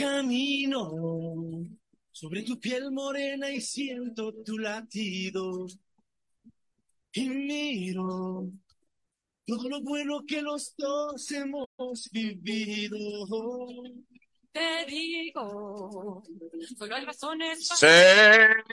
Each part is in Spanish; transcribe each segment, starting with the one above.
Camino sobre tu piel morena y siento tu latido. Y miro todo lo bueno que los dos hemos vivido. Te digo, solo hay razones para...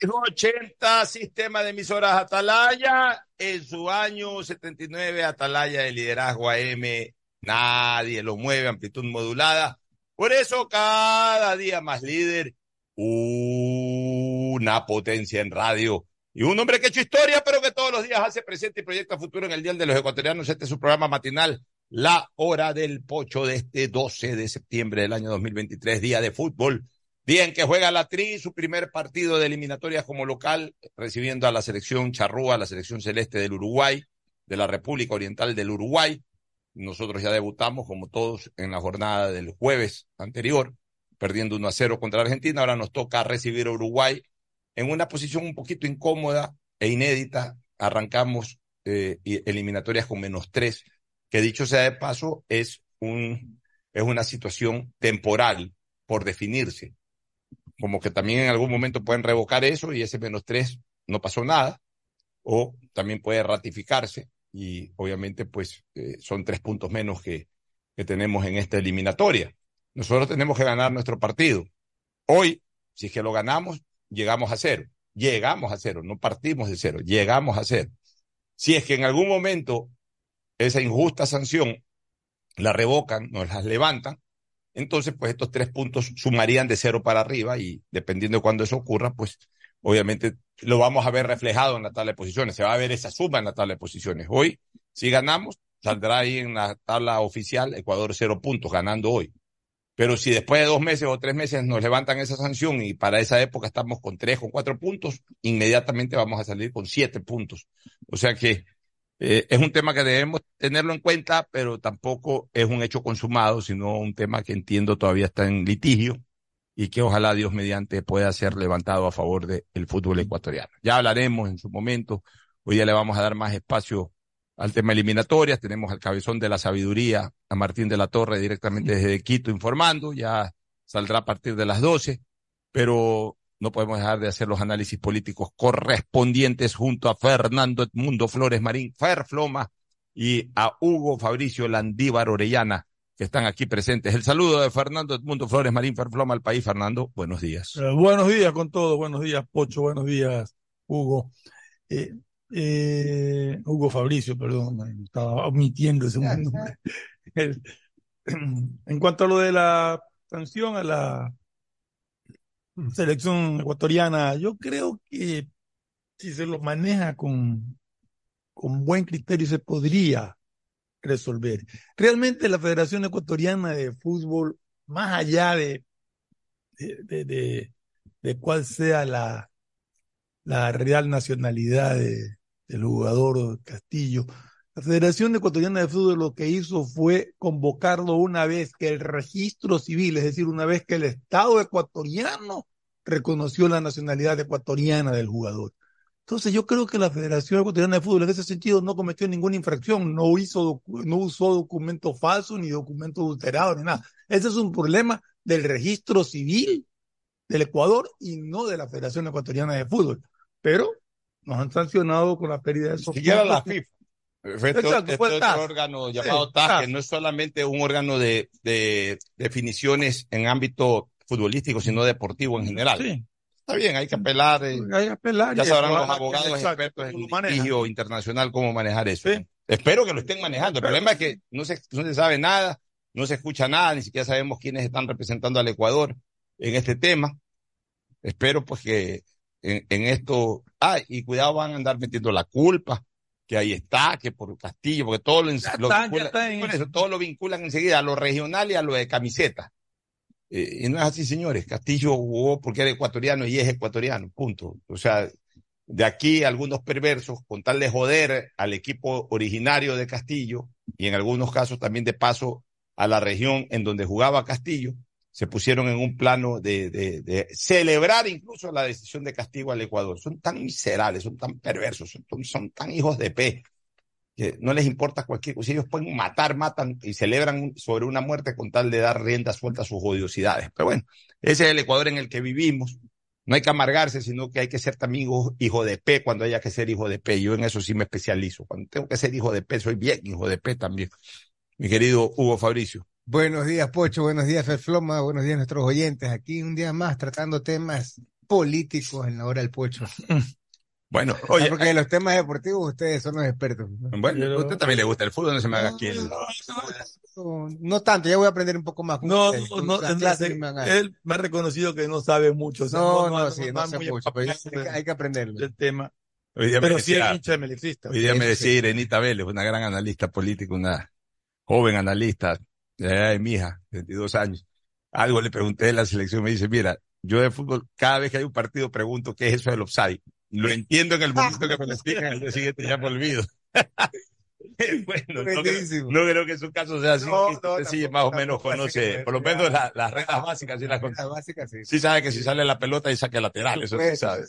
80 Sistema de Emisoras Atalaya. En su año 79, Atalaya de liderazgo AM. Nadie lo mueve, amplitud modulada. Por eso cada día más líder. Una potencia en radio. Y un hombre que ha hecho historia, pero que todos los días hace presente y proyecta futuro en el Día de los Ecuatorianos. Este es su programa matinal, La Hora del Pocho, de este 12 de septiembre del año 2023, día de fútbol. Día en que juega la Tri, su primer partido de eliminatorias como local, recibiendo a la selección charrúa, la selección celeste del Uruguay, de la República Oriental del Uruguay. Nosotros ya debutamos, como todos, en la jornada del jueves anterior, perdiendo 1 a 0 contra Argentina. Ahora nos toca recibir a Uruguay en una posición un poquito incómoda e inédita. Arrancamos eh, eliminatorias con menos tres, que dicho sea de paso, es, un, es una situación temporal por definirse. Como que también en algún momento pueden revocar eso y ese menos tres no pasó nada, o también puede ratificarse y obviamente pues eh, son tres puntos menos que, que tenemos en esta eliminatoria. Nosotros tenemos que ganar nuestro partido. Hoy, si es que lo ganamos, llegamos a cero. Llegamos a cero, no partimos de cero, llegamos a cero. Si es que en algún momento esa injusta sanción la revocan, nos las levantan, entonces pues estos tres puntos sumarían de cero para arriba y dependiendo de cuándo eso ocurra, pues obviamente lo vamos a ver reflejado en la tabla de posiciones, se va a ver esa suma en la tabla de posiciones. Hoy, si ganamos, saldrá ahí en la tabla oficial Ecuador cero puntos, ganando hoy. Pero si después de dos meses o tres meses nos levantan esa sanción y para esa época estamos con tres o cuatro puntos, inmediatamente vamos a salir con siete puntos. O sea que eh, es un tema que debemos tenerlo en cuenta, pero tampoco es un hecho consumado, sino un tema que entiendo todavía está en litigio y que ojalá Dios mediante pueda ser levantado a favor del fútbol ecuatoriano. Ya hablaremos en su momento. Hoy ya le vamos a dar más espacio al tema eliminatorias. Tenemos al cabezón de la sabiduría, a Martín de la Torre, directamente desde Quito informando. Ya saldrá a partir de las 12, pero no podemos dejar de hacer los análisis políticos correspondientes junto a Fernando Edmundo Flores Marín, Ferfloma, y a Hugo Fabricio Landívar Orellana, que están aquí presentes. El saludo de Fernando Edmundo Flores Marín, Ferfloma al país. Fernando, buenos días. Eh, buenos días con todo, buenos días, Pocho, buenos días, Hugo. Eh, eh, Hugo Fabricio, perdón, estaba omitiendo ese nombre. en cuanto a lo de la sanción a la selección ecuatoriana, yo creo que si se lo maneja con, con buen criterio se podría resolver. Realmente la Federación Ecuatoriana de Fútbol, más allá de, de, de, cuál sea la, la real nacionalidad de, del jugador Castillo. La Federación Ecuatoriana de Fútbol lo que hizo fue convocarlo una vez que el registro civil, es decir, una vez que el Estado ecuatoriano reconoció la nacionalidad ecuatoriana del jugador. Entonces yo creo que la Federación Ecuatoriana de Fútbol en ese sentido no cometió ninguna infracción, no hizo, no usó documentos falsos ni documentos adulterados ni nada. Ese es un problema del registro civil del Ecuador y no de la Federación Ecuatoriana de Fútbol. Pero nos han sancionado con la pérdida de esos Siquiera la FIFA. Exacto, este otro órgano llamado TAS, que no es solamente un órgano de, de, definiciones en ámbito futbolístico, sino deportivo en general. Sí. Está bien, hay que apelar. Eh, hay que apelar. Ya sabrán los abogados expertos en litigio internacional cómo manejar eso. Sí. Espero que lo estén manejando. El problema es que no se, no se sabe nada, no se escucha nada, ni siquiera sabemos quiénes están representando al Ecuador en este tema. Espero pues que en, en esto, ah, y cuidado van a andar metiendo la culpa, que ahí está, que por Castillo, porque todo lo, lo vinculan, eso, todo lo vinculan enseguida a lo regional y a lo de camiseta. Eh, y no es así, señores. Castillo jugó porque era ecuatoriano y es ecuatoriano, punto. O sea, de aquí algunos perversos, con tal de joder al equipo originario de Castillo, y en algunos casos también de paso a la región en donde jugaba Castillo, se pusieron en un plano de, de, celebrar incluso la decisión de castigo al Ecuador. Son tan miserables, son tan perversos, son, son tan hijos de pe, que no les importa cualquier cosa. Si ellos pueden matar, matan y celebran sobre una muerte con tal de dar rienda suelta a sus odiosidades. Pero bueno, ese es el Ecuador en el que vivimos. No hay que amargarse, sino que hay que ser también hijo de P cuando haya que ser hijo de P. Yo en eso sí me especializo. Cuando tengo que ser hijo de P, soy bien hijo de P también. Mi querido Hugo Fabricio. Buenos días, Pocho. Buenos días, Floma. Buenos días, nuestros oyentes. Aquí un día más tratando temas políticos en la hora del Pocho. Bueno, oye. Porque en los temas deportivos ustedes son los expertos. Bueno, a usted también le gusta el fútbol, no se me haga aquí el... No, tanto, ya voy a aprender un poco más. No, no, no, él me ha reconocido que no sabe mucho. no, no, sí, no, sé mucho, pero hay, que aprenderlo. El tema. Hoy día pero me sí decía, hincha Hoy día me decía Irenita Vélez, una gran analista política, una joven analista de mi hija, 22 años. Algo le pregunté de la selección, me dice, mira, yo de fútbol, cada vez que hay un partido pregunto qué es eso del offside. Lo entiendo en el momento que me lo explican, al día siguiente ya me olvido. bueno, no creo, que su caso sea así. sí, más o menos conoce, por lo menos las reglas básicas sí las conoce. Básicas, sí. sí sabe que si sale la pelota y saque lateral, eso sí sabe.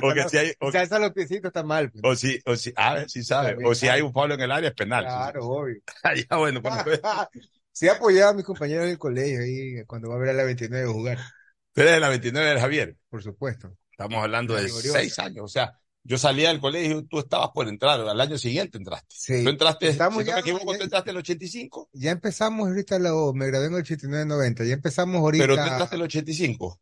Porque si hay, o, si los piecitos está mal. Pues. O si, o si, ah, sí sabe. O si hay un palo en el área es penal. Claro, obvio. ya bueno, Sí apoyado a mis compañeros del colegio ahí cuando va a ver a la 29 jugar. ¿Tú eres de la 29 del Javier? Por supuesto. Estamos hablando de seis años, o sea, yo salía del colegio, tú estabas por entrar, al año siguiente entraste. Sí. Tú entraste, Estamos si ya, no me equivoco, tú entraste en el 85. Ya empezamos ahorita, lo, me gradué en el 89-90, ya empezamos ahorita. Pero tú entraste en el 85.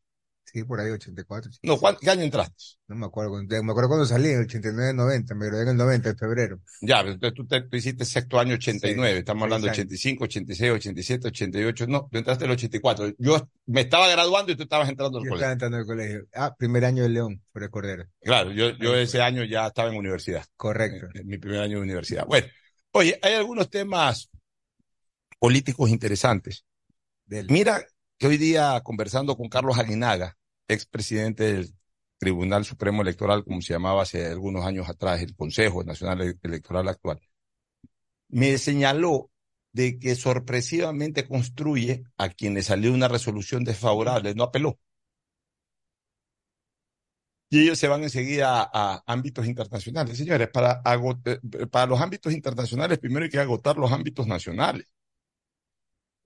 Sí, por ahí, 84. No, ¿qué año entraste? No me acuerdo. Me acuerdo cuando salí, en el 89, 90. Me gradué en el 90, en febrero. Ya, entonces tú, te, hiciste sexto año 89. Estamos hablando de 85, 86, 87, 88. No, tú entraste en el 84. Yo me estaba graduando y tú estabas entrando al yo colegio. estaba entrando al colegio. Ah, primer año de León, por el Cordero. Claro, yo, yo ese año ya estaba en universidad. Correcto. En, mi primer año de universidad. Bueno, oye, hay algunos temas políticos interesantes. Mira que hoy día, conversando con Carlos Aguinaga, expresidente del Tribunal Supremo Electoral, como se llamaba hace algunos años atrás, el Consejo Nacional Electoral actual, me señaló de que sorpresivamente construye a quienes salió una resolución desfavorable, no apeló. Y ellos se van enseguida a, ámbitos internacionales. Señores, para los ámbitos internacionales primero hay que agotar los ámbitos nacionales.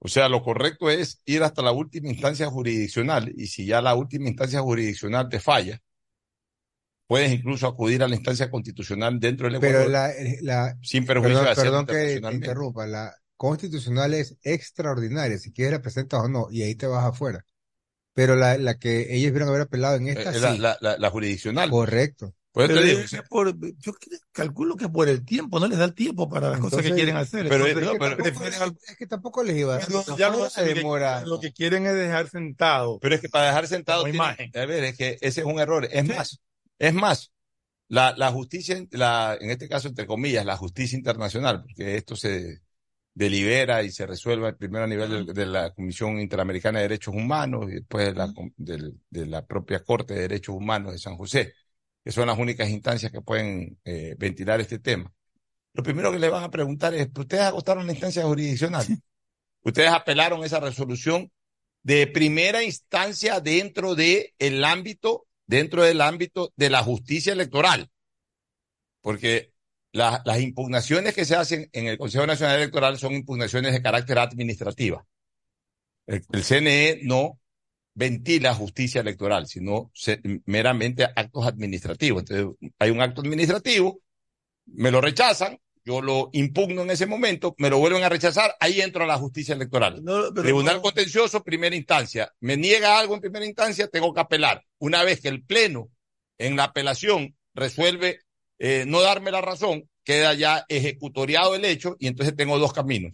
O sea, lo correcto es ir hasta la última instancia jurisdiccional y si ya la última instancia jurisdiccional te falla, puedes incluso acudir a la instancia constitucional dentro del Ecuador. Pero la, la sin perjuicio perdón, que te interrumpa, la constitucional es extraordinaria, si quieres la presentas o no, y ahí te vas afuera. Pero la, la que ellos vieron haber apelado en esta, eh, la, la, la, jurisdiccional. Correcto. Pues por, yo calculo que por el tiempo, no les da el tiempo para las cosas que quieren hacer. Pero, es que tampoco les iba a ya no demora. Lo que quieren es dejar sentado. Pero es que para dejar sentado, tiene, a ver, es que ese es un error. Es más, es más, la, la justicia, la, en este caso, entre comillas, la justicia internacional, porque esto se delibera y se resuelve primero a nivel de, la Comisión Interamericana de Derechos Humanos y después de la, de la propia Corte de Derechos Humanos de San José que son las únicas instancias que pueden eh, ventilar este tema. Lo primero que le van a preguntar es, ¿ustedes agotaron la instancia jurisdiccional? ¿Ustedes apelaron esa resolución de primera instancia dentro del el ámbito, dentro del ámbito de la justicia electoral? Porque las impugnaciones que se hacen en el Consejo Nacional Electoral son impugnaciones de carácter administrativa. el CNE no ventila justicia electoral, sino meramente actos administrativos. Entonces, hay un acto administrativo, me lo rechazan, yo lo impugno en ese momento, me lo vuelven a rechazar, ahí entro a la justicia electoral. Tribunal contencioso, primera instancia. Me niega algo en primera instancia, tengo que apelar. Una vez que el Pleno, en la apelación, resuelve eh, no darme la razón, queda ya ejecutoriado el hecho y entonces tengo dos caminos.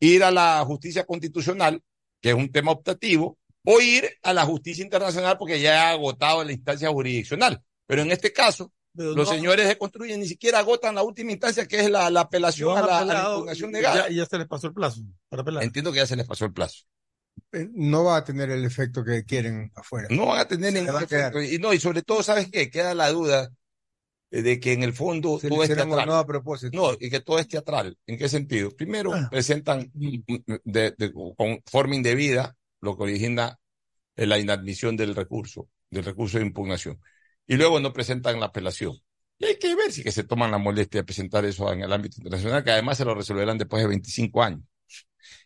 Ir a la justicia constitucional, que es un tema optativo, o ir a la justicia internacional porque ya ha agotado la instancia jurisdiccional. Pero en este caso, los señores de Construyen ni siquiera agotan la última instancia, que es la, apelación a la, impugnación negada. Y ya, se les pasó el plazo para apelar. Entiendo que ya se les pasó el plazo. Eh, no va a tener el efecto que quieren afuera. No van a tener ningún efecto. Y no, y sobre todo, ¿sabes qué? Queda la duda de que en el fondo todo es teatral. No, a propósito. no, y que todo es teatral. ¿En qué sentido? Primero, ah. presentan de, con forma indebida lo que origina la inadmisión del recurso, del recurso de impugnación. Y luego no presentan la apelación. Y hay que ver si que se toman la molestia de presentar eso en el ámbito internacional, que además se lo resolverán después de 25 años.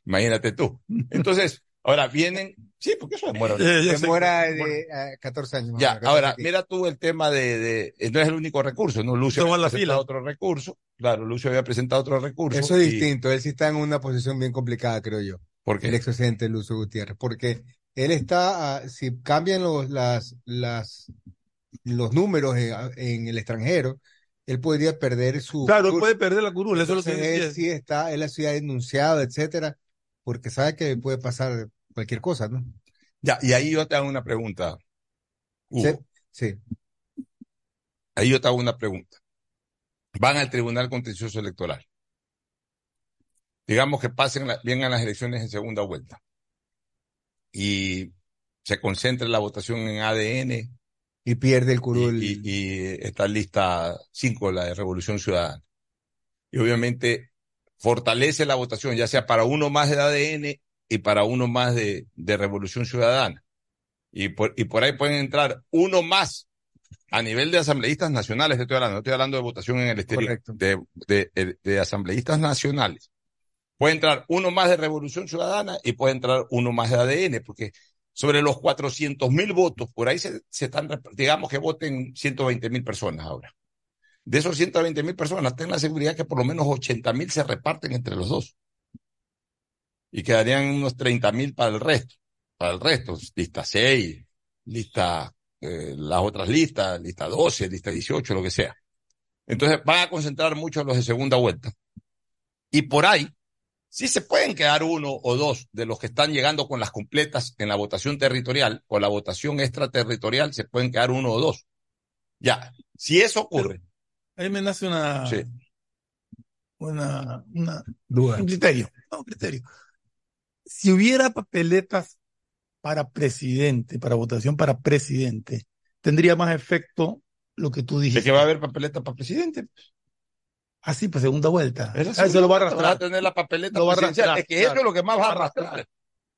Imagínate tú. Entonces, ahora vienen, sí, porque eso demora. Eh. Demora de eh, 14 años. más Ya, menos, 14 ahora, mira tú el tema de, de- eh, no es el único recurso, ¿no? Lucio Toma había la presentado fila. otro recurso, claro, Lucio había presentado otro recurso. Eso es y- distinto. Él sí está en una posición bien complicada, creo yo. El expresidente Lucio Gutiérrez. Porque él está, ah, si cambian los, las, las, los números en, en el extranjero, él podría perder su. Claro, curul. puede perder la curul, eso es lo que él sí está, él ha sido denunciado, etcétera, porque sabe que puede pasar cualquier cosa, ¿no? ya, y ahí yo te hago una pregunta. Hugo. Sí, sí. Ahí yo te hago una pregunta. Van al Tribunal Contencioso Electoral. Digamos que pasen, la- vengan las elecciones en segunda vuelta. Y se concentre la votación en ADN Y pierde el y, curul. y- y está lista 5, la de Revolución Ciudadana. Y obviamente fortalece la votación, ya sea para uno más de ADN y para uno más de, de Revolución Ciudadana. Y por, y por ahí pueden entrar uno más a nivel de asambleístas nacionales, te estoy hablando, no estoy hablando de votación en el exterior, Correcto. de- de asambleístas nacionales. Puede entrar uno más de Revolución Ciudadana y puede entrar uno más de ADN, porque sobre los 400 mil votos, por ahí se, se están, digamos que voten 120 mil personas ahora. De esos 120 mil personas, ten la seguridad que por lo menos 80 mil se reparten entre los dos. Y quedarían unos 30 mil para el resto. Para el resto, lista 6, lista, eh, las otras listas, lista 12, lista 18, lo que sea. Entonces van a concentrar mucho los de segunda vuelta. Y por ahí, sí se pueden quedar uno o dos de los que están llegando con las completas en la votación territorial o la votación extraterritorial, se pueden quedar uno o dos. Ya, si eso ocurre, Ahí me nace una, Sí. una, una, Duda. un criterio, no, un criterio. Si hubiera papeletas para presidente, para votación para presidente, tendría más efecto lo que tú de dijiste. que va a haber papeleta para presidente. Así, pues segunda vuelta. Ah, Eso segunda lo va a vuelta, vas arrastrar. tener la papeleta Lo va a arrastrar, Es que eso es lo que más va a va a arrastrar. arrastrar.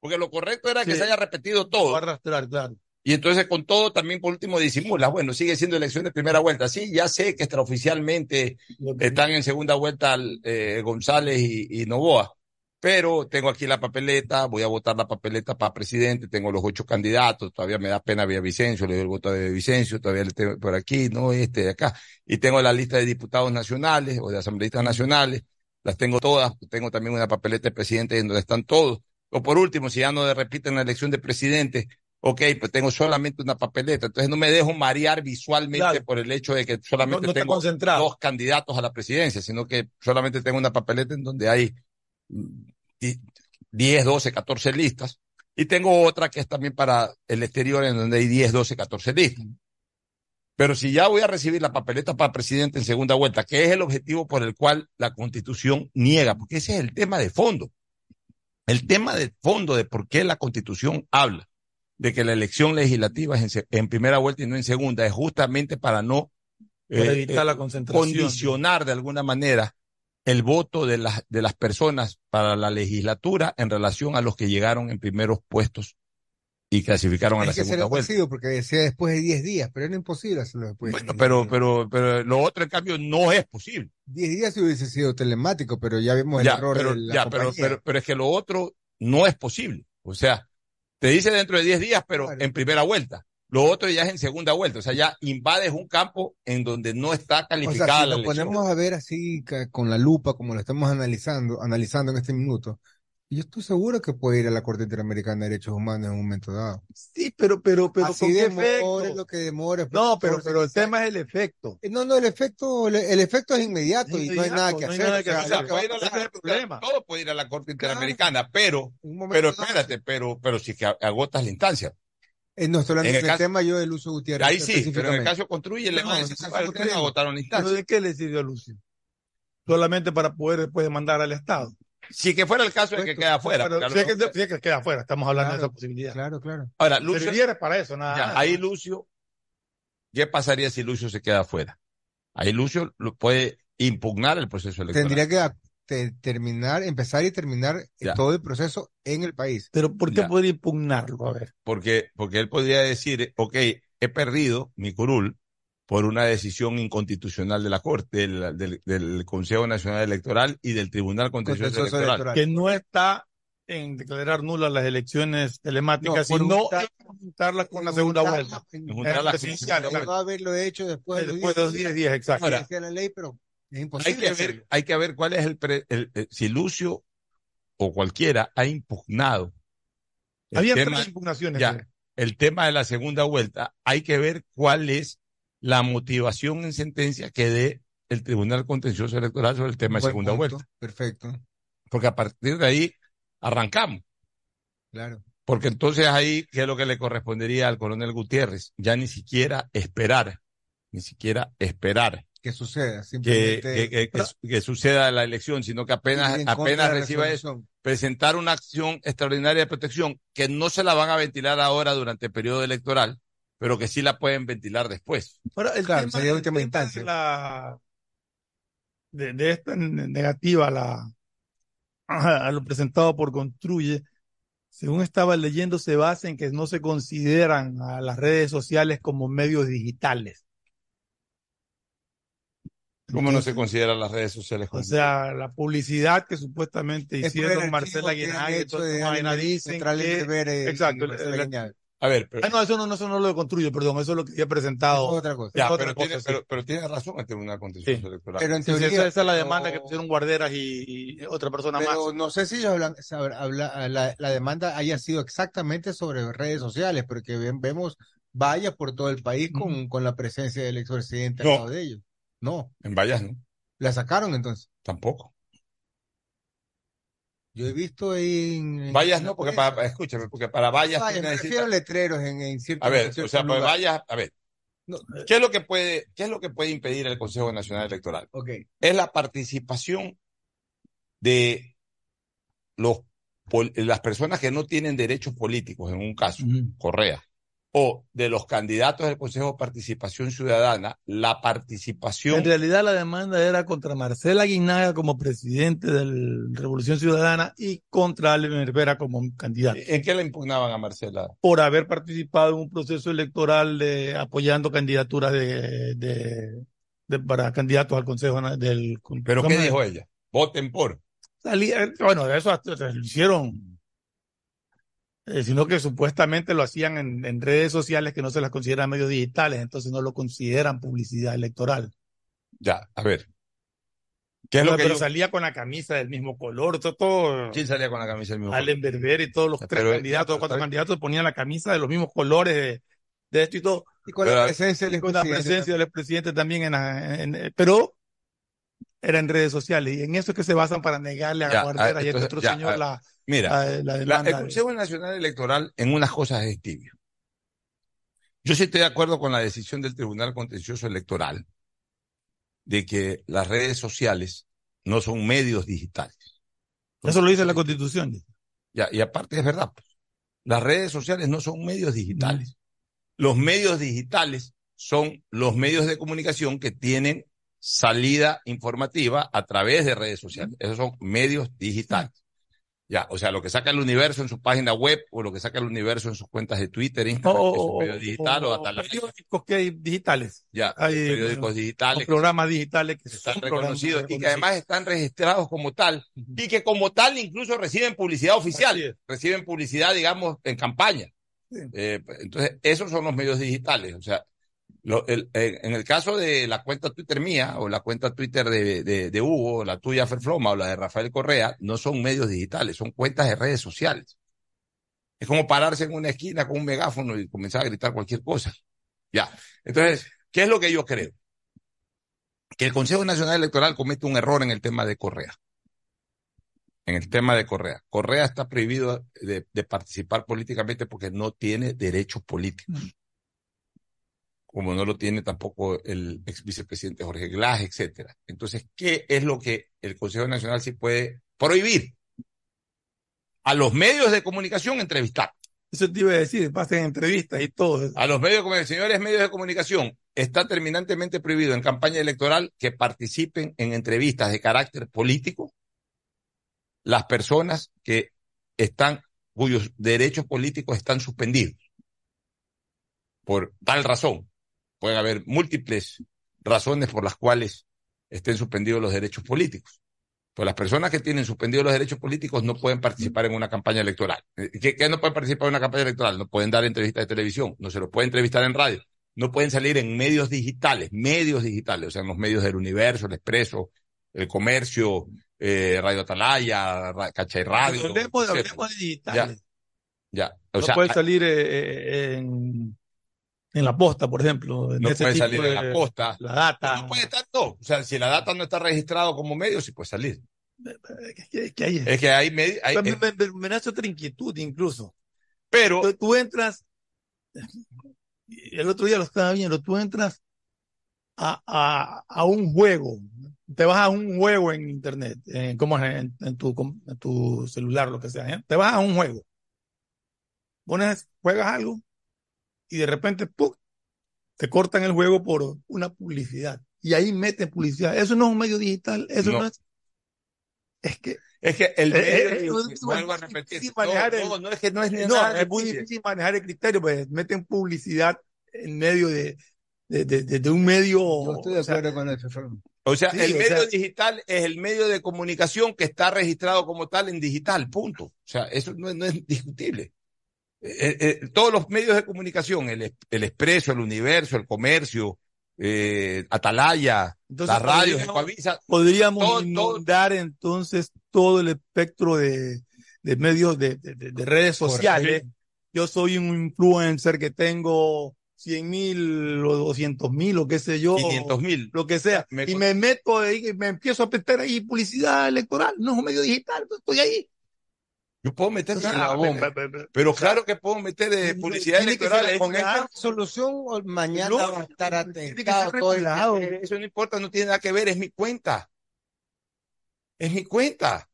Porque lo correcto era que se haya repetido Lo va a todo. arrastrar, claro. Y entonces con todo también por último disimulas. Bueno, sigue siendo elección de primera vuelta. Sí, ya sé que extraoficialmente están en segunda vuelta eh, González y, y Novoa. Pero tengo aquí la papeleta, voy a votar la papeleta para presidente, tengo los ocho candidatos, todavía me da pena Vicencio, le doy el voto a Vicencio, todavía le tengo por aquí, no este de acá. Y tengo la lista de diputados nacionales o de asambleístas nacionales, las tengo todas, tengo también una papeleta de presidente en donde están todos. O por último, si ya no repiten la elección de presidente, ok, pues tengo solamente una papeleta, entonces no me dejo marear visualmente Claro. por el hecho de que solamente no tengo dos candidatos a la presidencia, sino que solamente tengo una papeleta en donde hay 10, 12, 14 listas. Y tengo otra que es también para el exterior en donde hay 10, 12, 14 listas. Pero si ya voy a recibir la papeleta para presidente en segunda vuelta, que es el objetivo por el cual la constitución niega, porque ese es el tema de fondo. El tema de fondo de por qué la constitución habla de que la elección legislativa es en, primera vuelta y no en segunda, es justamente para no eh, evitar eh, la concentración. condicionar de alguna manera el voto de las, de las personas para la legislatura en relación a los que llegaron en primeros puestos y clasificaron a la que segunda vuelta. posible porque decía después de 10 días, pero era imposible hacerlo después. de Bueno, 10 pero, días. pero, pero lo otro, en cambio, no es posible. 10 días sí hubiese sido telemático, pero ya vimos el Ya, error pero, de la ya, pero, pero, pero es que lo otro no es posible. O sea, te dice dentro de 10 días, pero Claro. en primera vuelta. Lo otro ya es en segunda vuelta. O sea, ya invades un campo en donde no está O calificada sea, si la nos elección. ponemos a ver así con la lupa, como lo estamos analizando, analizando en este minuto, yo estoy seguro que puede ir a la Corte Interamericana de Derechos Humanos en un momento dado. Sí, pero, pero, pero así con qué efecto. lo que demore. No, pero, pero el tema es el efecto. Eh, No, no, el efecto, el, el efecto es inmediato y no hay nada que no hay hacer. nada o que O sea, puede ir a la- todo puede ir a la Corte Claro. Interamericana, pero, pero espérate, pero, pero si que agotas la instancia. Eh, no, hablando En el caso- tema yo de Lucio Gutiérrez. Ahí sí, pero en el específicamente. caso construye, le No, ese caso "Bueno, ustedes no construye. agotaron la ¿Pero instancia. de qué le sirvió a Lucio? Solamente para poder después demandar al Estado. Si que fuera el caso de que queda afuera. Pero si es que, mejor- si es que queda afuera, estamos hablando Claro, de esa posibilidad. Claro, claro. Ahora, Lucio, Serviera para eso, nada ya, ahí Lucio, ¿qué pasaría si Lucio se queda afuera? Ahí Lucio lo puede impugnar el proceso electoral. Tendría que te- terminar, empezar y terminar eh, Ya. todo el proceso en el país. Pero ¿por qué Ya. podría impugnarlo? A ver. porque, porque él podría decir, ok, he perdido mi curul, por una decisión inconstitucional de la Corte, del, del, del Consejo Nacional Electoral y del Tribunal Contencioso Contencioso Electoral. electoral. que no está en declarar nulas las elecciones telemáticas, No, sino juntar- en juntarlas con la segunda vuelta. En- En juntar las presidencial, presidenciales. Debió haberlo hecho después de los Después de los 10 días, exacto. Ahora, la ley, pero es Hay que ver, hay que ver cuál es el, pre- el- el- si Lucio o cualquiera ha impugnado el Había tema, tres impugnaciones. ya, el tema de la segunda vuelta. Hay que ver cuál es la motivación en sentencia que dé el Tribunal Contencioso Electoral sobre el tema de segunda punto, vuelta. Perfecto, Porque a partir de ahí arrancamos. claro. Porque entonces ahí, ¿qué es lo que le correspondería al coronel Gutiérrez? Ya ni siquiera esperar, ni siquiera esperar Que suceda, que, simplemente que, que- que- que suceda la elección, sino que apenas, apenas reciba eso, presentar una acción extraordinaria de protección que no se la van a ventilar ahora durante el periodo electoral, pero que sí la pueden ventilar después. Ahora, el Claro, tema, sería el última tema instancia. De, la- de, de esta negativa la, a lo presentado por Construye, según estaba leyendo, se basa en que no se consideran a las redes sociales como medios digitales. ¿Cómo no se consideran las redes sociales? O sea, la publicidad que supuestamente Es hicieron Marcela que han Guinaga y hecho toda de esa vaina Alimentaria dicen que... Eh, Exacto, a ver, pero, Ah, no, eso no, no, eso no lo construye, perdón, eso es lo que había Es presentado. otra cosa. ya, es otra pero, cosa, tiene, sí. pero, pero tiene razón el Tribunal Contencioso Sí. Electoral. Pero en Sí, sí, teoría, esa, esa es la demanda que no- pusieron Guarderas y, y otra persona más. Pero no sé si ellos hablan, habla- la, la demanda haya sido exactamente sobre redes sociales, porque vemos vallas por todo el país con, con la presencia del expresidente No. al lado de ellos. No, En Vallas no, la sacaron entonces. tampoco. Yo he visto en, en Vallas la no, porque para, escúchame, porque para Vallas Vallas, me refiero a letreros en, en ciertos A ver, en o sea, pues. Vallas, a ver, No, ¿qué es lo que puede, qué es lo que puede impedir el Consejo Nacional Electoral? ok, es la participación de los, las personas que no tienen derechos políticos, en un caso. Correa, o de los candidatos del Consejo de Participación Ciudadana, la En participación. realidad la demanda era contra Marcela Guinaga como presidente de Revolución Ciudadana y contra Alvin Herrera como candidato ¿En qué le impugnaban a Marcela? por haber participado en un proceso electoral de apoyando candidaturas de, de- de- para candidatos al Consejo del ¿Pero qué dijo ella? Voten por. Salía- bueno, de eso hasta- hasta lo hicieron, eh, sino que supuestamente lo hacían en, en redes sociales que no se las consideran medios digitales, entonces no lo consideran publicidad electoral. Ya, a ver. ¿Qué es lo que pero yo- salía con la camisa del mismo color, todo, todo ¿Quién salía con la camisa del mismo Allen Berber y todos los tres Pero, candidatos, pero, cuatro pero- candidatos ponían la camisa de los mismos colores de, de esto y todo, y con Pero- la presencia del con la presencia del expresidente también en, la- en- en- pero era en redes sociales y en eso es que se basan para negarle a Ya, Guardera ah, y a este otro ya, señor ah, la, Mira, la, la La- demanda. el Consejo Nacional Electoral en unas cosas es tibio. Yo sí estoy de acuerdo con la decisión del Tribunal Contencioso Electoral de que las redes sociales no son medios digitales. Eso lo dice la Constitución. Ya, y aparte es verdad, pues, las redes sociales no son medios digitales. Los medios digitales son los medios de comunicación que tienen salida informativa a través de redes sociales. Esos son medios digitales. Ya, o sea, lo que saca el universo en su página web o lo que saca el universo en sus cuentas de Twitter, Instagram, que es un o- medio digital o, o hasta periódicos que hay digitales, ya, hay, periódicos digitales programas digitales que están reconocidos y que además están registrados como tal y que como tal incluso reciben publicidad oficial, reciben publicidad, digamos, en campaña. Sí. Eh, entonces, esos son los medios digitales. O sea, el- en, el caso de la cuenta Twitter mía o la cuenta Twitter de, de, de Hugo, la tuya Ferfloma o la de Rafael Correa, no son medios digitales, son cuentas de redes sociales. Es como pararse en una esquina con un megáfono y comenzar a gritar cualquier cosa. Ya. Entonces, ¿qué es lo que yo creo? Que el Consejo Nacional Electoral comete un error en el tema de Correa. En el tema de Correa. Correa está prohibido de, de participar políticamente porque no tiene derechos políticos. Como no lo tiene tampoco el ex vicepresidente Jorge Glass, etcétera. Entonces, ¿qué es lo que el Consejo Nacional sí puede prohibir? A los medios de comunicación entrevistar. Eso te iba a decir, pasen entrevistas y todo. A los medios de señores medios de comunicación, está terminantemente prohibido en campaña electoral que participen en entrevistas de carácter político las personas que están, cuyos derechos políticos están suspendidos. Por tal razón. Pueden haber múltiples razones por las cuales estén suspendidos los derechos políticos. Pues las personas que tienen suspendidos los derechos políticos no pueden participar en una campaña electoral. Eh, ¿Qué, qué no pueden participar en una campaña electoral? No pueden dar entrevistas de televisión, no se los puede entrevistar en radio, no pueden salir en medios digitales, medios digitales, o sea, en los medios del universo, el expreso, el comercio, eh, Radio Atalaya, Ra- Cachay Radio. Hablemos, de digitales. Ya, o no sea, puede salir eh, eh, en, en la posta, por ejemplo. en no ese puede tipo salir en la posta. La data. No puede estar, no. O sea, si la data no está registrado como medio, sí puede salir. Es que- hay- Es que hay medios, hay- me, eh, me- me- me nace otra inquietud incluso. pero Tú, tú entras, el otro día lo estaba viendo, tú entras a, a, a un juego, te vas a un juego en internet, en, ¿cómo es? En, en tu, en tu celular, lo que sea, ¿eh? te vas a un juego, pones, juegas algo y de repente, ¡pum! te cortan el juego por una publicidad y ahí meten publicidad. Eso no es un medio digital, eso no, No. es. Es que es que el Eh, eh, medio, eh, vuelvo a es repetir, no, manejar el- no, no, es que no es ni No, nada es muy difícil. difícil manejar el criterio, pues meten publicidad en medio de, de, de- de- de un medio. Yo estoy de o sea, acuerdo con eso, Fernando. O sea, Sí, el o medio sea- digital es el medio de comunicación que está registrado como tal en digital, punto. O sea, eso no, es- no es discutible. Eh, eh, todos los medios de comunicación, el, el Expreso, el Universo, el Comercio, eh, Atalaya, entonces, la radio, podríamos, podríamos todo- todo- inundar entonces todo el espectro de, de medios de, de- de- de redes sociales. Yo soy un influencer que tengo 100 mil o 200 mil o qué sé yo. 500 mil. Lo que sea. Me y me meto ahí, y me empiezo a meter ahí publicidad electoral. No es un medio digital, estoy ahí. Yo puedo meter sea, la bomba. Pero claro que puedo meter eh, publicidad electoral. Con esta resolución o mañana No, va a estar atentado todo el. Eso no importa, no tiene nada que ver, es mi cuenta. Es mi cuenta.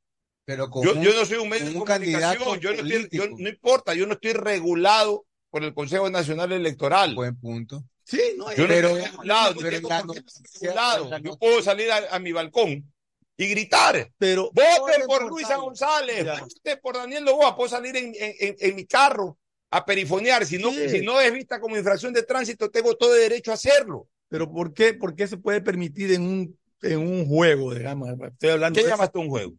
Pero con Yo, un- yo no soy un medio de comunicación, yo no, estoy, yo- no importa, yo no estoy regulado por el Consejo Nacional Electoral. buen punto. Sí, no, Yo no pero- estoy regulado, no pero noticia- regulado. la Yo puedo salir a, a mi balcón y gritar, pero voten por. Luisa González, Ya. voten por Daniel Novoa, puedo salir en, en- en- en mi carro a perifonear, si no, Sí. si no es vista como infracción de tránsito, tengo todo el derecho a hacerlo. Pero ¿por qué, por qué se puede permitir en un, en un juego, digamos? Estoy hablando ¿Qué de llamas tú un juego?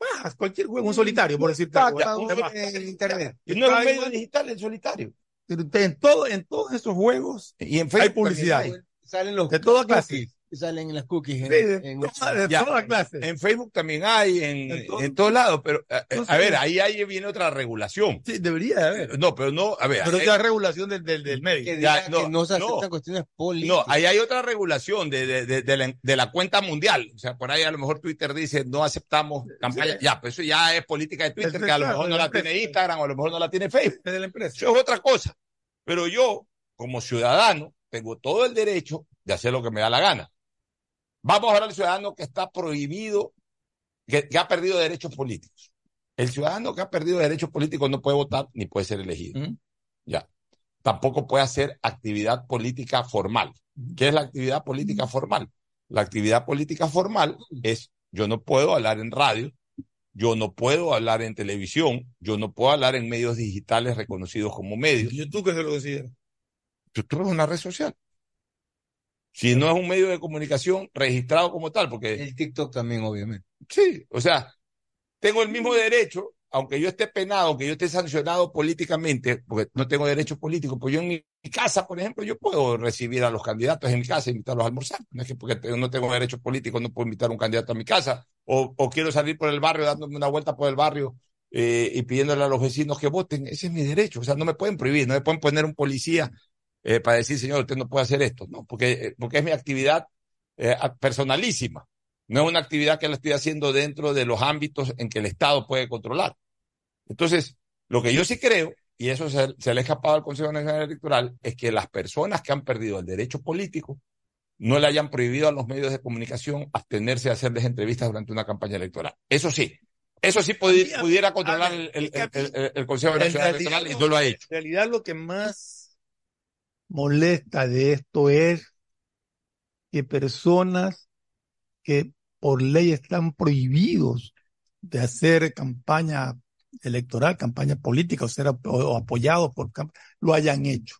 Ah, cualquier juego, un solitario, por decirte algo. Está Un tema. en internet. Y no es un Está medio digital, el solitario. En, todo, en todos esos juegos Y en hay Facebook publicidad. también Salen los De toda clase. Cookies, Salen las cookies. en- Sí, de, en- toda- de Ya. toda clase. En Facebook también hay, en, En todo- en todos lados, pero a, No a ver, ahí, ahí viene otra regulación. Sí, debería de haber. No, pero no, a ver, Pero ahí- es la regulación del, del, del medio. que Ya, no, que no se aceptan no. cuestiones políticas. no, ahí hay otra regulación de, de, de, de la, de la cuenta mundial. O sea, por ahí a lo mejor Twitter dice no aceptamos campaña. Ya, pues eso ya es política de Twitter, Es que a lo mejor no la la tiene. Instagram o a lo mejor no la tiene Facebook. Es de la empresa. Eso es otra cosa. Pero yo, como ciudadano, tengo todo el derecho de hacer lo que me da la gana. Vamos ahora al ciudadano que está prohibido, que, que ha perdido derechos políticos. El ciudadano que ha perdido derechos políticos no puede votar ni puede ser elegido. ¿Mm? Ya. Tampoco puede hacer actividad política formal. ¿Qué es la actividad política formal? La actividad política formal es yo no puedo hablar en radio, yo no puedo hablar en televisión, yo no puedo hablar en medios digitales reconocidos como medios. YouTube que se lo considera. YouTube es una red social. Si no es un medio de comunicación registrado como tal, porque El TikTok también, obviamente. sí, o sea, tengo el mismo derecho, aunque yo esté penado, aunque yo esté sancionado políticamente, porque no tengo derechos políticos, pues yo en mi casa, por ejemplo, yo puedo recibir a los candidatos en mi casa e invitarlos a almorzar. No es que porque no tengo derechos políticos no puedo invitar a un candidato a mi casa, o, o quiero salir por el barrio dándome una vuelta por el barrio eh, y pidiéndole a los vecinos que voten. Ese es mi derecho, o sea, no me pueden prohibir, no me pueden poner un policía eh, para decir, señor, usted no puede hacer esto, no, porque, eh, porque es mi actividad eh, personalísima. No es una actividad que la estoy haciendo dentro de los ámbitos en que el Estado puede controlar. Entonces, lo que yo sí creo, y eso se, se le ha escapado al Consejo Nacional Electoral, es que las personas que han perdido el derecho político no le hayan prohibido a los medios de comunicación abstenerse de hacerles entrevistas durante una campaña electoral. Eso sí, eso sí pudi- Mira, pudiera controlar el, Consejo Nacional Electoral y no lo ha hecho. En realidad lo que más molesta de esto es que personas que por ley están prohibidos de hacer campaña electoral, campaña política o ser ap- o apoyados por lo hayan hecho.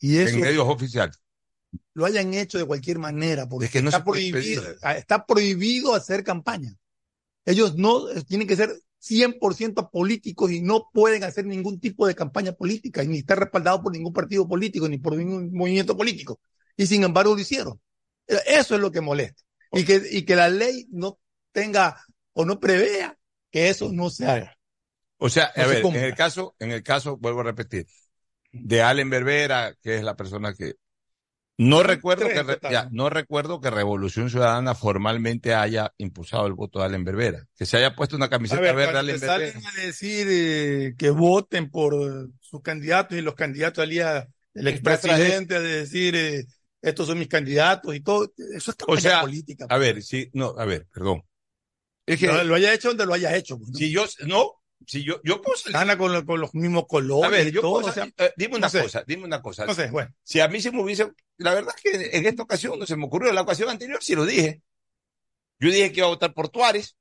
y eso en medios oficiales. lo hayan hecho de cualquier manera, porque Es que no está, prohibido, pedir. ah, está prohibido hacer campaña. Ellos no tienen que ser 100% políticos y no pueden hacer ningún tipo de campaña política, y ni estar respaldados por ningún partido político, ni por ningún movimiento político. Y sin embargo lo hicieron. Eso es lo que molesta. Y que, y que la ley no tenga o no prevea que eso no se haga. O sea, No a se ver, en el caso, en el caso, vuelvo a repetir, de Allen Berbera, que es la persona que no recuerdo que re- total. ya, no recuerdo que Revolución Ciudadana formalmente haya impulsado el voto de Allen Berbera, que se haya puesto una A camiseta ver, verde Allen Berbera. salen a decir eh, que voten por eh, sus candidatos y los candidatos salía el expresidente a decir eh, estos son mis candidatos y todo, eso es campaña sea, política. A ver, sí, no, a ver, perdón. Es que lo, lo haya hecho donde lo haya hecho. pues, ¿no? si yo, no, si yo, yo puedo salir- Gana con, con los mismos colores a ver, yo todo, o sea, eh, dime una no sé. cosa, dime una cosa. no sé, bueno. Si a mí se me hubiese, la verdad es que en esta ocasión no se me ocurrió, la ocasión anterior sí lo dije. Yo dije que iba a votar por Tuárez,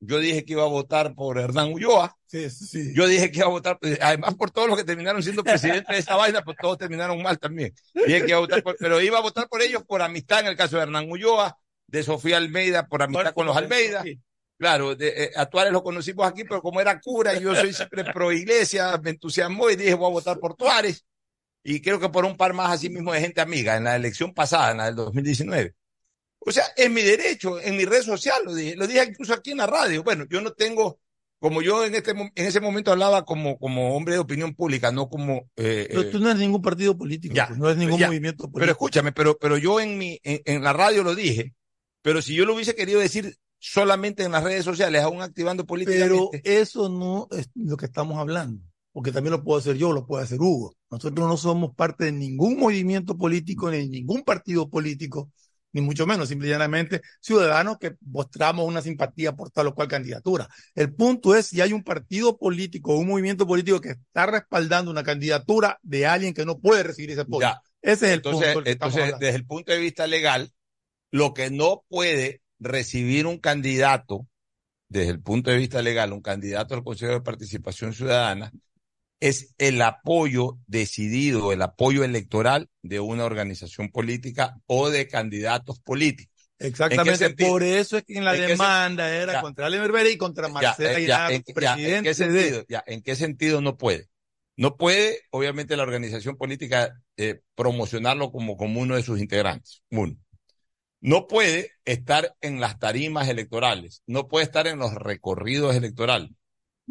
yo dije que iba a votar por Hernán Ulloa, Sí, sí, yo dije que iba a votar, además por todos los que terminaron siendo presidentes de esa vaina, pues todos terminaron mal también. Dije que iba a votar por, pero iba a votar por ellos por amistad en el caso de Hernán Ulloa, de Sofía Almeida por amistad con los Almeida. Sí. Claro, de, eh, a Tuárez lo conocimos aquí, pero como era cura y yo soy siempre pro iglesia, me entusiasmó y dije voy a votar por Tuárez. Y creo que por un par más así mismo de gente amiga en la elección pasada, en la del 2019. O sea, es mi derecho, en mi red social, lo dije, lo dije incluso aquí en la radio. Bueno, yo no tengo, como yo en este en ese momento hablaba como, como hombre de opinión pública, no como eh, Pero eh, tú no eres ningún partido político, ya, pues, no eres ningún ya. movimiento político. pero escúchame, pero, pero yo en mi, en, en la radio lo dije, pero si yo lo hubiese querido decir solamente en las redes sociales, aún activando Pero políticamente. eso no es lo que estamos hablando, porque también lo puedo hacer yo, lo puede hacer Hugo. Nosotros no somos parte de ningún movimiento político, ni de ningún partido político, ni mucho menos, simplemente ciudadanos que mostramos una simpatía por tal o cual candidatura. El punto es si hay un partido político o un movimiento político que está respaldando una candidatura de alguien que no puede recibir ese apoyo. Ya. Ese es el Entonces, punto. entonces desde el punto de vista legal, lo que no puede recibir un candidato, desde el punto de vista legal, un candidato al Consejo de Participación Ciudadana, es el apoyo decidido, el apoyo electoral de una organización política o de candidatos políticos. Exactamente, por eso es que en la ¿En qué sen- demanda era Ya. contra Ale Berbera y contra Marcela eh, ya, en, ya, ¿en presidente qué de... sentido? ¿en qué sentido no puede? No puede, obviamente, la organización política eh, promocionarlo como, como uno de sus integrantes. Uno. No puede estar en las tarimas electorales, no puede estar en los recorridos electorales.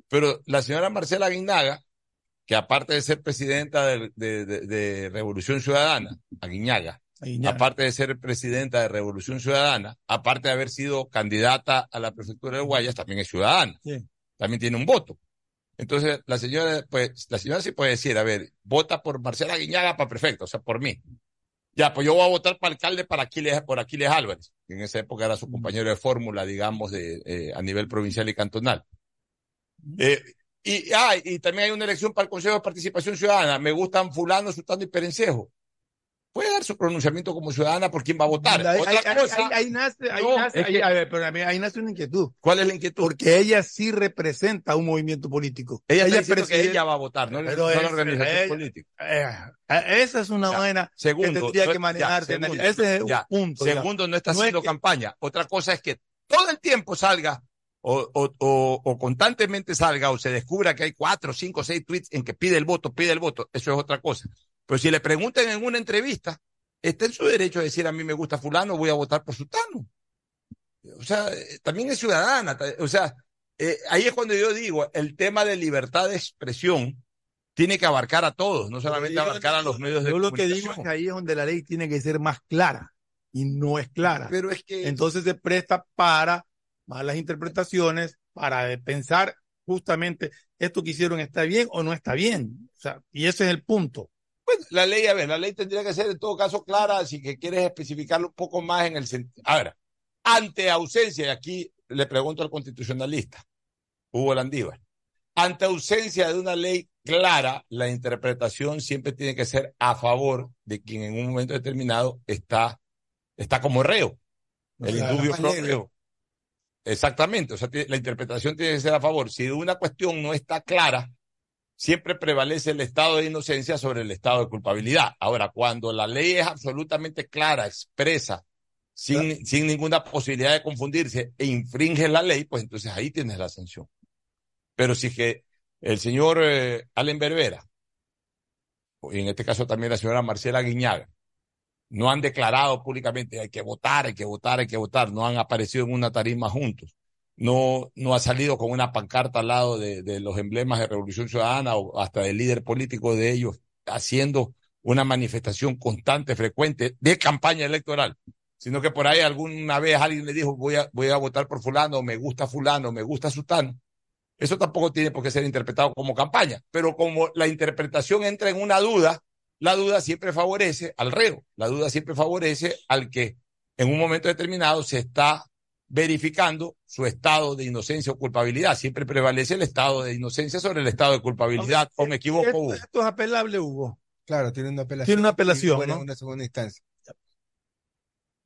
Pero la señora Marcela Aguinaga, que aparte de ser presidenta de, de- de- de Revolución Ciudadana, Aguiñaga, Aguiñaga. aparte de ser presidenta de Revolución Ciudadana, aparte de haber sido candidata a la prefectura de Guayas, también es ciudadana. Sí. También tiene un voto. Entonces, la señora, pues, la señora sí puede decir, a ver, vota por Marcela Guiñaga para prefecto, o sea, por mí. Ya, pues yo voy a votar para alcalde para Aquiles, por Aquiles Álvarez, que en esa época era su compañero de fórmula, digamos, de, eh, a nivel provincial y cantonal. Eh, y, ah, y también hay una elección para el Consejo de Participación Ciudadana. Me gustan fulano, sultano y perencejo. Puede dar su pronunciamiento como ciudadana por quién va a votar. Ahí, Otra ahí- cosa, ahí- ahí nace, ahí No, nace- es ahí- que- a ver, pero a mí- ahí nace una inquietud, ¿cuál es la inquietud? porque ella sí representa un movimiento político. ella está ella diciendo que ella va a votar, no, Pero no es- la organización ella- política. Eh, esa es una vaina que tendría que manejarse. ya, segundo, Ese es un ya. punto. ya. Segundo, no está No es haciendo que- campaña. Otra cosa es que todo el tiempo salga o, o, o, o constantemente salga o se descubra que hay cuatro, cinco, seis tweets en que pide el voto, pide el voto. Eso es otra cosa. Pero si le preguntan en una entrevista, está en su derecho a decir a mí me gusta fulano, voy a votar por sultano. O sea, eh, también es ciudadana. O sea, eh, ahí es cuando yo digo, el tema de libertad de expresión tiene que abarcar a todos, no solamente Yo- abarcar a los medios de Yo lo que digo es comunicación. que ahí es donde la ley tiene que ser más clara y no es clara. Pero es que Entonces se presta para malas interpretaciones, para pensar justamente esto que hicieron está bien o no está bien. O sea, y ese es el punto. Bueno, la ley, a ver, la ley tendría que ser en todo caso clara, si que quieres especificarlo un poco más en el sentido. A ver, ante ausencia, y aquí le pregunto al constitucionalista, Hugo Landívar, ante ausencia de una ley clara, la interpretación siempre tiene que ser a favor de quien en un momento determinado está, está como reo, el O sea, indubio pro reo. Exactamente, o sea, la interpretación tiene que ser a favor. Si una cuestión no está clara, siempre prevalece el estado de inocencia sobre el estado de culpabilidad. Ahora, cuando la ley es absolutamente clara, expresa, sin, sin ninguna posibilidad de confundirse e infringe la ley, pues entonces ahí tienes la sanción. Pero si que el señor eh, Allen Berbera, y en este caso también la señora Marcela Guiñaga, no han declarado públicamente hay que votar, hay que votar, hay que votar, no han aparecido en una tarima juntos, no, no ha salido con una pancarta al lado de, de los emblemas de Revolución Ciudadana o hasta del líder político de ellos haciendo una manifestación constante, frecuente de campaña electoral, sino que por ahí alguna vez alguien le dijo voy a, voy a votar por fulano, me gusta fulano, me gusta sultano. Eso tampoco tiene por qué ser interpretado como campaña, pero como la interpretación entra en una duda, la duda siempre favorece al reo, la duda siempre favorece al que en un momento determinado se está verificando su estado de inocencia o culpabilidad. Siempre prevalece el estado de inocencia sobre el estado de culpabilidad. ¿O me equivoco, Esto, Hugo? esto es apelable, Hugo. Claro, tiene una apelación. Tiene una apelación, ¿no? una segunda instancia.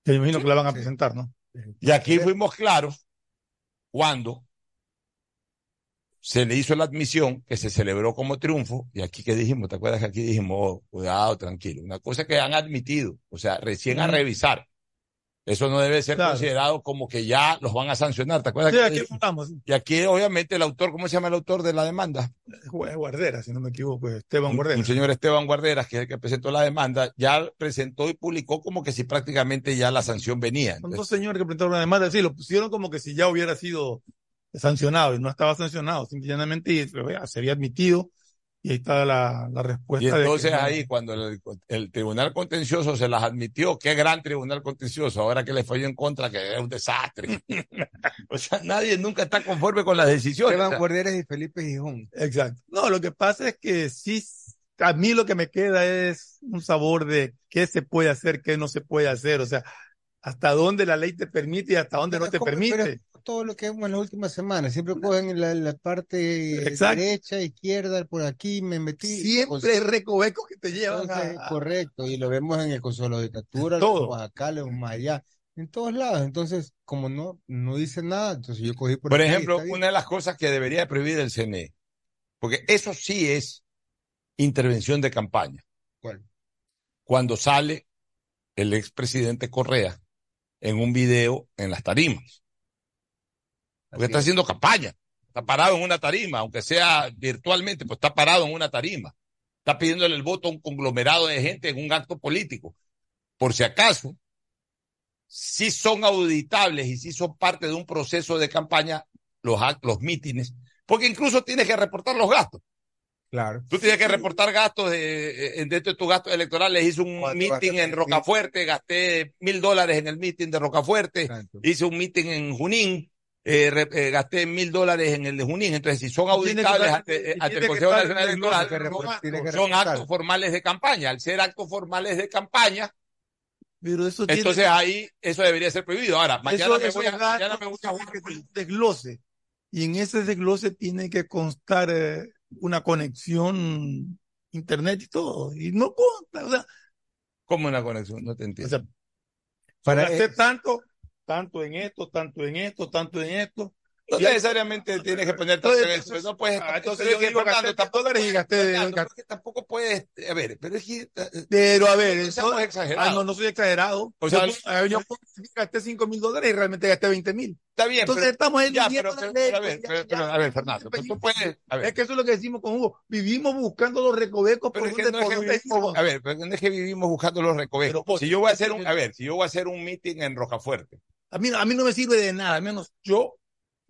Me imagino que la van a Sí. presentar, ¿no? Y aquí fuimos claros cuando se le hizo la admisión que se celebró como triunfo, y aquí que dijimos, ¿te acuerdas que aquí dijimos, oh, cuidado, tranquilo? Una cosa que han admitido, o sea, recién a revisar. Eso no debe ser Claro. considerado como que ya los van a sancionar, ¿te acuerdas? Sí, que aquí hablamos. Y aquí, obviamente, el autor, ¿cómo se llama el autor de la demanda? Guardera, si no me equivoco, Esteban Guardera. un señor Esteban Guarderas, que es el que presentó la demanda, ya presentó y publicó como que si prácticamente ya la sanción venía. Son Entonces, dos señores que presentaron una demanda, sí, lo pusieron como que si ya hubiera sido sancionado y no estaba sancionado, simplemente y, ya se había admitido y ahí está la, la respuesta. Y de que entonces no. ahí, cuando el, el tribunal contencioso se las admitió, qué gran tribunal contencioso, ahora que le falló en contra, que es un desastre. o sea, nadie nunca está conforme con las decisiones. Esteban Guarderas y Felipe Gijón. Exacto. No, lo que pasa es que sí, a mí lo que me queda es un sabor de qué se puede hacer, qué no se puede hacer, o sea, hasta dónde la ley te permite y hasta dónde no te como- permite. Todo lo que vemos en las últimas semanas, siempre cogen la, la parte Exacto. derecha, izquierda, por aquí me metí. Siempre hay recovecos que te llevan Entonces, a... correcto, y lo vemos en el Consejo de Dictatura, en Oaxaca, en Maya, en todos lados. Entonces, como no, no dice nada, entonces yo cogí por Por aquí, ejemplo, una de las cosas que debería prohibir el CNE, porque eso sí es intervención de campaña. ¿Cuál? Cuando sale el expresidente Correa en un video en las tarimas. Porque Así está es. haciendo campaña. Está parado en una tarima, aunque sea virtualmente, pues está parado en una tarima. Está pidiéndole el voto a un conglomerado de gente en un acto político. Por si acaso, si son auditables y si son parte de un proceso de campaña, los los mítines, porque incluso tienes que reportar los gastos. Claro. Tú tienes que reportar gastos de, dentro de tus gastos electorales. Hice un ¿Cuánto meeting en Rocafuerte, gasté mil dólares en el meeting de Rocafuerte hice un meeting en Junín, eh, re- eh, gasté mil dólares en el de Junín. Entonces, si son auditables ante, eh, ante el Consejo Nacional Electoral, son reportar. actos formales de campaña. Al ser actos formales de campaña, Pero eso tiene- entonces ahí eso debería ser prohibido. Ahora, mañana eso- me voy a, mañana me voy un desglose. Y en ese desglose tiene que constar eh, una conexión internet y todo. Y no consta. O sea, ¿Cómo una conexión? No te o entiendo. sea Para, gasté eh, tanto, tanto en esto, tanto en esto, tanto en esto. No Y- necesariamente tienes que poner en eso, no puedes. ah, entonces yo es digo, gasté dólares y gasté- Fernando, gasté- pero es que tampoco puedes, a ver, pero es que eh, Pero a ver, no eso, seamos exagerados. ah, no, no soy exagerado. O sea, yo, yo gasté 5 mil dólares y realmente gasté 20 mil. Está bien, Entonces pero, estamos ya, eligiendo pero, pero, ley, pero, a ver, ya, pero, ya. a ver, Fernando, tú puedes, a ver, Es que eso es lo que decimos con Hugo. Vivimos buscando los recovecos pero por es que no es que vivimos, a ver, pero no es que vivimos buscando los recovecos. Si yo voy a hacer un, a ver, si yo voy a hacer un meeting en Rocafuerte, A mí, a mí no me sirve de nada, al menos yo,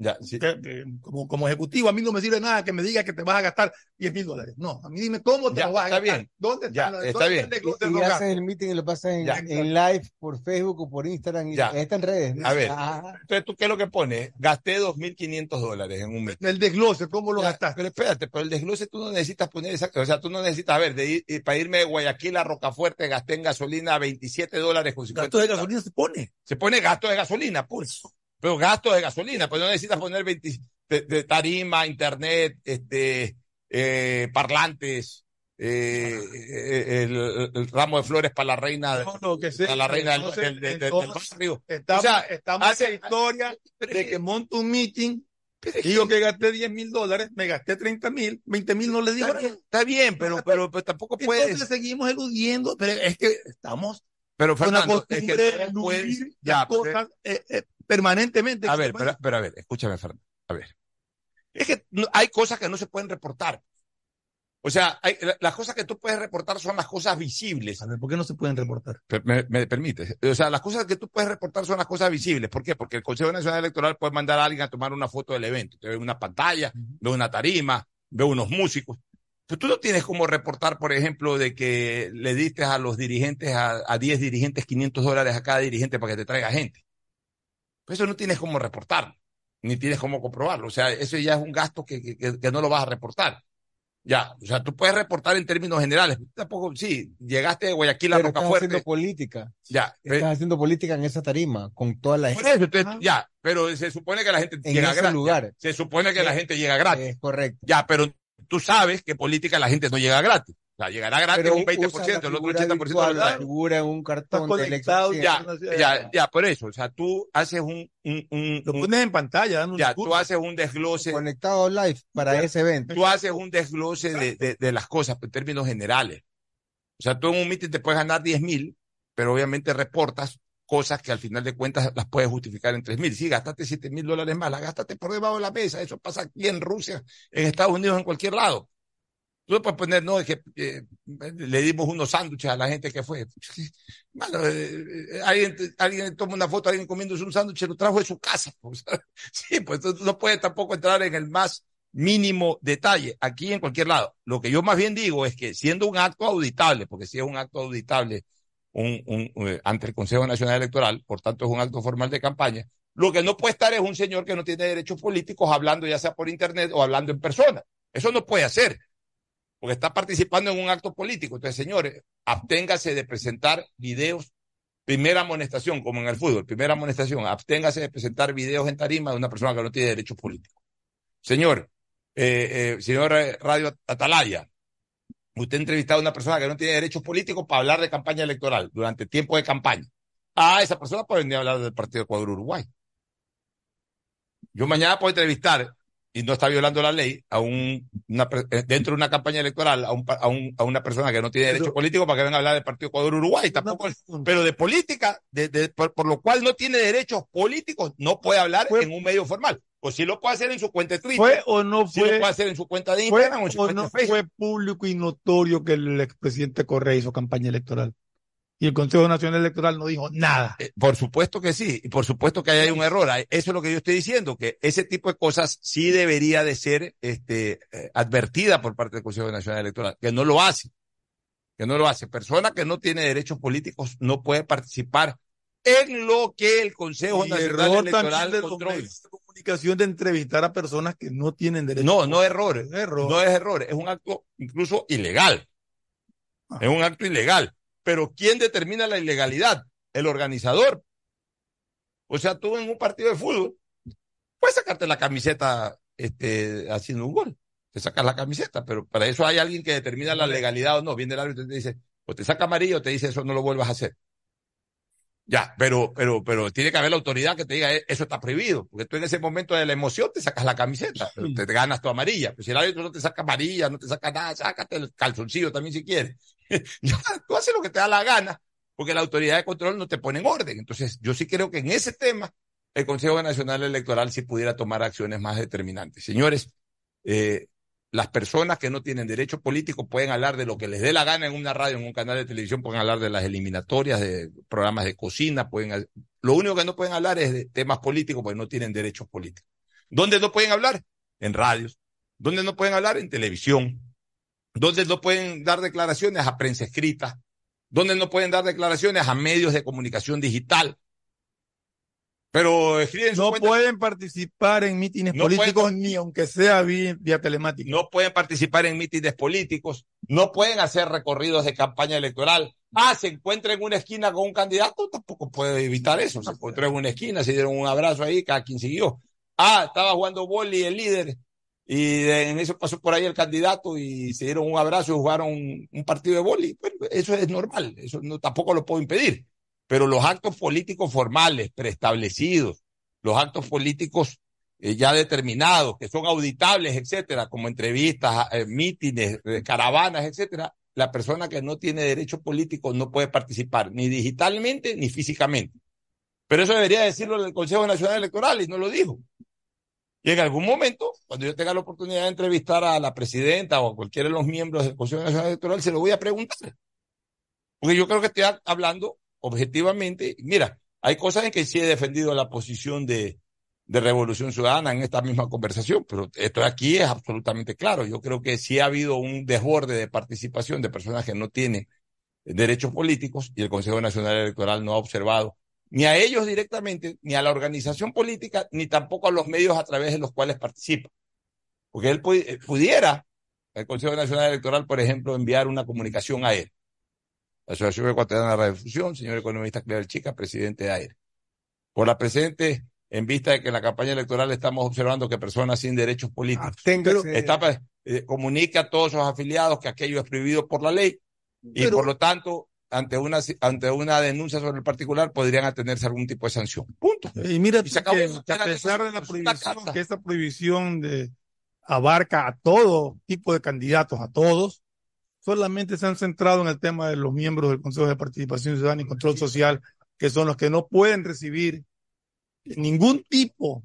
ya, si- que- que como, como ejecutivo, a mí no me sirve nada que me diga que te vas a gastar 10 mil dólares. No, a mí dime cómo te Ya, lo vas a está gastar. bien. ¿Dónde Ya, está, está dónde bien. el de y haces el meeting y lo pasas en, Ya. en live por Facebook o por Instagram y Ya. está en redes. ¿no? A ver. Ah, entonces tú qué es lo que pones, gasté 2.500 dólares en un meeting. El desglose, ¿cómo lo Ya, gastaste? Pero espérate, pero el desglose tú no necesitas poner exacto, o sea, tú no necesitas, a ver, de ir, y para irme de Guayaquil a Rocafuerte gasté en gasolina 27 dólares con 50 Gasto de gasolina se pone. Se pone gasto de gasolina, pues. Pero gasto de gasolina, pues no necesitas poner 20 de, de tarima, internet, este, eh, parlantes, eh, eh, el, el ramo de flores para la reina, No, que sea. para la reina del, Entonces, del- del- del entonces, barrio. Estamos, O sea, estamos hace- en la historia de que monto un meeting Digo que gasté 10 mil dólares, me gasté 30 mil, 20 mil no le digo Está bien, está bien, pero, pero, pero tampoco Entonces puedes. le seguimos eludiendo, pero es que estamos Pero con la Fernando, es que de no puedes. Ya, cosas eh, eh, permanentemente. A ver, pero, pero a ver, escúchame, Fernando. A ver. Es que hay cosas que no se pueden reportar. O sea, hay, las cosas que tú puedes reportar son las cosas visibles. A ver, ¿por qué no se pueden reportar? Me, me permites. O sea, las cosas que tú puedes reportar son las cosas visibles. ¿Por qué? Porque el Consejo Nacional Electoral puede mandar a alguien a tomar una foto del evento. Te ve una pantalla, ve una tarima, ve unos músicos. Pero tú no tienes como reportar, por ejemplo, de que le diste a los dirigentes, a, a 10 dirigentes, 500 dólares a cada dirigente para que te traiga gente. Pues eso no tienes como reportarlo, ni tienes cómo comprobarlo. O sea, eso ya es un gasto que, que- que- no lo vas a reportar. Ya, o sea, tú puedes reportar en términos generales. Tampoco, sí, llegaste de Guayaquil a Pero estás Rocafuerte. haciendo política. Ya, Estás haciendo política en esa tarima, con toda la gente. eso, entonces, ya, pero se supone que la gente En llega ese gratis. lugar. Se supone que la Sí. gente llega gratis. Es correcto. Ya, pero tú sabes que política la gente no llega gratis. O sea, llegará gratis Pero un 20%, usa la el otro figura 80% virtual, la figura en un cartón de conectado elección. Ya, ya, ya, por eso. O sea, tú haces un, un, un- Lo pones en pantalla, un ya, tú haces un desglose, conectado live para Ya. ese evento. tú haces un desglose de, de, de las cosas en términos generales. O sea, tú en un meeting te puedes ganar 10 mil, pero obviamente reportas cosas que al final de cuentas las puedes justificar en 3 mil. Sí, gastaste 7 mil dólares más, las gastaste por debajo de la mesa. Eso pasa aquí en Rusia, en Estados Unidos, en cualquier lado. No puedes poner, no, es que eh, le dimos unos sándwiches a la gente que fue. Mano, eh, eh, alguien, toma una foto, alguien comiéndose un sándwich, lo trajo de su casa. Sea, sí, pues no puedes tampoco entrar en el más mínimo detalle, aquí en cualquier lado. Lo que yo más bien digo es que siendo un acto auditable, porque si es un acto auditable un, un, ante el Consejo Nacional Electoral, por tanto es un acto formal de campaña, lo que no puede estar es un señor que no tiene derechos políticos hablando ya sea por internet o hablando en persona. Eso no puede hacer, porque está participando en un acto político. Entonces, señores, absténgase de presentar videos Primera amonestación, como en el fútbol, primera amonestación, absténgase de presentar videos en tarima de una persona que no tiene derechos políticos. Señor, eh, eh, señor eh, Radio Atalaya, usted ha entrevistado a una persona que no tiene derechos políticos para hablar de campaña electoral durante tiempo de campaña. Ah, esa persona puede venir a hablar del Partido Ecuador Uruguay. Yo mañana puedo entrevistar, y no está violando la ley, a un, una, eh, dentro de una campaña electoral, a, un, a, un, a una persona que no tiene Pero- derechos políticos para que venga a hablar del Partido Ecuador Uruguay. Tampoco, pero de política, de, de- por, por lo cual no tiene derechos políticos, no puede hablar Fue- en un medio formal. O sí lo puede hacer en su cuenta de Twitter, ¿Fue o no sí lo fue? puede hacer en su cuenta de ¿Fue Instagram o en su o cuenta no de Facebook. fue público y notorio que el expresidente Correa hizo campaña electoral? Y el Consejo Nacional Electoral no dijo nada. Eh, Por supuesto que sí, y por supuesto que ahí hay un error. Eso es lo que yo estoy diciendo, que ese tipo de cosas sí debería de ser este, eh, advertida por parte del Consejo Nacional Electoral, que no lo hace, que no lo hace. Persona que no tiene derechos políticos no puede participar en lo que el Consejo Y Nacional error Electoral de controla. comunicación de entrevistar a personas que no tienen derecho. No, no es error, error. no es error, es un acto incluso ilegal. Ah. Es un acto ilegal. Pero ¿quién determina la ilegalidad? El organizador. O sea, tú en un partido de fútbol puedes sacarte la camiseta este, haciendo un gol. Te sacas la camiseta, pero para eso hay alguien que determina la legalidad o no. Viene el árbitro y te dice, o te saca amarillo o te dice eso no lo vuelvas a hacer. Ya, pero, pero, pero tiene que haber la autoridad que te diga "Eh, eso está prohibido, porque tú en ese momento de la emoción te sacas la camiseta, pero te, ganas tu amarilla. Pues si el árbitro no te saca amarilla, no te saca nada, sácate el calzoncillo también si quieres. Tú haces lo que te da la gana, porque la autoridad de control no te pone en orden. Entonces, yo sí creo que en ese tema el Consejo Nacional Electoral sí pudiera tomar acciones más determinantes. Señores, eh, las personas que no tienen derecho político pueden hablar de lo que les dé la gana en una radio, en un canal de televisión, pueden hablar de las eliminatorias, de programas de cocina, pueden, lo único que no pueden hablar es de temas políticos porque no tienen derechos políticos. ¿Dónde no pueden hablar? En radios. ¿Dónde no pueden hablar? En televisión. ¿Dónde no pueden dar declaraciones a prensa escrita? ¿Dónde no pueden dar declaraciones a medios de comunicación digital? Pero escriben No cuenta- pueden participar en mítines No pueden- políticos ni aunque sea vía, vía telemática. no pueden participar en mítines políticos, no pueden hacer recorridos de campaña electoral. Ah, se encuentra en una esquina con un candidato, tampoco puede evitar eso. Se encontró en una esquina, se dieron un abrazo ahí, cada quien siguió. Ah, estaba jugando boli el líder y en eso pasó por ahí el candidato y se dieron un abrazo y jugaron un, partido de boli. Eso es normal, eso no, tampoco lo puedo impedir. Pero los actos políticos formales, preestablecidos, los actos políticos eh, ya determinados, que son auditables, etcétera, como entrevistas, eh, mítines, eh, caravanas, etcétera, la persona que no tiene derecho político no puede participar ni digitalmente ni físicamente. Pero eso debería decirlo el Consejo Nacional Electoral y no lo dijo. Y en algún momento, cuando yo tenga la oportunidad de entrevistar a la presidenta o a cualquiera de los miembros del Consejo Nacional Electoral, se lo voy a preguntar. Porque yo creo que estoy hablando objetivamente. Mira, hay cosas en que sí he defendido la posición de, Revolución Ciudadana en esta misma conversación, pero esto aquí es absolutamente claro. Yo creo que sí ha habido un desborde de participación de personas que no tienen derechos políticos y el Consejo Nacional Electoral no ha observado ni a ellos directamente, ni a la organización política, ni tampoco a los medios a través de los cuales participa. Porque él eh, pudiera, el Consejo Nacional Electoral, por ejemplo, enviar una comunicación a él. La Asociación Ecuatoriana de Radiodifusión, señor economista Cleber Chica, presidente de AER. Por la presente, en vista de que en la campaña electoral estamos observando que personas sin derechos políticos está, eh, comunica a todos sus afiliados que aquello es prohibido por la ley y por lo tanto ante una, ante una denuncia sobre el particular podrían atenerse a algún tipo de sanción. Punto. Y mira, que, a pesar de la prohibición, que esta prohibición de, abarca a todo tipo de candidatos, a todos, solamente se han centrado en el tema de los miembros del Consejo de Participación Ciudadana y Control Social, que son los que no pueden recibir ningún tipo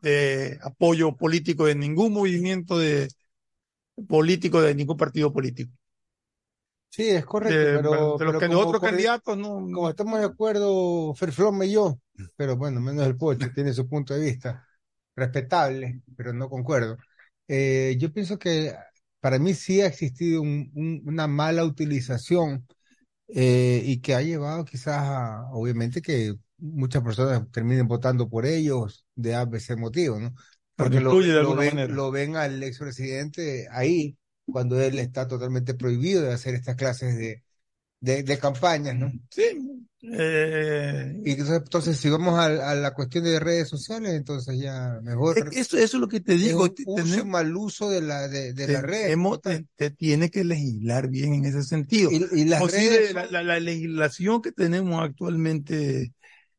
de apoyo político de ningún movimiento de político de ningún partido político. Sí, es correcto, pero, de los que otros candidatos no. Como estamos de acuerdo, Ferflome y yo, pero bueno, menos el Pocho, tiene su punto de vista respetable, pero no concuerdo. Eh, yo pienso que para mí sí ha existido una mala utilización eh, y que ha llevado quizás a, obviamente, que muchas personas terminen votando por ellos de ABC motivo, ¿no? Porque lo, ven, lo ven al expresidente ahí cuando él está totalmente prohibido de hacer estas clases de, de, campañas, ¿no? Sí. Eh, y entonces, si vamos a, la cuestión de redes sociales, entonces ya mejor. Eso, eso es lo que te digo. un mal uso de la, de, de la red. Te, tiene que legislar bien en ese sentido. Y, las redes... la, la, legislación que tenemos actualmente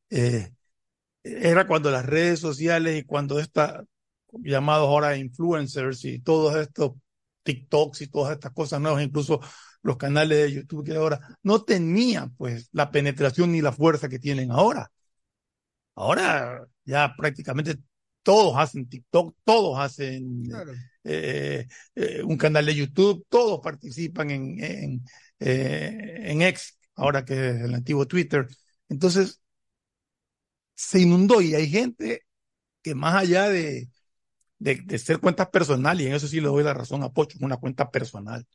eh, era cuando las redes sociales y cuando está llamados ahora influencers y todos estos TikToks y todas estas cosas nuevas, incluso los canales de YouTube que ahora no tenían pues la penetración ni la fuerza que tienen ahora. Ahora ya prácticamente todos hacen TikTok, todos hacen eh, eh, un canal de YouTube, todos participan en, en, eh, en X, ahora que es el antiguo Twitter. Entonces, se inundó y hay gente que más allá de, de, ser cuentas personales, y en eso sí le doy la razón a Pocho, una cuenta personal,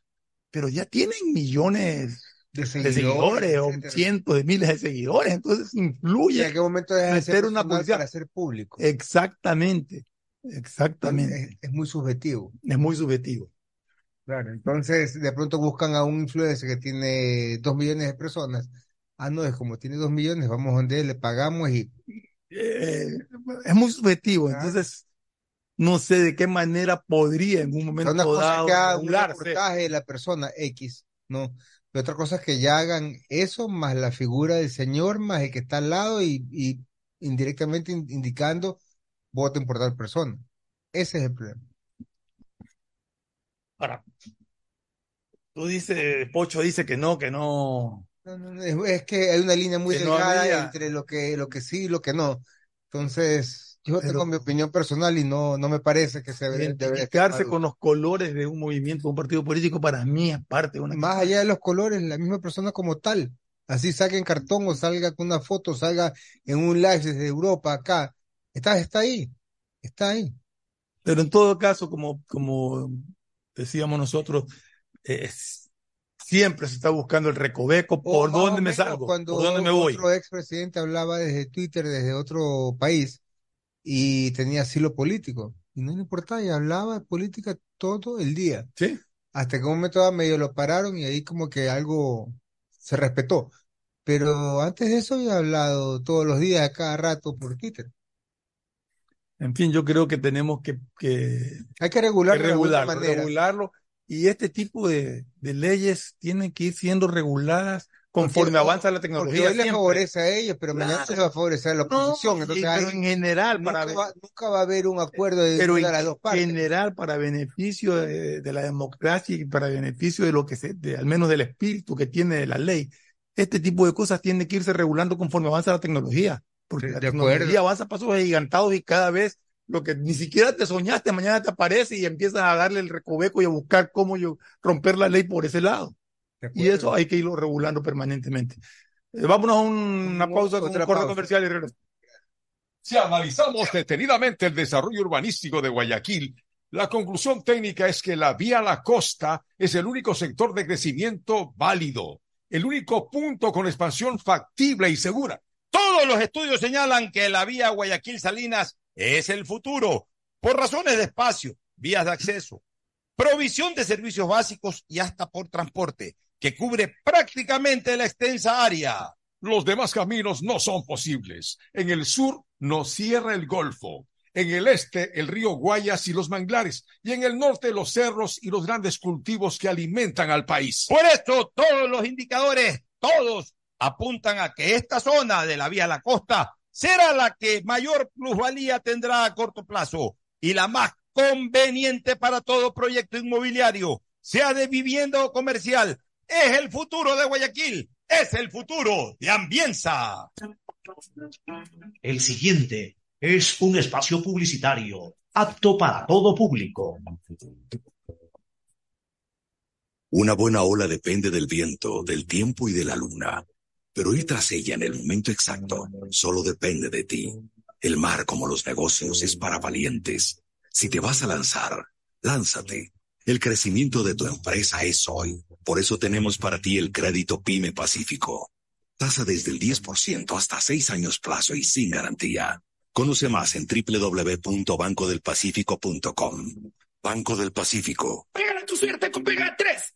pero ya tienen millones de seguidores, o cientos de miles de seguidores, entonces influye. en qué momento deja de ser una publicidad para ser público? Exactamente, exactamente. Es, muy subjetivo. Es muy subjetivo. Claro, entonces de pronto buscan a un influencer que tiene dos millones de personas. Ah, no, es como tiene dos millones, vamos donde le pagamos y... Eh, es muy subjetivo, entonces no sé de qué manera podría en un momento una dado que un reportaje de la persona X, ¿no? Y otra cosa es que ya hagan eso más la figura del señor, más el que está al lado y, indirectamente indicando voten por tal persona. Ese es el problema. Ahora, tú dices, Pocho dice que no, que no. es, que hay una línea muy delgada entre lo que, lo que sí y lo que no. Entonces, yo tengo mi opinión personal y no, no me parece que se debe identificarse con los colores de un movimiento, un partido político, para mí es parte de una. Más allá de los colores, la misma persona como tal. Así salga en cartón o salga con una foto, salga en un live desde Europa acá. Está, está ahí, está ahí. Pero en todo caso, como, como decíamos nosotros, siempre se está buscando el recoveco, por dónde me salgo, por dónde me voy. Otro expresidente hablaba desde Twitter, desde otro país, y tenía asilo político. Y no le importaba, y hablaba de política todo el día. Sí. Hasta que un momento medio lo pararon y ahí como que algo se respetó. Pero antes de eso había hablado todos los días, a cada rato por Twitter. En fin, yo creo que tenemos que... que Hay que regularlo, regularlo, regularlo. Y este tipo de, de leyes tienen que ir siendo reguladas conforme Porque- avanza la Porque tecnología. hoy les siempre. favorece a ellos, pero mañana Claro. se va a favorecer a la oposición. Entonces, pero en general, para, nunca, va, nunca va a haber un acuerdo de pero en las dos partes. general para beneficio de, de la democracia y para beneficio de lo que se, de, al menos del espíritu que tiene la ley, este tipo de cosas tiene que irse regulando conforme avanza la tecnología, porque De- la tecnología acuerdo. avanza a pasos agigantados y cada vez lo que ni siquiera te soñaste, mañana te aparece y empiezas a darle el recoveco y a buscar cómo yo romper la ley por ese lado. Y eso hay que irlo regulando permanentemente. Eh, vámonos a un- una Un- pausa con un corte pausa. comercial y regreso. Si analizamos detenidamente el desarrollo urbanístico de Guayaquil, la conclusión técnica es que la vía a la costa es el único sector de crecimiento válido, el único punto con expansión factible y segura. Todos los estudios señalan que la vía Guayaquil-Salinas es el futuro, por razones de espacio, vías de acceso, provisión de servicios básicos y hasta por transporte, que cubre prácticamente la extensa área. Los demás caminos no son posibles. En el sur nos cierra el Golfo, en el este el río Guayas y los manglares, y en el norte los cerros y los grandes cultivos que alimentan al país. Por eso todos los indicadores, todos, apuntan a que esta zona de la vía a la costa será la que mayor plusvalía tendrá a corto plazo y la más conveniente para todo proyecto inmobiliario, sea de vivienda o comercial. Es el futuro de Guayaquil, es el futuro de Ambienza. El siguiente es un espacio publicitario apto para todo público. Una buena ola depende del viento, del tiempo y de la luna. Pero ir tras ella en el momento exacto solo depende de ti. El mar, como los negocios, es para valientes. Si te vas a lanzar, lánzate. El crecimiento de tu empresa es hoy. Por eso tenemos para ti el crédito PYME Pacífico. Tasa desde el 10% hasta 6 años plazo y sin garantía. Conoce más en www.bancodelpacifico.com. Banco del Pacífico. Pégale tu suerte con Pega 3.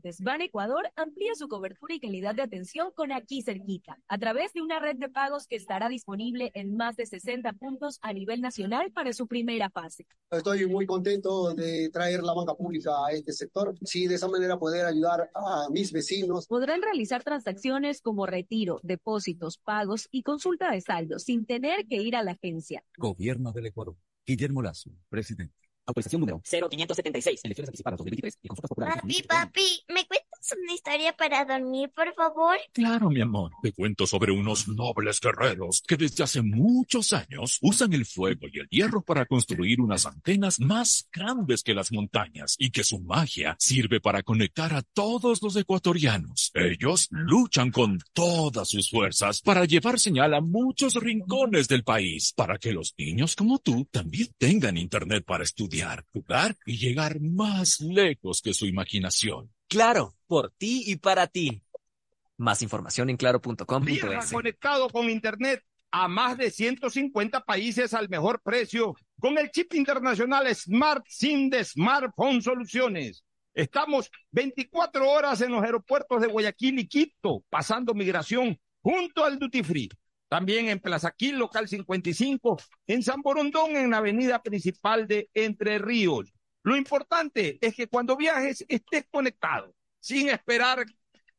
Ban Ecuador amplía su cobertura y calidad de atención con aquí cerquita, a través de una red de pagos que estará disponible en más de 60 puntos a nivel nacional para su primera fase. Estoy muy contento de traer la banca pública a este sector. Sí, de esa manera poder ayudar a mis vecinos. Podrán realizar transacciones como retiro, depósitos, pagos y consulta de saldos sin tener que ir a la agencia. Gobierno del Ecuador. Guillermo Lazo, presidente. Autorización número 0576. Elecciones anticipadas 2023 y consultas populares. Papi, papi, ¿me cuentas una historia para dormir, por favor? Claro, mi amor. Te cuento sobre unos nobles guerreros que desde hace muchos años usan el fuego y el hierro para construir unas antenas más grandes que las montañas y que su magia sirve para conectar a todos los ecuatorianos. Ellos luchan con todas sus fuerzas para llevar señal a muchos rincones del país, para que los niños como tú también tengan internet para estudiar, jugar y llegar más lejos que su imaginación. Claro, por ti y para ti. Más información en claro.com.es. conectado con Internet a más de 150 países al mejor precio con el chip internacional Smart SIM de Smartphone Soluciones. Estamos 24 horas en los aeropuertos de Guayaquil y Quito, pasando migración junto al Duty Free. También en Plaza Quil, local 55, en San Borondón, en la avenida principal de Entre Ríos. Lo importante es que cuando viajes estés conectado, sin esperar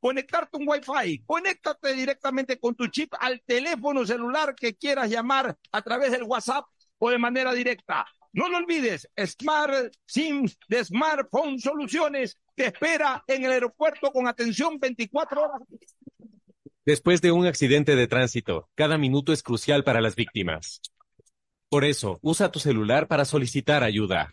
conectarte un Wi-Fi. Conéctate directamente con tu chip al teléfono celular que quieras llamar a través del WhatsApp o de manera directa. No lo olvides, Smart SIM de Smartphone Soluciones te espera en el aeropuerto con atención 24 horas. Después de un accidente de tránsito, cada minuto es crucial para las víctimas. Por eso, usa tu celular para solicitar ayuda.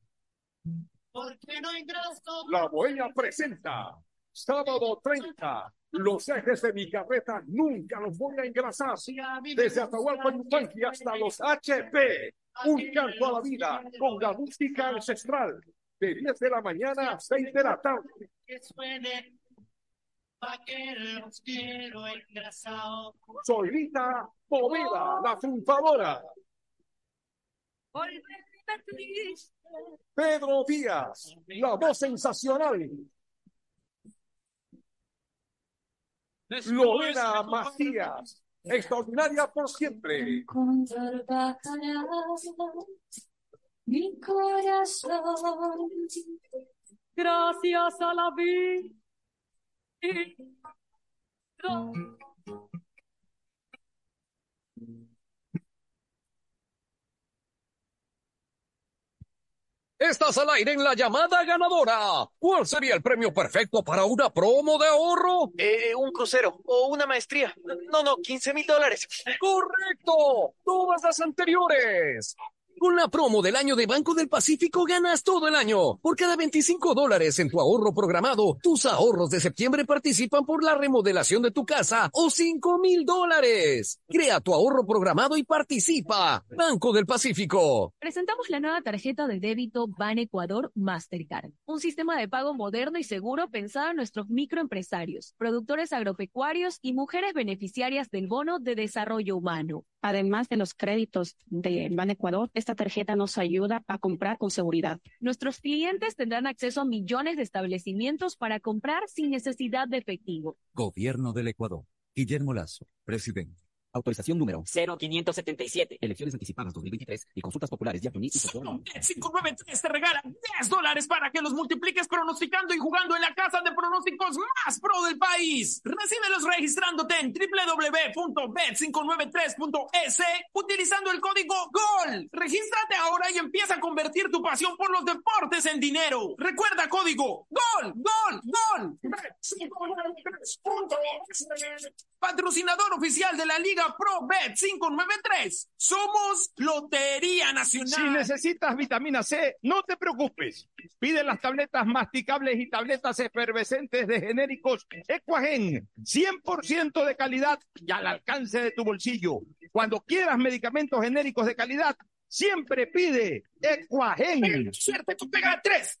Porque no hay graso. La Bohemia presenta sábado 30. Los ejes de mi carreta nunca los voy a engrasar. Desde Atahualpa Yupanqui hasta los HP. Un canto a la vida con la música ancestral. De 10 de la mañana a 6 de la tarde. Que suene. Pa' que los quiero engrasados. Solita Poveda, la triunfadora. Volverme triste. Pedro Díaz, la voz sensacional. Lorena Macías, extraordinaria por siempre. Mi corazón. Gracias a la vida. Estás al aire en la llamada ganadora. ¿Cuál sería el premio perfecto para una promo de ahorro? Eh, un crucero o una maestría. No, no, 15 mil dólares. ¡Correcto! Todas las anteriores. Con la promo del año de Banco del Pacífico ganas todo el año. Por cada 25 dólares en tu ahorro programado, tus ahorros de septiembre participan por la remodelación de tu casa o 5 mil dólares. Crea tu ahorro programado y participa. Banco del Pacífico. Presentamos la nueva tarjeta de débito Ban Ecuador Mastercard, un sistema de pago moderno y seguro pensado en nuestros microempresarios, productores agropecuarios y mujeres beneficiarias del bono de desarrollo humano. Además de los créditos de Ban Ecuador, esta tarjeta nos ayuda a comprar con seguridad. Nuestros clientes tendrán acceso a millones de establecimientos para comprar sin necesidad de efectivo. Gobierno del Ecuador. Guillermo Lazo, presidente. Autorización número 0577. Elecciones anticipadas 2023 y consultas populares Diaconí y Socorro. Bet593 te regala 10 dólares para que los multipliques pronosticando y jugando en la casa de pronósticos más pro del país. Recíbelos registrándote en www.bet593.es utilizando el código GOL. Regístrate ahora y empieza a convertir tu pasión por los deportes en dinero. Recuerda código GOL, GOL, GOL. Bet593.es. Patrocinador oficial de la Liga Pro Bet 593. Somos Lotería Nacional. Si necesitas vitamina C, no te preocupes. Pide las tabletas masticables y tabletas efervescentes de genéricos Equagen, 100% de calidad y al alcance de tu bolsillo. Cuando quieras medicamentos genéricos de calidad, siempre pide Equagen. Suerte con Pega 3.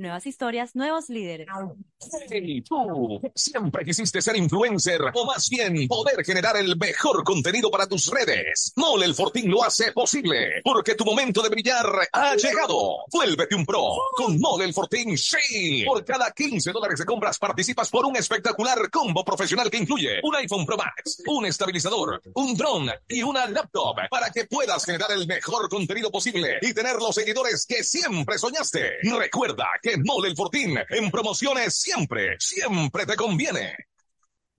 Nuevas historias, nuevos líderes. Hey, tú, siempre quisiste ser influencer o más bien poder generar el mejor contenido para tus redes. Mole el Fortín lo hace posible porque tu momento de brillar ha llegado. Vuélvete un pro con Mole el Fortín. Sí, por cada 15 dólares de compras participas por un espectacular combo profesional que incluye un iPhone Pro Max, un estabilizador, un drone y una laptop para que puedas generar el mejor contenido posible y tener los seguidores que siempre soñaste. Recuerda que Mole el Fortín en promociones siempre, siempre te conviene.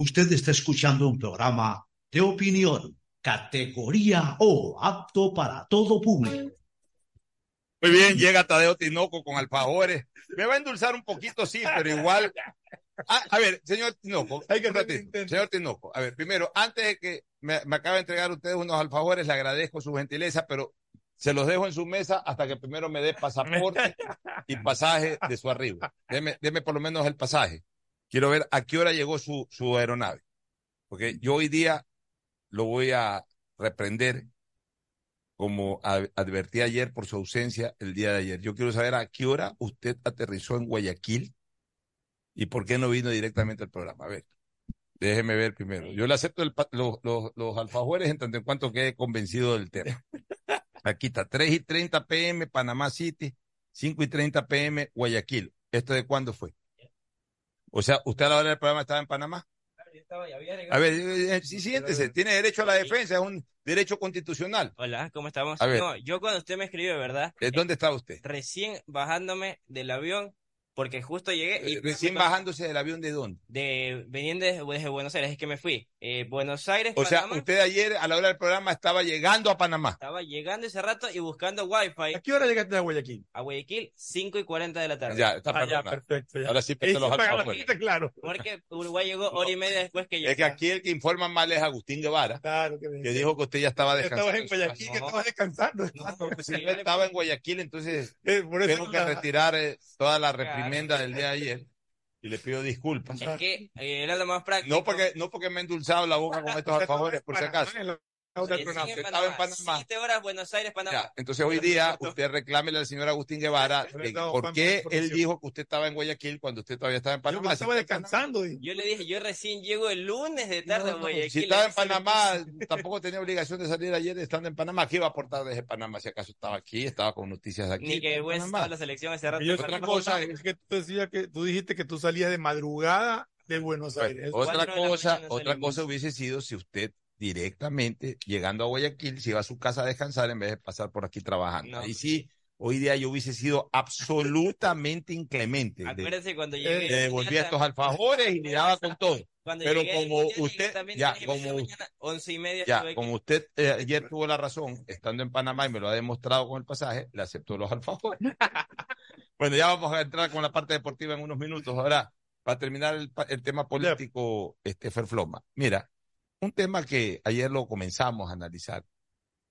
Usted está escuchando un programa de opinión, categoría O, apto para todo público. Muy bien, llega Tadeo Tinoco con alfajores. Me va a endulzar un poquito, sí, pero igual. Ah, a ver, señor Tinoco, hay que Señor Tinoco, a ver, primero, antes de que me, me acabe de entregar a ustedes unos alfajores, le agradezco su gentileza, pero se los dejo en su mesa hasta que primero me dé pasaporte y pasaje de su arribo. Deme, deme por lo menos el pasaje. Quiero ver a qué hora llegó su, su aeronave. Porque yo hoy día lo voy a reprender como advertí ayer por su ausencia el día de ayer. Yo quiero saber a qué hora usted aterrizó en Guayaquil y por qué no vino directamente al programa. A ver, déjeme ver primero. Yo le acepto el los, los, los alfajores en tanto en cuanto quede convencido del tema. Aquí está, 3 y 30 pm Panamá City, 5 y 30 pm Guayaquil. ¿Esto de cuándo fue? O sea, ¿usted a la hora del programa estaba en Panamá? A ver, eh, eh, sí, siéntese, tiene derecho a la defensa, es un derecho constitucional. Hola, ¿cómo estamos? A ver. No, yo cuando usted me escribió, ¿verdad? ¿Eh, ¿Dónde estaba usted? Recién bajándome del avión, porque justo llegué y Eh, Recién bajándose del avión de dónde? de veniendo desde, desde Buenos Aires, es que me fui. Eh, Buenos Aires, O sea, usted ayer a la hora del programa estaba llegando a Panamá. estaba llegando ese rato y buscando wifi. ¿A qué hora llegaste a Guayaquil? A Guayaquil, 5 y 40 de la tarde. Ya, está Ah, ya, perfecto. ya. Ahora sí, sí los gente, claro. Porque Uruguay llegó hora y media después que yo. Es que aquí el que informa mal es Agustín Guevara, Claro, que, que dijo que usted ya estaba que estabas descansando. en Guayaquil, que estabas descansando. Si yo estaba en Guayaquil, entonces Eh, por eso tengo que la- retirar eh, toda la reprimenda del día de ayer y le pido disculpas. Es que eh, era lo más práctico. No porque, no porque me he endulzado la boca con estos alfajores, por si acaso. Sí, estaba en Panamá. Panamá. Siete horas Buenos Aires, Panamá. Ya, entonces hoy día usted reclámele al señor Agustín Guevara de por qué él dijo que usted estaba en Guayaquil cuando usted todavía estaba en Panamá. estaba descansando. Yo le dije, yo recién llego el lunes de tarde a Guayaquil. Si estaba en Panamá, tampoco tenía obligación de salir ayer estando en Panamá. ¿Qué iba a aportar desde Panamá? Si acaso estaba aquí, estaba con noticias de aquí. Ni que West estaba la selección ese rato. Y Panamá. otra cosa es que tú decías que tú dijiste que tú salías de madrugada de Buenos Aires. Otra cosa, otra cosa hubiese sido si usted directamente llegando a Guayaquil se iba a su casa a descansar en vez de pasar por aquí trabajando. No. Ahí sí, hoy día yo hubiese sido absolutamente inclemente. De, Acuérdese cuando le llegué. devolvía Eh, estos alfajores y le daba con todo. Cuando Pero llegué, como usted, ya, como mañana, once y media Ya, aquí. como usted eh, ayer tuvo la razón, estando en Panamá y me lo ha demostrado con el pasaje, le aceptó los alfajores. bueno, ya vamos a entrar con la parte deportiva en unos minutos. Ahora, para terminar el, el tema político, este Ferfloma. Mira, un tema que ayer lo comenzamos a analizar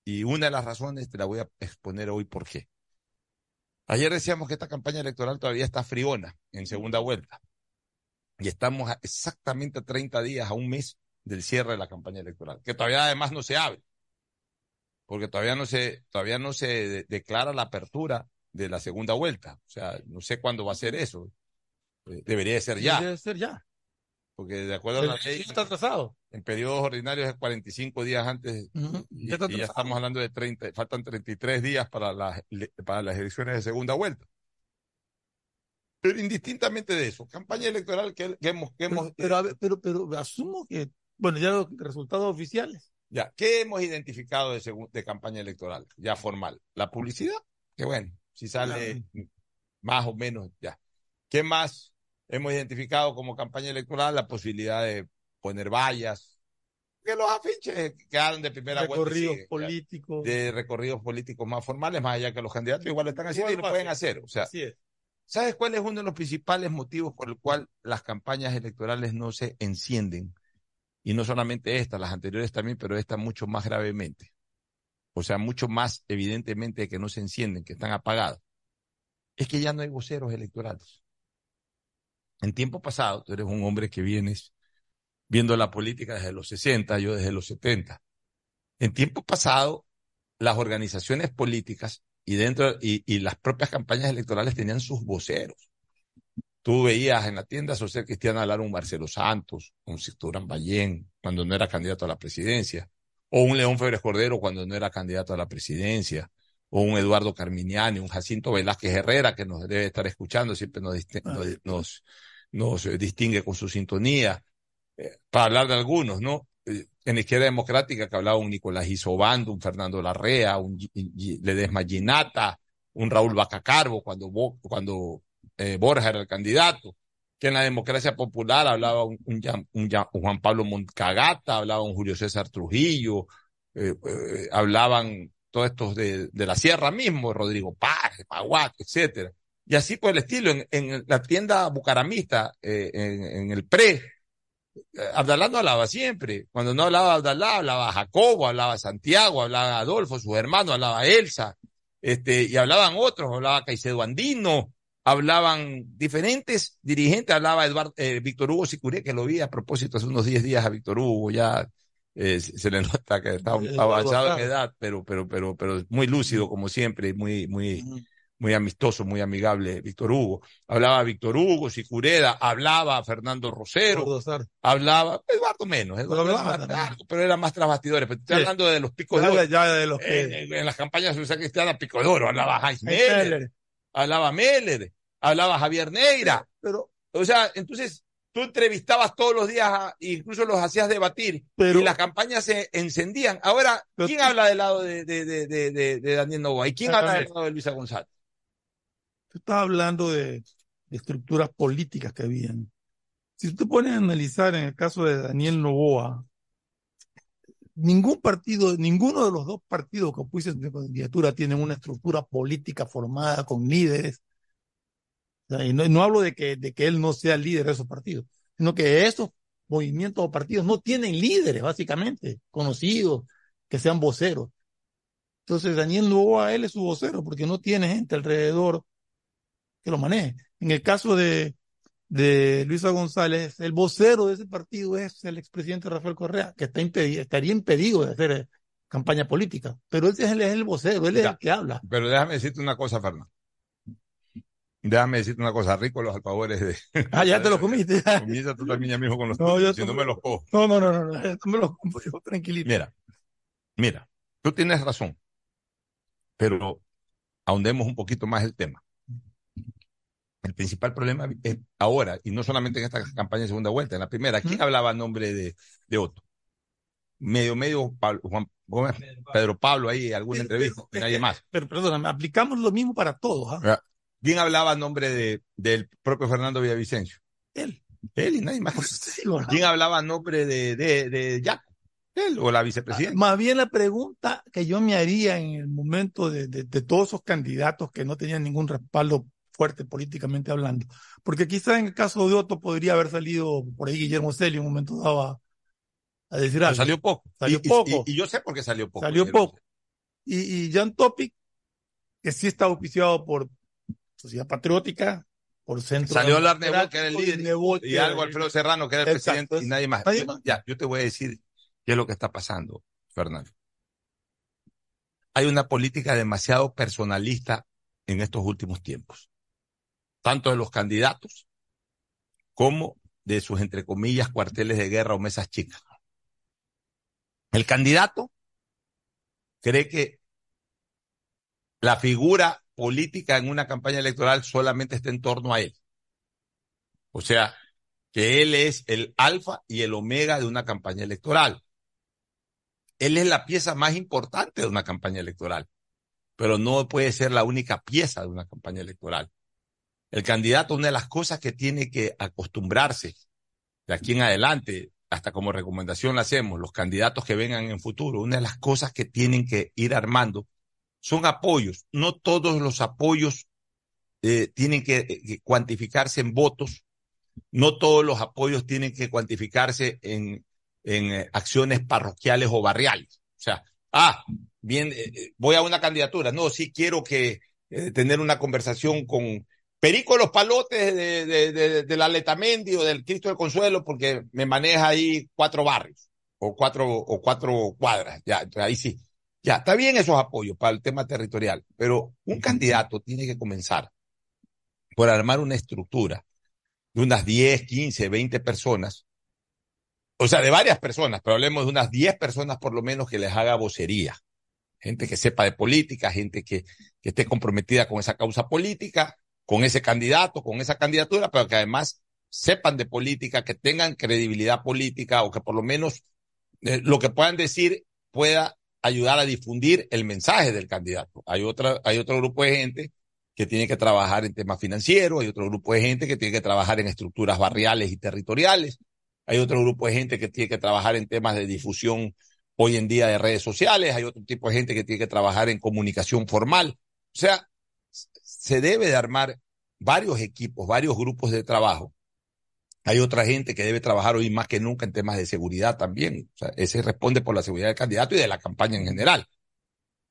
y una de las razones te la voy a exponer hoy por qué. Ayer decíamos que esta campaña electoral todavía está friona en segunda vuelta y estamos a- exactamente a 30 días, a un mes del cierre de la campaña electoral, que todavía además no se abre, porque todavía no se, todavía no se de- declara la apertura de la segunda vuelta. O sea, no sé cuándo va a ser eso. Eh, Debería de ser ya, Debe ser ya. porque de acuerdo a la ley, está atrasado. En periodos ordinarios es 45 días antes y, ya y estamos hablando de 30, faltan 33 días para las, para las elecciones de segunda vuelta. Pero indistintamente de eso, campaña electoral que, que hemos, que hemos, Pero, a ver, pero, pero asumo que, bueno, ya los resultados oficiales. Ya, ¿qué hemos identificado de, de campaña electoral? Ya formal. La publicidad, que bueno, si sale más o menos, ya. ¿Qué más hemos identificado como campaña electoral? La posibilidad de poner vallas, que los afiches que hagan de primera vuelta. Recorridos políticos. De recorridos políticos más formales, más allá que los candidatos igual lo están haciendo Igual y lo pueden hacer. O sea, Así es. ¿Sabes cuál es uno de los principales motivos por el cual las campañas electorales no se encienden? Y no solamente esta, las anteriores también, pero esta mucho más gravemente. O sea, mucho más evidentemente que no se encienden, que están apagadas. es que ya no hay voceros electorales. En tiempo pasado, tú eres un hombre que vienes viendo la política desde los 60, yo desde los 70. En tiempo pasado, las organizaciones políticas y dentro y, y las propias campañas electorales tenían sus voceros. Tú veías en la tienda social cristiana hablar un Marcelo Santos, un Durán Ballén, cuando no era candidato a la presidencia, o un León Febres Cordero cuando no era candidato a la presidencia, o un Eduardo Carminiani, un Jacinto Velázquez Herrera, que nos debe estar escuchando, siempre nos, dist- nos, nos, nos, distingue con su sintonía, para hablar de algunos, ¿no? Eh, En la izquierda democrática que hablaba un Nicolás Isobando, un Fernando Larrea, un Ledesma Ginata, un Raúl Bacacarbo cuando, cuando eh, Borja era el candidato, que en la democracia popular hablaba un, Juan Pablo Moncagata, hablaba un Julio César Trujillo, eh, hablaban todos estos de, de la sierra mismo, Rodrigo Paz, Paguat, etcétera. Y así por el estilo, en, la tienda bucaramista, en, el pre, Abdalá no hablaba siempre. Cuando no hablaba Abdalá, hablaba Jacobo, hablaba Santiago, hablaba Adolfo, sus hermanos, hablaba Elsa, este, y hablaban otros, hablaba Caicedo Andino, hablaban diferentes dirigentes, hablaba Eduardo, eh, Víctor Hugo Sicuré, que lo vi a propósito hace unos 10 días a Víctor Hugo, ya eh, se le nota que está avanzado en edad, pero, pero, pero, pero muy lúcido como siempre, muy, muy, muy amistoso, muy amigable Víctor Hugo. Hablaba Víctor Hugo, Sicureda, hablaba Fernando Rosero, hablaba Eduardo menos, Eduardo Pero era hablaba más largo, pero era más tras bastidores. Pero estoy Sí. hablando de los picos de Ya, de los que- En, en- en las campañas de Cristiana, pico de oro, hablaba Heinz Heinz Meller, hablaba Meller, hablaba Javier Neira. Pero, o sea, entonces tú entrevistabas todos los días, a- incluso los hacías debatir, y las campañas se encendían. Ahora, ¿quién habla del lado de, de, de, de, de- de Daniel Novoa? ¿Y quién habla del lado de Luisa González? Tú estás hablando de, estructuras políticas que habían. Si tú te pones a analizar en el caso de Daniel Novoa, ningún partido, ninguno de los dos partidos que pusieron de candidatura tienen una estructura política formada con líderes. Y no, no hablo de que, de que él no sea el líder de esos partidos, sino que esos movimientos o partidos no tienen líderes, básicamente, conocidos, que sean voceros. Entonces, Daniel Novoa, él es su vocero, porque no tiene gente alrededor que lo maneje. En el caso de, de Luisa González, el vocero de ese partido es el expresidente Rafael Correa, que está impedido, estaría impedido de hacer eh, campaña política. Pero ese es el, es el vocero, él es Ya. el que habla. Pero déjame decirte una cosa, Fernando. Déjame decirte una cosa, rico los alfajores de. Ah, ya te lo comiste. Comienza tú también ya mismo con los No, yo si no me los cojo. No, no, no, no, no, no me lo compro yo, tranquilito. Mira, mira, tú tienes razón, pero ahondemos un poquito más el tema. El principal problema es ahora, y no solamente en esta campaña de segunda vuelta, en la primera, ¿quién hablaba a nombre de, de Otto? Medio, medio, Pablo, Juan, Gómez, Pedro Pablo ahí, alguna entrevista, y nadie más. Pero perdóname, aplicamos lo mismo para todos. ¿ah? Ya. ¿Quién hablaba a nombre de, del propio Fernando Villavicencio? Él. Él y nadie más. ¿no? ¿Quién hablaba a nombre de, de, de Jaco? Él o la vicepresidenta. Más bien la pregunta que yo me haría en el momento de, de- de todos esos candidatos que no tenían ningún respaldo fuerte políticamente hablando, porque quizá en el caso de Otto podría haber salido por ahí Guillermo Celio en un momento dado a, a decir Pero algo. salió poco. Salió Y- poco. Y, y yo sé por qué salió poco. Salió Guillermo. poco. Y, y Jan Topic, que sí está auspiciado por Sociedad Patriótica, por Centro. Salió hablar Nebot, que era el líder, Nebot, y algo Alfredo Serrano, que era el Exacto. presidente, y nadie más. Nadie Yo- más. Ya, yo te voy a decir qué es lo que está pasando, Fernando. Hay una política demasiado personalista en estos últimos tiempos, tanto de los candidatos como de sus, entre comillas, cuarteles de guerra o mesas chicas. El candidato cree que la figura política en una campaña electoral solamente está en torno a él. O sea, que él es el alfa y el omega de una campaña electoral. Él es la pieza más importante de una campaña electoral, pero no puede ser la única pieza de una campaña electoral. El candidato, una de las cosas que tiene que acostumbrarse de aquí en adelante, hasta como recomendación la hacemos, los candidatos que vengan en futuro, una de las cosas que tienen que ir armando son apoyos. No todos los apoyos eh, tienen que, que cuantificarse en votos, no todos los apoyos tienen que cuantificarse en, en eh, acciones parroquiales o barriales. O sea, ah, bien, eh, eh, voy a una candidatura, no, sí quiero que eh, tener una conversación con Perico de los Palotes de, de, de, de la Letamendi o del Cristo del Consuelo, porque me maneja ahí cuatro barrios o cuatro, o cuatro cuadras. Ya, ahí sí. Ya, está bien esos apoyos para el tema territorial, pero un candidato tiene que comenzar por armar una estructura de unas 10, 15, 20 personas, o sea, de varias personas, pero hablemos de unas 10 personas por lo menos que les haga vocería. Gente que sepa de política, gente que, que esté comprometida con esa causa política, con ese candidato, con esa candidatura, pero que además sepan de política, que tengan credibilidad política o que por lo menos eh, lo que puedan decir pueda ayudar a difundir el mensaje del candidato. Hay otra, hay otro grupo de gente que tiene que trabajar en temas financieros, hay otro grupo de gente que tiene que trabajar en estructuras barriales y territoriales, hay otro grupo de gente que tiene que trabajar en temas de difusión hoy en día de redes sociales, hay otro tipo de gente que tiene que trabajar en comunicación formal. O sea, se debe de armar varios equipos, varios grupos de trabajo. Hay otra gente que debe trabajar hoy más que nunca en temas de seguridad también. O sea, ese responde por la seguridad del candidato y de la campaña en general.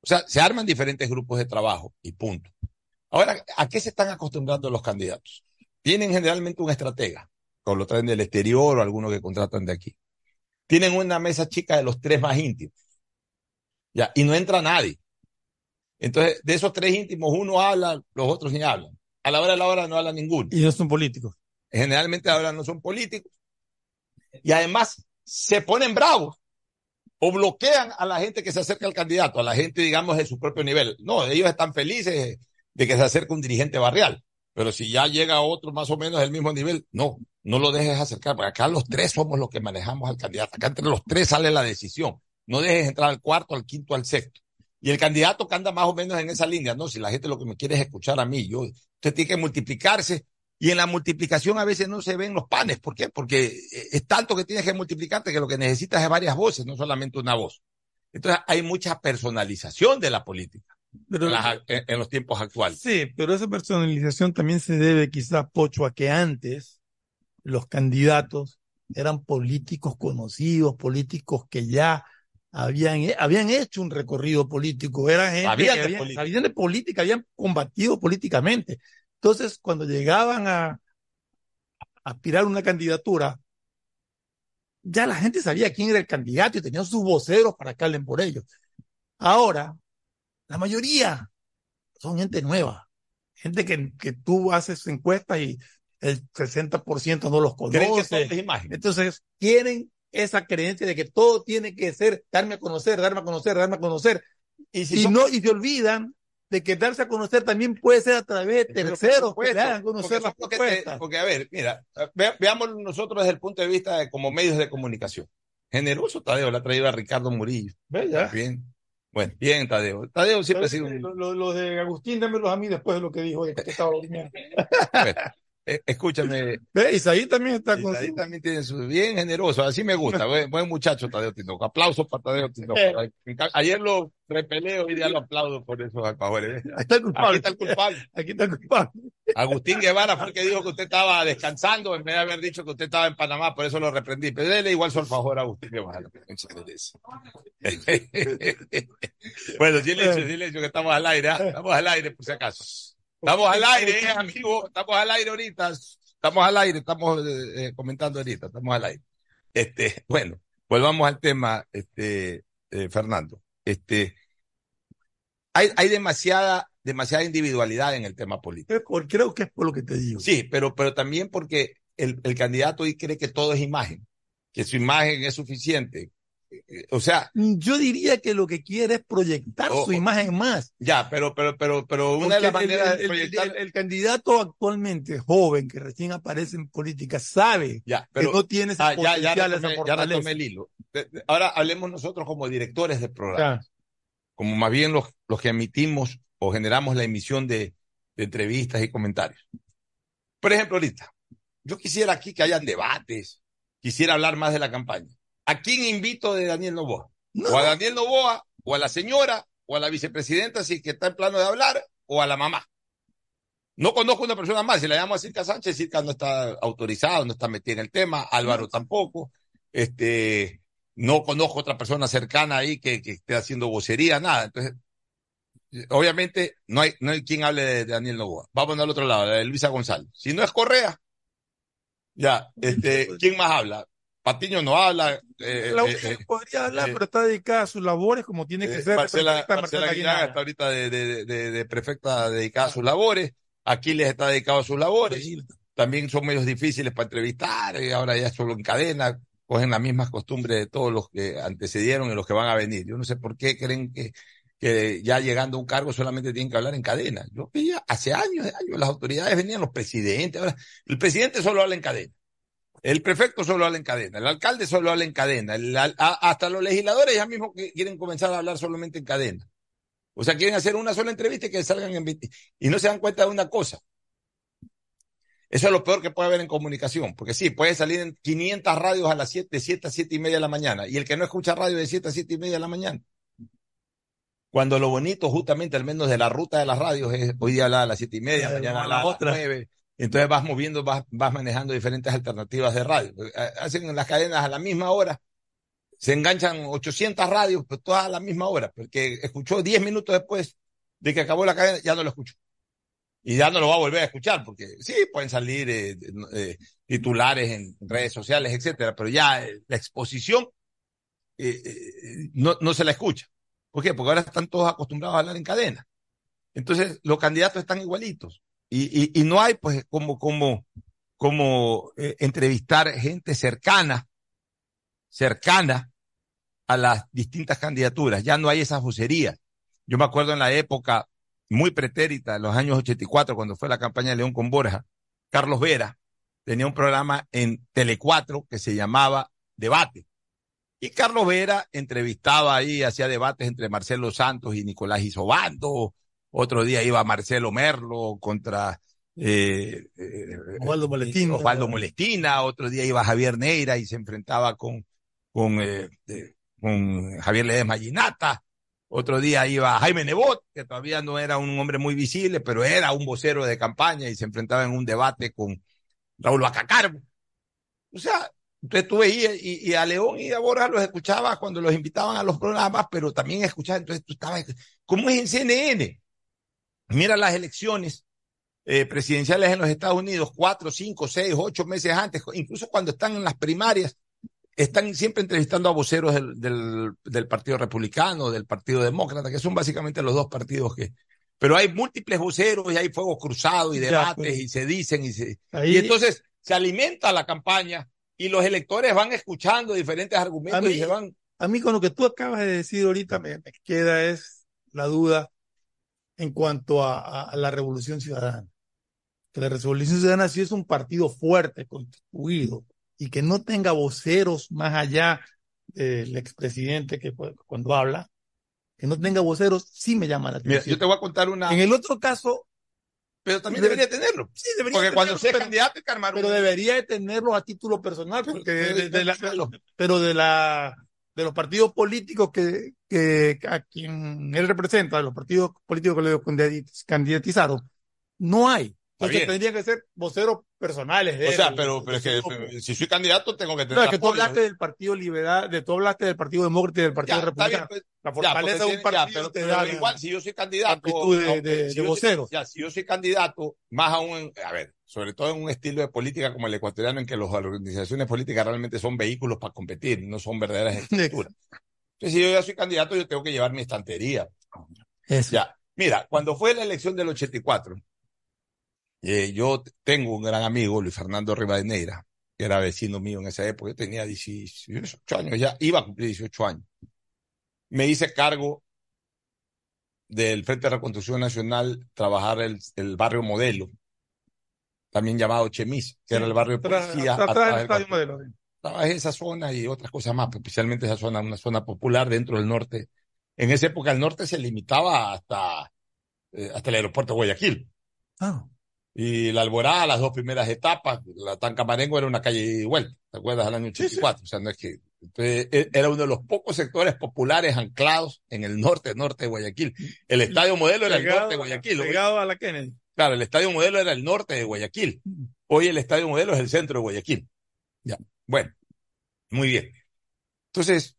O sea, se arman diferentes grupos de trabajo y punto. Ahora, ¿a qué se están acostumbrando los candidatos? Tienen generalmente un estratega, o lo traen del exterior o algunos que contratan de aquí. Tienen una mesa chica de los tres más íntimos. Ya, y no entra nadie. Entonces, de esos tres íntimos, uno habla, los otros ni hablan. A la hora de la hora no habla ninguno. Y no son políticos. Generalmente ahora no son políticos. Y además se ponen bravos o bloquean a la gente que se acerca al candidato, a la gente, digamos, de su propio nivel. No, ellos están felices de que se acerque un dirigente barrial. Pero si ya llega otro más o menos del mismo nivel, no, no lo dejes acercar, porque acá los tres somos los que manejamos al candidato. Acá entre los tres sale la decisión. No dejes entrar al cuarto, al quinto, al sexto. Y el candidato que anda más o menos en esa línea, no, si la gente lo que me quiere es escuchar a mí, yo, usted tiene que multiplicarse y en la multiplicación a veces no se ven los panes. ¿Por qué? Porque es tanto que tienes que multiplicarte que lo que necesitas es varias voces, no solamente una voz. Entonces hay mucha personalización de la política Pero- en, las- en- en los tiempos actuales. Sí, pero esa personalización también se debe quizá, Pocho, a que antes los candidatos eran políticos conocidos, políticos que ya habían, habían hecho un recorrido político, eran gente que habían, política. sabían de política, habían combatido políticamente. Entonces, cuando llegaban a, aspirar a una candidatura, ya la gente sabía quién era el candidato y tenían sus voceros para que hablen por ellos. Ahora, la mayoría son gente nueva, gente que, que tú haces encuestas y el 60% no los que conoce. Entonces, quieren esa creencia de que todo tiene que ser darme a conocer, darme a conocer, darme a conocer. Y, Y, si son- no, y se olvidan de que darse a conocer también puede ser a través de terceros que supuesto, le hagan conocer porque las son los que te- propuestas. porque, a ver, mira, ve- veámoslo nosotros desde el punto de vista de como medios de comunicación. Generoso Tadeo, le ha traído a Ricardo Murillo. Ya. Bien. Bueno, bien, Tadeo. Tadeo siempre ha sido un... Lo, lo- lo de Agustín, dámelos a mí después de lo que dijo, de que estaba. Bueno, escúchame. Ve, Isaí también está con Tadeo también tiene su... Bien generoso, así me gusta. Buen, buen muchacho Tadeo Tinoco. Aplausos para Tadeo Tinoco. Eh. Ayer lo repelé, hoy día lo aplaudo por esos alfajores. Ahí está el culpable. Aquí está el culpable. Aquí está el culpable. Agustín Guevara fue el que dijo que usted estaba descansando en vez de haber dicho que usted estaba en Panamá, por eso lo reprendí. Pero déle igual su alfajor a Agustín Guevara. Bueno, silencio, silencio, que estamos al aire, ¿ah? Estamos al aire, por si acaso. Estamos al aire, eh, amigo. Estamos al aire ahorita. Estamos al aire, estamos eh, eh, comentando ahorita, estamos al aire. Este, bueno, volvamos al tema, este, eh, Fernando. Este, hay, hay demasiada, demasiada individualidad en el tema político. Creo que es por lo que te digo. Sí, pero, pero también porque el, el candidato hoy cree que todo es imagen, que su imagen es suficiente. O sea, Yo diría que lo que quiere es proyectar Oh, su imen más. ya, pero, pero, pero, pero una de las maneras el, de el- proyectar, el- el candidato actualmente joven que recién aparece en política sabe ya, pero, que no tiene ese ah, ya, ya potencial, esa retomé, ya retomé el hilo. De- de- Ahora hablemos nosotros como directores del programa. Ya. como más bien los, los que emitimos o generamos la emisión de, de entrevistas y comentarios. Por ejemplo, ahorita, yo quisiera aquí que hayan debates, quisiera hablar más de la campaña. ¿A quién invito de Daniel Novoa? O a Daniel Novoa, o a la señora, o a la vicepresidenta, si es que está en plano de hablar, o a la mamá. No conozco una persona más, si la llamo a Circa Sánchez, Circa no está autorizado, no está metida en el tema, Álvaro tampoco, este, no conozco otra persona cercana ahí que, que esté haciendo vocería, nada. Entonces, obviamente no hay, no hay quien hable de, de Daniel Novoa. Vamos al otro lado, la de Luisa González. Si no es Correa, ya, este, ¿quién más habla? Patiño no habla. eh, La eh, única eh, que podría hablar, eh, pero está dedicada a sus labores como tiene que ser. Marcela, Marcela está ahorita de, de, de, de prefecta dedicada a sus labores. Aquiles está dedicado a sus labores. También son medios difíciles para entrevistar. y ahora ya solo en cadena. Cogen las mismas costumbres de todos los que antecedieron y los que van a venir. Yo no sé por qué creen que, que ya llegando a un cargo solamente tienen que hablar en cadena. Yo veía hace años, años, las autoridades venían, los presidentes. Ahora, el presidente solo habla en cadena. El prefecto solo habla en cadena, el alcalde solo habla en cadena, el al- a- hasta los legisladores ya mismo quieren comenzar a hablar solamente en cadena. O sea, quieren hacer una sola entrevista y que salgan en 20 y no se dan cuenta de una cosa. Eso es lo peor que puede haber en comunicación, porque sí, puede salir en 500 radios a las 7, de 7 a 7 y media de la mañana, y el que no escucha radio de 7 a 7 y media de la mañana. Cuando lo bonito, justamente, al menos de la ruta de las radios, es hoy día hablar a las 7 y media, mañana a a la las otra. 9. Entonces vas moviendo, vas, manejando diferentes alternativas de radio. Eh, Hacen en las cadenas a la misma hora, se enganchan 800 radios, pues todas a la misma hora, porque escuchó 10 minutos después de que acabó la cadena, ya no lo escuchó. Y ya no lo va a volver a escuchar, porque sí, pueden salir eh, eh, titulares en redes sociales, etcétera, pero ya la exposición no, no se la escucha. ¿Por qué? Porque ahora están todos acostumbrados a hablar en cadena. Entonces, los candidatos están igualitos. Y, y, y no hay, pues, como, como, como eh, entrevistar gente cercana, cercana a las distintas candidaturas. Ya no hay esas vocerías. Yo me acuerdo en la época muy pretérita, en los años 84, cuando fue la campaña de León con Borja, Carlos Vera tenía un programa en Telecuatro que se llamaba Debate. Y Carlos Vera entrevistaba ahí, hacía debates entre Marcelo Santos y Nicolás Isobando. Otro día iba Marcelo Merlo contra eh, eh, Osvaldo Molestina. Osvaldo Molestina. Otro día iba Javier Neira y se enfrentaba con, con, eh, con Javier Ledesma Ginata. Otro día iba Jaime Nebot, que todavía no era un hombre muy visible, pero era un vocero de campaña y se enfrentaba en un debate con Raúl Bacacarbo. O sea, entonces tú veías, y, y a León y a Borja los escuchabas cuando los invitaban a los programas, pero también escuchabas, entonces tú estabas, ¿cómo es en CNN? Mira las elecciones eh, presidenciales en los Estados Unidos, cuatro, cinco, seis, ocho meses antes, incluso cuando están en las primarias, están siempre entrevistando a voceros del, del, del Partido Republicano, del Partido Demócrata, que son básicamente los dos partidos que... Pero hay múltiples voceros y hay fuegos cruzados y Ya, debates pues. y se dicen y se... Ahí- Y entonces se alimenta la campaña y los electores van escuchando diferentes argumentos mí- y se van... A mí con lo que tú acabas de decir ahorita me, me queda es la duda en cuanto a, la Revolución Ciudadana. Que la Revolución Ciudadana sí es un partido fuerte, constituido, y que no tenga voceros más allá del expresidente que cu- cuando habla, que no tenga voceros, sí me llama la Mira, atención. yo te voy a contar una... En el otro caso, Pero también Debe- debería tenerlo. sí debería Porque cuando tenerlo, sea pero- candidato hay que armar pero un- debería de tenerlo a título personal, porque pero- de, de la- pero- pero de la de los partidos políticos que, que a quien él representa, de los partidos políticos que le candidatiz- candidatizaron, no hay. Entonces bien. tendrían que ser voceros personales de O él. sea, pero, pero es que eh, si soy candidato tengo que tener no, es que tú hablaste del Partido Liberal, de tú hablaste del Partido Demócrata y del Partido Ya, está bien, Republicano. pues, la fortaleza de un ya, partido pero, te pero da igual, si yo soy candidato, de- de- si de yo soy- ya, si yo soy candidato, más aún, en- a ver, sobre todo en un estilo de política como el ecuatoriano, en que las organizaciones políticas realmente son vehículos para competir, no son verdaderas estructuras. Entonces, si yo ya soy candidato, yo tengo que llevar mi estantería. Eso. Ya, mira, cuando fue la elección del 84, eh, yo tengo un gran amigo, Luis Fernando Rivadeneira, que era vecino mío en esa época, yo tenía 18 años, ya iba a cumplir 18 años. Me hice cargo del Frente de Reconstrucción Nacional trabajar el, el barrio modelo, también llamado Chemis, que era el barrio de policía. Trabajé esa zona y otras cosas más, especialmente esa zona, una zona popular dentro del norte. En esa época el norte se limitaba hasta, eh, hasta el aeropuerto de Guayaquil. Ah. Y la Alborada, las dos primeras etapas, la Tancamarengo era una calle y vuelta, ¿te acuerdas? Al año 84. O sea, no es que, entonces, e- era uno de los pocos sectores populares anclados en el norte, norte de Guayaquil. El estadio modelo era el norte de Guayaquil. Pegado a la Kennedy. Claro, el estadio modelo era el norte de Guayaquil. Hoy el estadio modelo es el centro de Guayaquil. Ya. Bueno, muy bien. Entonces,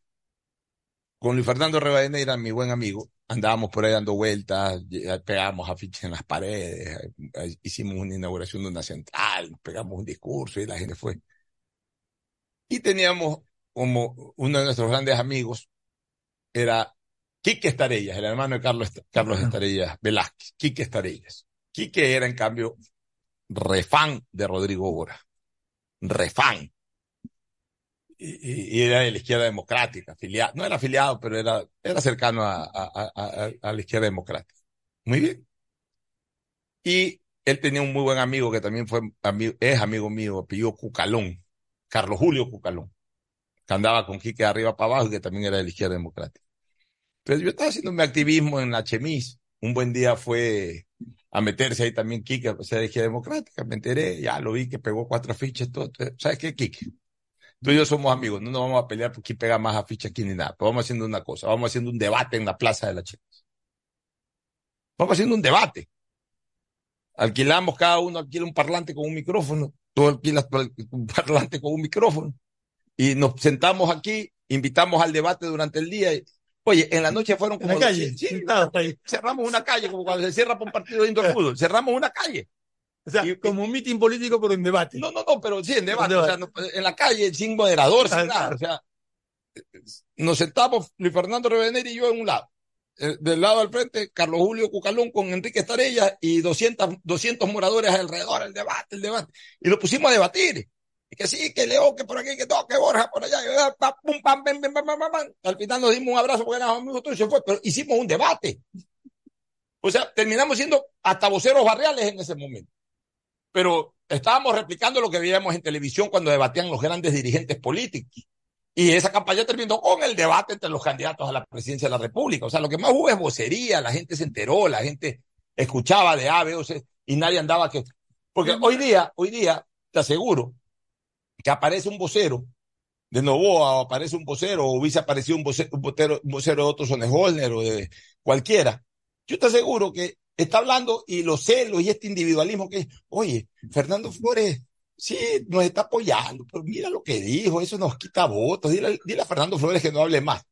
con Luis Fernando Rivadeneira, mi buen amigo, andábamos por ahí dando vueltas, eh, pegábamos afiches en las paredes, eh, hicimos una inauguración de una central, pegamos un discurso y la gente fue. Y teníamos como uno de nuestros grandes amigos, era Quique Estarellas, el hermano de Carlos, Carlos Estarellas Velázquez, Quique Estarellas. Quique era, en cambio, refán de Rodrigo Bora. Refán. Y, y era de la izquierda democrática, afiliado. No era afiliado, pero era, era cercano a, a, a, a, la izquierda democrática. Muy bien. Y él tenía un muy buen amigo que también fue amigo, es amigo mío, apellido Cucalón, Carlos Julio Cucalón, que andaba con Quique de arriba para abajo y que también era de la izquierda democrática. Entonces yo estaba haciendo mi activismo en la Chemis. Un buen día fue a meterse ahí también Quique, a ser de izquierda democrática. Me enteré, ya lo vi que pegó cuatro fichas, todo. ¿Sabes qué, Quique? Tú y yo somos amigos, no nos vamos a pelear por quién pega más afiches aquí ni nada. Pero vamos haciendo una cosa, vamos haciendo un debate en la plaza de la Chemis. Vamos haciendo un debate. Alquilamos, cada uno alquila un parlante con un micrófono, tú alquilas un parlante con un micrófono. Y nos sentamos aquí, invitamos al debate durante el día. Oye, en la noche fueron como. En la calle, sí, cerramos una calle, como cuando se cierra por un partido de indoor fútbol. Cerramos una calle. O sea, y, como un mitin político, pero en debate. No, no, no, pero sí, en debate. O sea, no, en la calle, sin moderador, sin nada. O sea, nos sentamos Luis Fernando Revener y yo en un lado. Eh, del lado al frente, Carlos Julio Cucalón con Enrique Estarella y 200, 200 moradores alrededor, el debate, el debate. Y lo pusimos a debatir. Y que sí, que Leo, que por aquí, que todo, que Borja por allá. Y, pum, pam, pam, pam, pam, pam, pam. Al final nos dimos un abrazo porque éramos amigos y se fue. Pero hicimos un debate. O sea, terminamos siendo hasta voceros barriales en ese momento. Pero estábamos replicando lo que veíamos en televisión cuando debatían los grandes dirigentes políticos. Y esa campaña terminó con el debate entre los candidatos a la presidencia de la República. O sea, lo que más hubo es vocería, la gente se enteró, la gente escuchaba de A, B o C, y nadie andaba que... Porque hoy día, hoy día, te aseguro, que aparece un vocero de Novoa, o aparece un vocero, o hubiese aparecido un vocero, un vocero, de otro Sonneholner o de cualquiera. Yo te aseguro que está hablando y los celos y este individualismo que, oye, Fernando Flores sí, nos está apoyando, pero mira lo que dijo, eso nos quita votos, dile, a Fernando Flores que no hable más.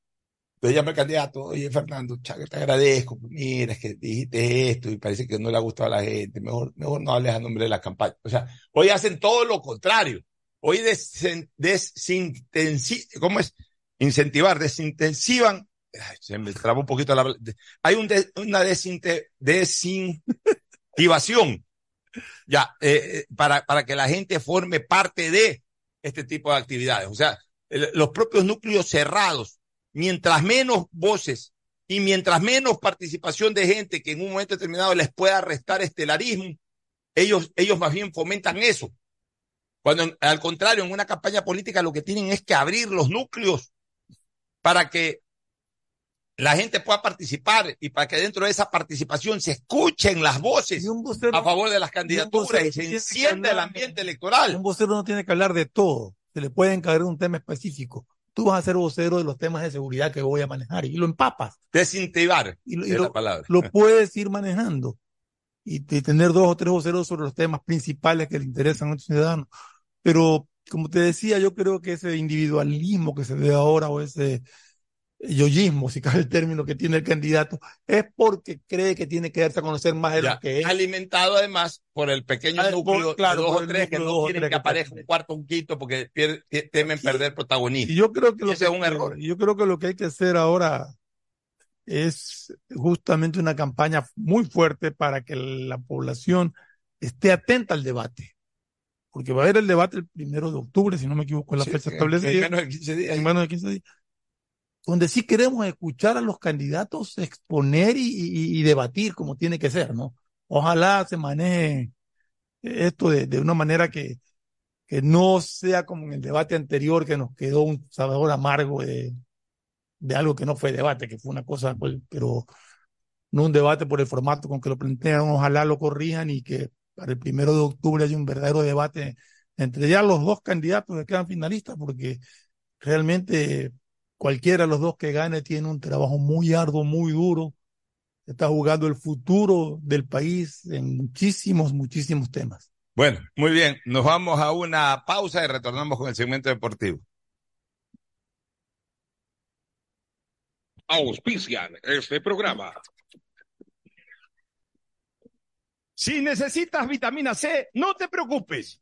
Entonces llama el candidato, oye Fernando, chaga, te agradezco, mira, es que dijiste esto y parece que no le ha gustado a la gente, mejor, mejor no hables a nombre de la campaña. O sea, hoy hacen todo lo contrario. Hoy desintensivan, ¿cómo es? Incentivar, desintensivan, se me traba un poquito la, hay una desinte, desincentivación ya, eh, para, para que la gente forme parte de este tipo de actividades. O sea, los propios núcleos cerrados, mientras menos voces y mientras menos participación de gente que en un momento determinado les pueda restar estelarismo, ellos, ellos más bien fomentan eso. Cuando al contrario, en una campaña política lo que tienen es que abrir los núcleos para que la gente pueda participar y para que dentro de esa participación se escuchen las voces vocero, a favor de las candidaturas y, y se encienda el ambiente electoral. Un vocero no tiene que hablar de todo, se le puede encargar un tema específico. Tú vas a ser vocero de los temas de seguridad que voy a manejar y lo empapas. Desincentivar y, lo, y lo puedes ir manejando y, y, tener dos o tres voceros sobre los temas principales que le interesan a los ciudadanos. Pero, como te decía, yo creo que ese individualismo que se ve ahora o ese yoyismo, si cabe el término que tiene el candidato, es porque cree que tiene que darse a conocer más de ya, lo que es. Alimentado además por el pequeño núcleo por- claro, de dos o tres que no quieren que que aparezca un cuarto, un quinto porque temen perder protagonismo. Y yo creo que lo Ese que, es un error. Yo creo que lo que hay que hacer ahora es justamente una campaña muy fuerte para que la población esté atenta al debate. Porque va a haber el debate el primero de octubre, si no me equivoco, es la Sí, fecha en- establecida. en menos de 15 días. En menos de 15 días. Donde sí queremos escuchar a los candidatos exponer y, debatir como tiene que ser, ¿no? Ojalá se maneje esto de, de una manera que, que no sea como en el debate anterior que nos quedó un sabor amargo de, de algo que no fue debate, que fue una cosa, pues, pero no un debate por el formato con que lo plantean, ojalá lo corrijan y que para el primero de octubre haya un verdadero debate entre ya los dos candidatos que quedan finalistas, porque realmente cualquiera de los dos que gane tiene un trabajo muy arduo, muy duro, está jugando el futuro del país en muchísimos, muchísimos temas. Bueno, muy bien. Nos vamos a una pausa y retornamos con el segmento deportivo. auspician este programa. Si necesitas vitamina C, no te preocupes.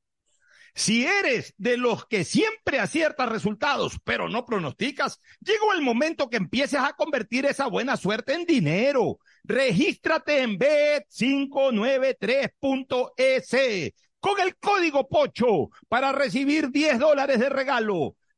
Si eres de los que siempre aciertas resultados, pero no pronosticas, llegó el momento que empieces a convertir esa buena suerte en dinero. Regístrate en bet593.es con el código POCHO para recibir 10 dólares de regalo.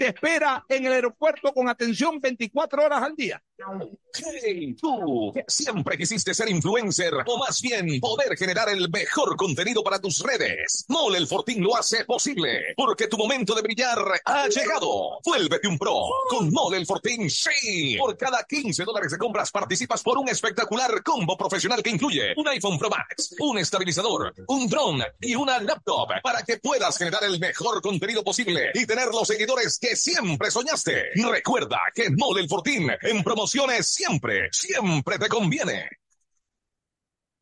te espera en el aeropuerto con atención 24 horas al día. Hey, tú, que siempre quisiste ser influencer o más bien poder generar el mejor contenido para tus redes. Mole el lo hace posible porque tu momento de brillar ha llegado. Vuélvete un pro con Mole el Fortín. Sí, por cada 15 dólares de compras participas por un espectacular combo profesional que incluye un iPhone Pro Max, un estabilizador, un drone y una laptop para que puedas generar el mejor contenido posible y tener los seguidores que siempre soñaste. Recuerda que Mole el Fortín en promociones siempre, siempre te conviene.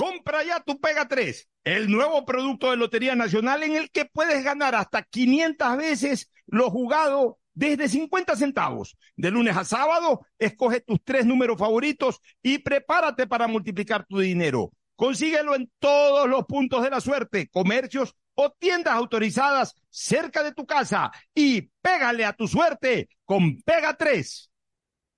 Compra ya tu Pega 3, el nuevo producto de Lotería Nacional en el que puedes ganar hasta 500 veces lo jugado desde 50 centavos. De lunes a sábado, escoge tus tres números favoritos y prepárate para multiplicar tu dinero. Consíguelo en todos los puntos de la suerte, comercios o tiendas autorizadas cerca de tu casa y pégale a tu suerte con Pega 3.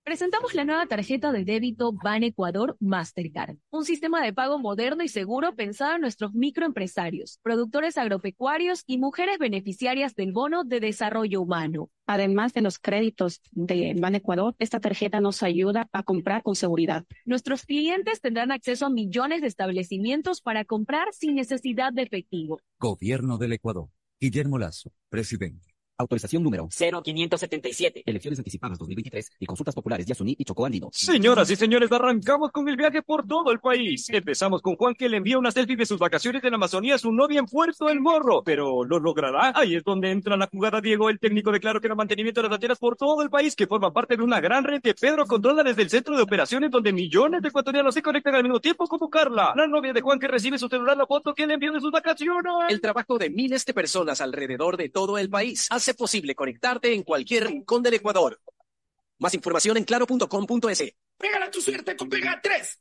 Presentamos la nueva tarjeta de débito Ban Ecuador Mastercard, un sistema de pago moderno y seguro pensado en nuestros microempresarios, productores agropecuarios y mujeres beneficiarias del bono de desarrollo humano. Además de los créditos de Ban Ecuador, esta tarjeta nos ayuda a comprar con seguridad. Nuestros clientes tendrán acceso a millones de establecimientos para comprar sin necesidad de efectivo. Gobierno del Ecuador. Guillermo Lazo, presidente. Autorización número 0577. Elecciones anticipadas 2023 y consultas populares Yasuní y Chocó Andino. Señoras y señores, arrancamos con el viaje por todo el país. Empezamos con Juan que le envía una selfie de sus vacaciones en la Amazonía a su novia en Puerto El Morro. Pero ¿lo logrará? Ahí es donde entra la jugada Diego, el técnico declaró que el mantenimiento de las antenas por todo el país que forma parte de una gran red que Pedro controla desde el centro de operaciones donde millones de ecuatorianos se conectan al mismo tiempo como Carla, la novia de Juan que recibe su celular la foto que le envió de sus vacaciones. El trabajo de miles de personas alrededor de todo el país hace posible conectarte en cualquier rincón del Ecuador. Más información en claro.com.es. Pégala tu suerte con Pega 3.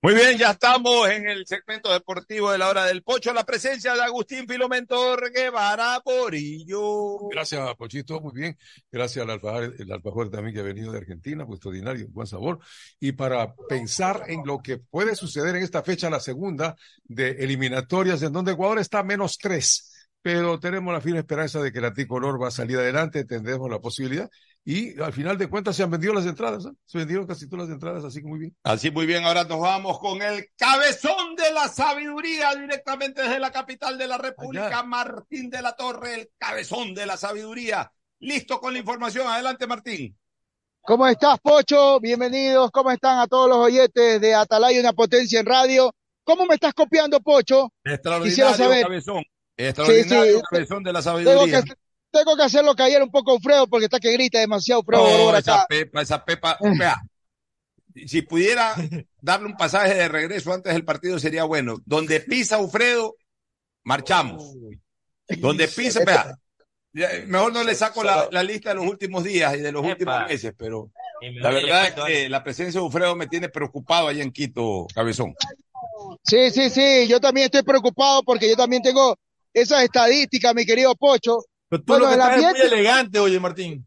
Muy bien, ya estamos en el segmento deportivo de la hora del pocho. La presencia de Agustín Filomentor Guevara Porillo. Gracias, Pochito, muy bien. Gracias al alfajor, el alfajor también que ha venido de Argentina, extraordinario, buen sabor. Y para pensar en lo que puede suceder en esta fecha, la segunda de eliminatorias, en donde Ecuador está menos tres. Pero tenemos la firme esperanza de que la tricolor va a salir adelante, tendremos la posibilidad. Y al final de cuentas se han vendido las entradas, ¿eh? se vendieron casi todas las entradas, así que muy bien. Así muy bien, ahora nos vamos con el cabezón de la sabiduría directamente desde la capital de la República, Allá. Martín de la Torre, el cabezón de la sabiduría. Listo con la información. Adelante, Martín. ¿Cómo estás, Pocho? Bienvenidos. ¿Cómo están a todos los oyentes de Atalaya, una potencia en radio? ¿Cómo me estás copiando, Pocho? Quisiera Extraordinario saber. cabezón. Extraordinario Sí, sí. cabezón de la Tengo sabiduría. que, tengo que hacerlo caer un poco Fredo porque está que grita demasiado Fredo esa acá. pepa, esa pepa. Vea, si pudiera darle un pasaje de regreso antes del partido sería bueno. Donde pisa Ufredo, marchamos. Donde pisa, vea, mejor no le saco la, la lista de los últimos días y de los últimos meses, pero la verdad es que la presencia de Ufredo me tiene preocupado allá en Quito, cabezón. Sí, sí, sí. Yo también estoy preocupado porque yo también tengo esas estadísticas, mi querido Pocho. Pero tú Bueno, lo que estás es muy elegante, oye, Martín.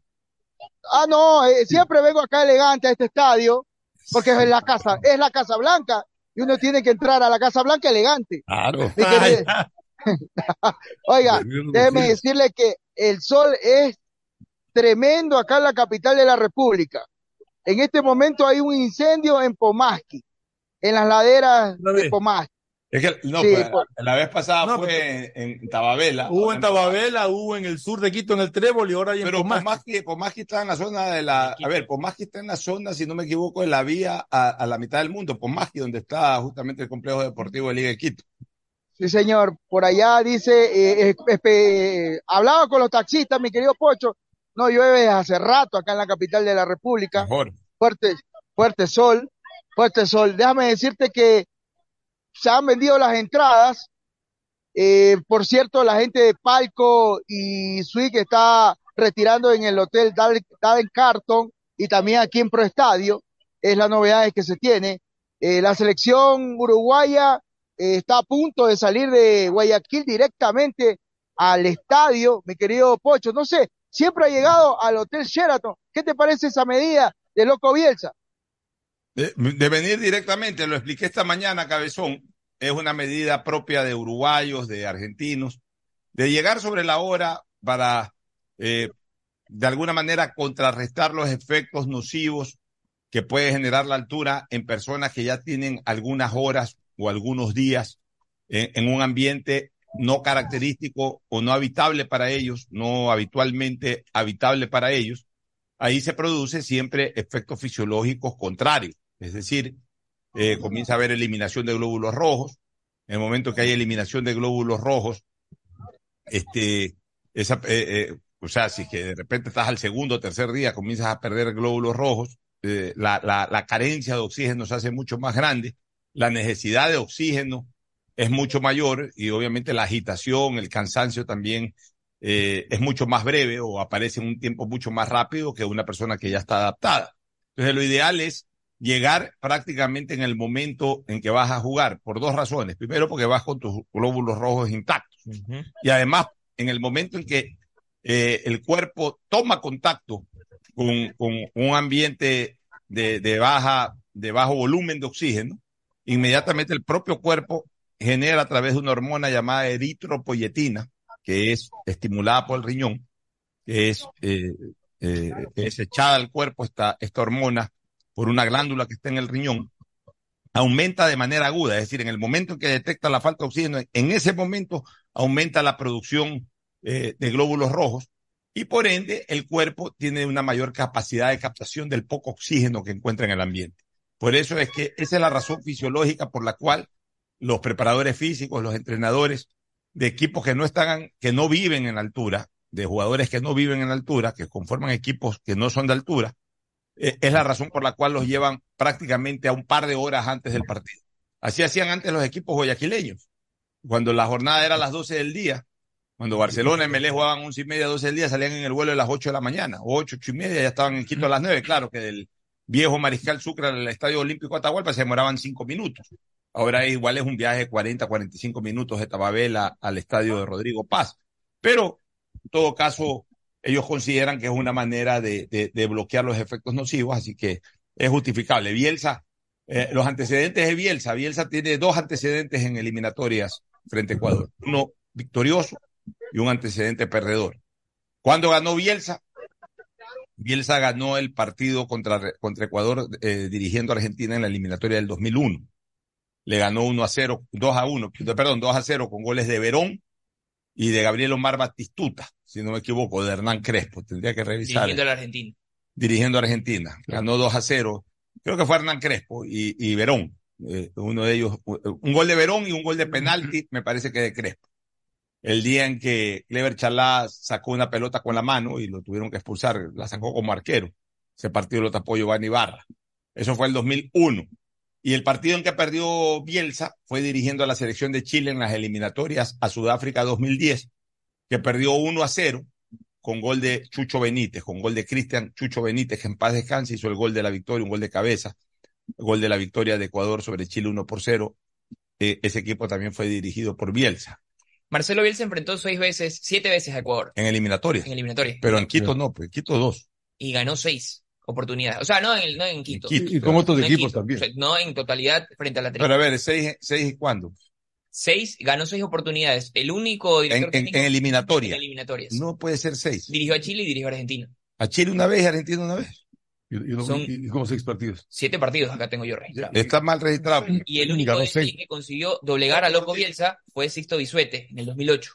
Ah, no, eh, siempre vengo acá elegante a este estadio porque es la casa, es la Casa Blanca y uno tiene que entrar a la Casa Blanca elegante. Claro. Oiga, déjeme decirle que el sol es tremendo acá en la capital de la República. En este momento hay un incendio en Pomasqui, en las laderas de Pomasqui. Es que, no, Sí, pues, pues. la vez pasada No, fue en, en Tababela. Hubo en Tababela, hubo en el sur de Quito, en el Trébol y ahora hay en Pero. Pomasqui, Pomasqui está en la zona de la, a ver, Pomasqui está en la zona, si no me equivoco, de la vía a, a la mitad del mundo, Pomasqui, donde está justamente el complejo deportivo de Liga de Quito. Sí, señor. Por allá dice, eh, eh, hablaba con los taxistas, mi querido Pocho. No llueve desde hace rato acá en la capital de la República. Mejor. Fuerte, fuerte sol, fuerte sol. Déjame decirte que se han vendido las entradas. Eh, por cierto, la gente de Palco y Swig está retirando en el hotel Darren Carton y también aquí en Pro Estadio. Es la novedad que se tiene. Eh, la selección uruguaya eh, está a punto de salir de Guayaquil directamente al estadio, mi querido Pocho. No sé, siempre ha llegado al Hotel Sheraton. ¿Qué te parece esa medida de Loco Bielsa? De, venir directamente, lo expliqué esta mañana, Cabezón, es una medida propia de uruguayos, de argentinos, de llegar sobre la hora para eh, de alguna manera contrarrestar los efectos nocivos que puede generar la altura en personas que ya tienen algunas horas o algunos días en, en un ambiente no característico o no habitable para ellos, no habitualmente habitable para ellos, ahí se produce siempre efectos fisiológicos contrarios. Es decir, eh, comienza a haber eliminación de glóbulos rojos. En el momento que hay eliminación de glóbulos rojos, este, esa, eh, eh, o sea, si que de repente estás al segundo o tercer día, comienzas a perder glóbulos rojos, la, la, la carencia de oxígeno se hace mucho más grande, la necesidad de oxígeno es mucho mayor y obviamente la agitación, el cansancio también eh, es mucho más breve o aparece en un tiempo mucho más rápido que una persona que ya está adaptada. Entonces lo ideal es llegar prácticamente en el momento en que vas a jugar por dos razones. Primero porque vas con tus glóbulos rojos intactos y además en el momento en que eh, el cuerpo toma contacto con, con un ambiente de, de, baja, de bajo volumen de oxígeno, inmediatamente el propio cuerpo genera a través de una hormona llamada eritropoyetina, que es estimulada por el riñón, que es, eh, eh, es echada al cuerpo esta, esta hormona por una glándula que está en el riñón, aumenta de manera aguda, es decir, en el momento en que detecta la falta de oxígeno, en ese momento aumenta la producción eh, de glóbulos rojos y por ende el cuerpo tiene una mayor capacidad de captación del poco oxígeno que encuentra en el ambiente. Por eso es que esa es la razón fisiológica por la cual los preparadores físicos, los entrenadores de equipos que no están, que no viven en altura, de jugadores que no viven en altura, que conforman equipos que no son de altura, eh, es la razón por la cual los llevan prácticamente a un par de horas antes del partido. Así hacían antes los equipos guayaquileños. Cuando la jornada era a las 12 del día, cuando Barcelona y Melé jugaban once y media, 12 del día, salían en el vuelo a las 8 de la mañana, o 8, 8 y media, ya estaban en Quito a las 9. Claro que del viejo Mariscal Sucre al Estadio Olímpico Atahualpa se demoraban 5 minutos. Ahora igual es un viaje de 40, 45 minutos de Tababela al estadio de Rodrigo Paz. Pero, en todo caso, ellos consideran que es una manera de, de, de bloquear los efectos nocivos, así que es justificable. Bielsa, eh, los antecedentes de Bielsa, Bielsa tiene dos antecedentes en eliminatorias frente a Ecuador. Uno victorioso y un antecedente perdedor. ¿Cuándo ganó Bielsa? Bielsa ganó el partido contra, contra Ecuador eh, dirigiendo a Argentina en la eliminatoria del 2001 le ganó 1 a 0, 2 a 1, perdón, 2 a 0 con goles de Verón y de Gabriel Omar Batistuta, si no me equivoco, de Hernán Crespo, tendría que revisar. Dirigiendo a la Argentina. Dirigiendo a Argentina, ganó 2 a 0, creo que fue Hernán Crespo y, y Verón, eh, uno de ellos, un gol de Verón y un gol de penalti, me parece que de Crespo. El día en que Clever Chalá sacó una pelota con la mano y lo tuvieron que expulsar, la sacó como arquero. Ese partido lo tapó Giovanni Barra. Eso fue el 2001. Y el partido en que perdió Bielsa fue dirigiendo a la selección de Chile en las eliminatorias a Sudáfrica 2010, que perdió 1 a 0 con gol de Chucho Benítez, con gol de Cristian Chucho Benítez, que en paz descanse, hizo el gol de la victoria, un gol de cabeza, el gol de la victoria de Ecuador sobre Chile 1 por 0. Eh, ese equipo también fue dirigido por Bielsa. Marcelo Bielsa enfrentó seis veces, siete veces a Ecuador. En eliminatorias. En eliminatorias. Pero en Quito no, pues Quito dos. Y ganó seis oportunidades. O sea, no en, no en Quito. Y, y con otros no equipos Quito. también. O sea, no en totalidad frente a la Pero a ver, seis, seis y cuándo? Seis, ganó seis oportunidades. El único En, director en, técnico en eliminatoria. en eliminatorias. No puede ser seis. Dirigió a Chile y dirigió a Argentina. A Chile una vez y a Argentina una vez. Y, Son- y- y como seis partidos. Siete partidos acá tengo yo registrado. Está mal registrado. Y el único Ganó de- seis. que consiguió doblegar a Loco Bielsa fue Sixto Bisuete en el 2008.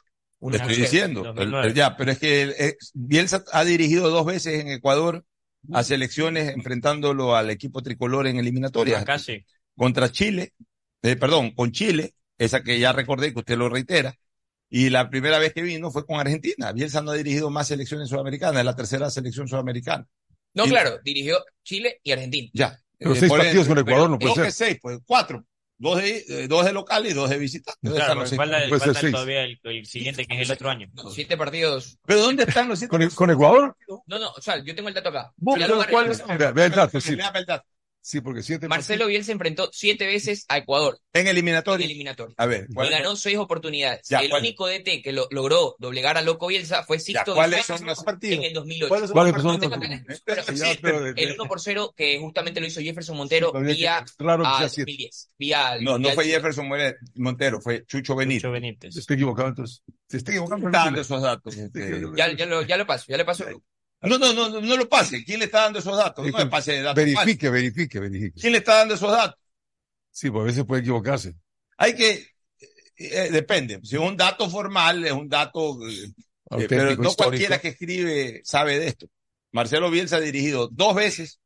Te estoy diciendo. El- 2009. el- ya, pero es que el- Bielsa ha dirigido dos veces en Ecuador a selecciones enfrentándolo al equipo tricolor en eliminatorias. Acá sí. Contra Chile, eh, perdón, con Chile, esa que ya recordé que usted lo reitera. Y la primera vez que vino fue con Argentina. Bielsa no ha dirigido más selecciones sudamericanas, es la tercera selección sudamericana. No, Y- claro, dirigió Chile y Argentina. Ya. Pero seis por partidos con Ecuador pero- no puede ¿cómo ser. que seis? Pues cuatro. Dos de, eh, dos de local y dos de visitante. ¿Dónde Claro, falta, seis. todavía el, el siguiente, que es el otro año. No, siete partidos. ¿Pero dónde están los siete? ¿Con, con Ecuador? No, no, o sea, yo tengo el dato acá. Vos, ¿cuál agarré. es? Vea, vea el dato, sí. Léame el dato. Sí, porque siete Marcelo Bielsa enfrentó siete veces a Ecuador En en eliminatoria. eliminatoria. A ver, Y ¿cuál- ganó seis oportunidades. Ya, el ¿cuál? único DT que lo, logró doblegar a Loco Bielsa fue ya, Sixto ¿cuáles son los partidos? en el 2008. ¿Cuáles son ¿Cuáles los partidos? los partidos? Pero- Ya, sí, pero de- El 1 por 0 que justamente lo hizo Jefferson Montero todavía vía que- claro que siete. 2010. Vía No, no vía fue Jefferson Montero, fue Chucho Benítez. Chucho Benítez. Estoy equivocado entonces. Se está equivocando. Esos datos. este, Ya, ya, lo, ya lo paso, ya le paso. No, no, no, no, lo pase. ¿Quién le está dando esos datos? No me pase de datos. Verifique, verifique, verifique. ¿Quién le está dando esos datos? Sí, pues a veces puede equivocarse. Hay que, eh, depende. Si es un dato formal, es un dato, eh, eh, pero no histórico. cualquiera que escribe sabe de esto. Marcelo Bielsa ha dirigido dos veces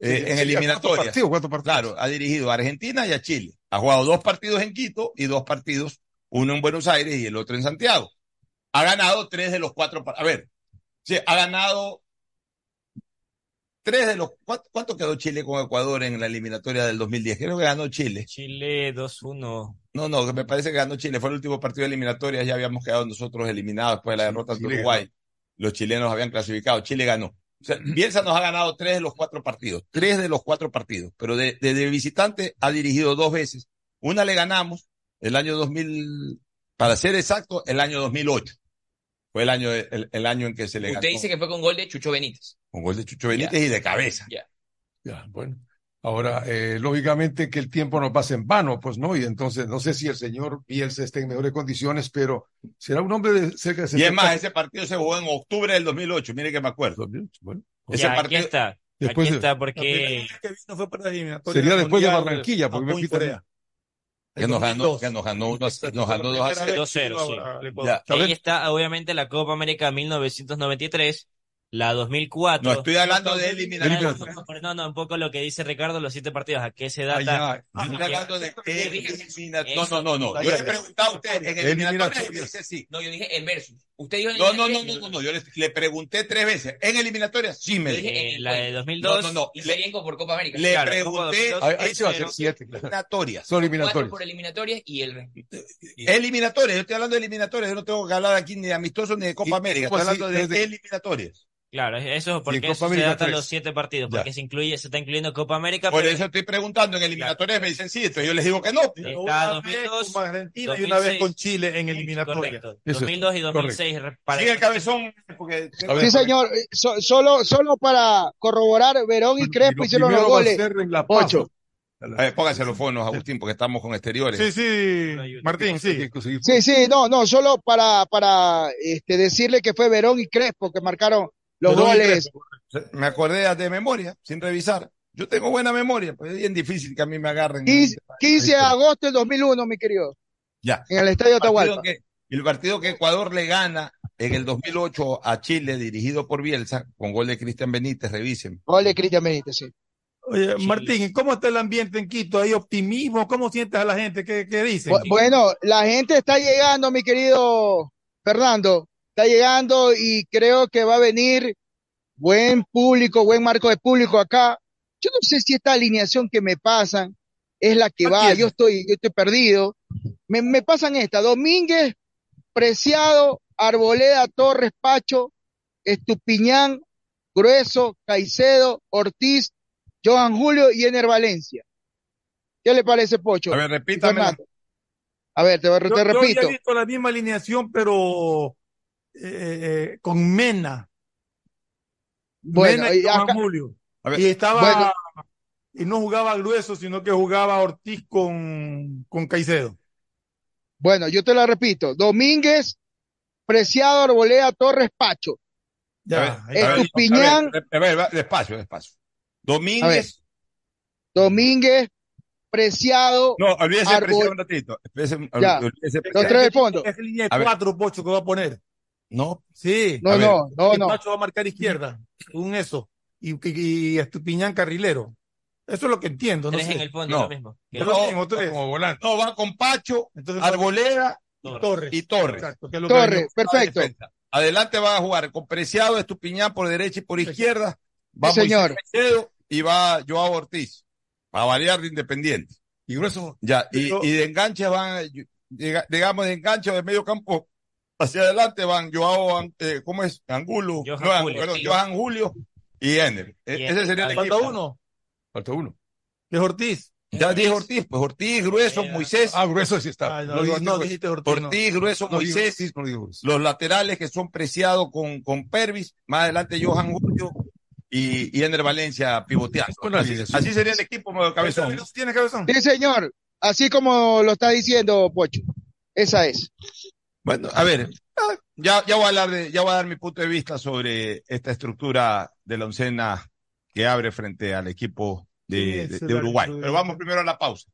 eh, Sí, en sí, eliminatorias. ¿cuántos partidos? ¿Cuántos partidos? Claro, ha dirigido a Argentina y a Chile. Ha jugado dos partidos en Quito y dos partidos, uno en Buenos Aires y el otro en Santiago. Ha ganado tres de los cuatro. A ver, sí, ha ganado tres de los. ¿Cuánto, cuánto quedó Chile con Ecuador en la eliminatoria del 2010? Creo que ganó Chile. Chile 2-1. No, no, me parece que ganó Chile. Fue el último partido de eliminatoria. Ya habíamos quedado nosotros eliminados después de la derrota ante Uruguay. Los chilenos habían clasificado. Chile ganó. O sea, Bielsa nos ha ganado tres de los cuatro partidos. Tres de los cuatro partidos. Pero de, de- de visitante ha dirigido dos veces. Una le ganamos el año 2000, para ser exacto, el año 2008. Fue el año, el, el año en que se le Usted ganó. dice que fue con gol de Chucho Benítez. Con gol de Chucho Benítez y de cabeza. Ya. Ya, bueno. Ahora, eh, lógicamente que el tiempo no pasa en vano, pues no, y entonces no sé si el señor Bielsa está en mejores condiciones, pero será un hombre de cerca de Y es 70. más, ese partido se jugó en octubre del 2008. Mire que me acuerdo. Bueno, ese Ya, aquí partido. está. Después aquí está porque que vino fue para la eliminatoria Sería después de Barranquilla, porque me. Que nos ganó, que nos ganó, nos ganó 2 a 0. 2-0, sí. Ya. Y ahí está, obviamente, la Copa América 1993, la 2004. No estoy hablando de eliminatoria. No, no, un poco lo que dice Ricardo, los siete partidos, ¿a qué se data? Estoy hablando de eliminatoria. No, no, no, no. Yo le he preguntado a usted en eliminatoria y me dice sí. No, yo dije el versus. Usted dijo No, no, no, no, no, no. Yo le, le pregunté tres veces. En eliminatoria sí me dije en la de juego. 2002. No, no, no. Y Serienco por Copa América. Le Claro, pregunté. Copa 2002. Ahí, se va a hacer siete. Eliminatorias. Son Cuatro eliminatorios. por eliminatorias y el Eliminatorias. Yo estoy hablando de eliminatorias. Yo no tengo que hablar aquí ni de amistosos ni de Copa ¿Y América. Estoy hablando de eliminatorias. Claro, eso es porque eso se datan los siete partidos, Ya. porque se incluye, se está incluyendo Copa América, Por pero eso estoy preguntando en eliminatorias. Me dicen sí. Entonces yo les digo que no. está Una vez 2002, con Argentina y una vez con Chile en eliminatoria. correcto, Eso es 2002 y 2006. para- Sigue el cabezón. Porque ver, Sí, señor. Eh, so- solo, solo para corroborar, Verón y Crespo lo hicieron los goles. Ocho. A ver, pónganse los fonos, Agustín, porque estamos con exteriores. Sí, sí, Martín, sí. Sí, sí, no, no, solo para, para este, decirle que fue Verón y Crespo que marcaron los goles. Me acordé de memoria, sin revisar. Yo tengo buena memoria, pues es bien difícil que a mí me agarren. 15, 15 de agosto del 2001, mi querido, Ya. en el Estadio Atahualpa. el partido que Ecuador le gana en el 2008 a Chile, dirigido por Bielsa, con gol de Cristian Benítez, revisen. Gol de Cristian Benítez, sí. Oye, Martín, ¿y cómo está el ambiente en Quito? ¿Hay optimismo? ¿Cómo sientes a la gente? ¿Qué, qué dicen? Bu- Bueno, la gente está llegando, mi querido Fernando, está llegando y creo que va a venir buen público, buen marco de público acá. Yo no sé si esta alineación que me pasan es la que va, yo estoy, yo estoy perdido. Me, me pasan esta, Domínguez, Preciado, Arboleda, Torres, Pacho, Estupiñán, Grueso, Caicedo, Ortiz, Johan Julio y Ener Valencia. ¿Qué le parece, Pocho? A ver, repítame. A ver, te, te Yo- yo repito. había visto la misma alineación, pero eh, eh, con Mena. Bueno, Mena y y acá- Julio. A ver, y estaba, bueno. y no jugaba grueso, sino que jugaba Ortiz con, con Caicedo. Bueno, yo te la repito. Domínguez, Preciado, Arboleda, Torres, Pacho. Ya, Estupiñán. a ver, a ver, despacio, despacio. Domínguez. Domínguez, Preciado. No, olvídese Arbol- Preciado un ratito. Olvídese, Ya. olvídese Los tres de fondo. Es línea de A ver. cuatro, Pocho, que va a poner. No, Sí. No, no, no, no. Pacho va a marcar izquierda, un eso. Y, y, y Estupiñán carrilero. Eso es lo que entiendo, no Tres sé. en el fondo, No. lo mismo. Que- No. Como volante. no, va con Pacho, Entonces, Arboleda Torres. y Torres. Exacto, que es lo que Torres, perfecto. Adelante va a jugar con Preciado, Estupiñán por derecha y por izquierda. Va Sí, señor. Moisés y va Joao Ortiz. A variar de Independiente. Y grueso. Ya, y, Pero- y de enganche van, diga- digamos, de enganche de medio campo hacia adelante van Joao, eh, ¿cómo es? Angulo, Johan no, An- Julio. perdón, Johan Julio y Ener. E- Y Ese sería el equipo. Falta uno, Falta uno. que es Ortiz. Ya dije Ortiz, pues Ortiz, Grueso, Eh, Moisés, Ah, grueso sí está. Ay, no, No no, dijiste no, grueso. dijiste Ortiz. no. Ortiz, Grueso, No digo Moisés, no digo grueso. los laterales que son preciados con, con Pervis, más adelante Johan Julio y, y Ener Valencia pivoteando. Así sería el equipo, cabezón. ¿Tienes cabezón? Sí, señor. Así como lo está diciendo Pocho. Esa es. Bueno, a ver, Ah, Ya, ya, voy a hablar de- ya voy a dar mi punto de vista sobre esta estructura de la oncena que abre frente al equipo de, Uruguay. Pero vamos primero a la pausa.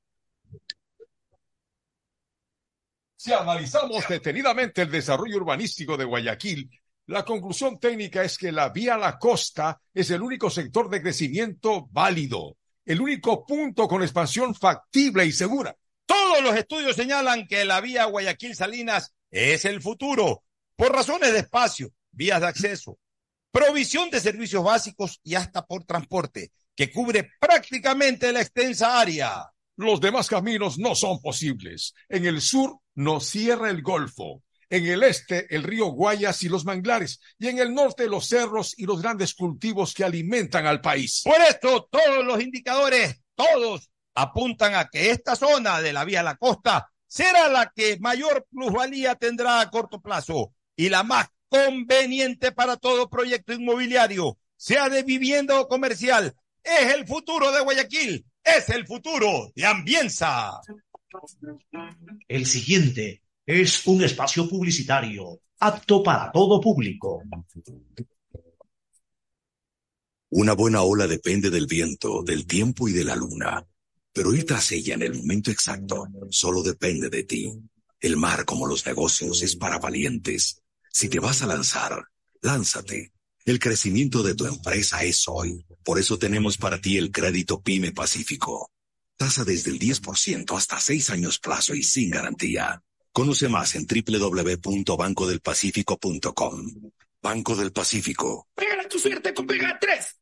Si analizamos detenidamente el desarrollo urbanístico de Guayaquil, la conclusión técnica es que la vía a la costa es el único sector de crecimiento válido, el único punto con expansión factible y segura. Todos los estudios señalan que la vía Guayaquil-Salinas es el futuro, por razones de espacio, vías de acceso, provisión de servicios básicos y hasta por transporte, que cubre prácticamente la extensa área. Los demás caminos no son posibles. En el sur nos cierra el Golfo, en el este el río Guayas y los manglares, y en el norte los cerros y los grandes cultivos que alimentan al país. Por esto, todos los indicadores, todos, apuntan a que esta zona de la vía a la costa será la que mayor plusvalía tendrá a corto plazo y la más conveniente para todo proyecto inmobiliario, sea de vivienda o comercial. Es el futuro de Guayaquil, es el futuro de Ambienza. El siguiente es un espacio publicitario apto para todo público. Una buena ola depende del viento, del tiempo y de la luna. Pero ir tras ella en el momento exacto solo depende de ti. El mar, como los negocios, es para valientes. Si te vas a lanzar, lánzate. El crecimiento de tu empresa es hoy. Por eso tenemos para ti el crédito PYME Pacífico. Tasa desde el 10% hasta 6 años plazo y sin garantía. Conoce más en www.bancodelpacifico.com. Banco del Pacífico. Pégale tu suerte con Pega 3.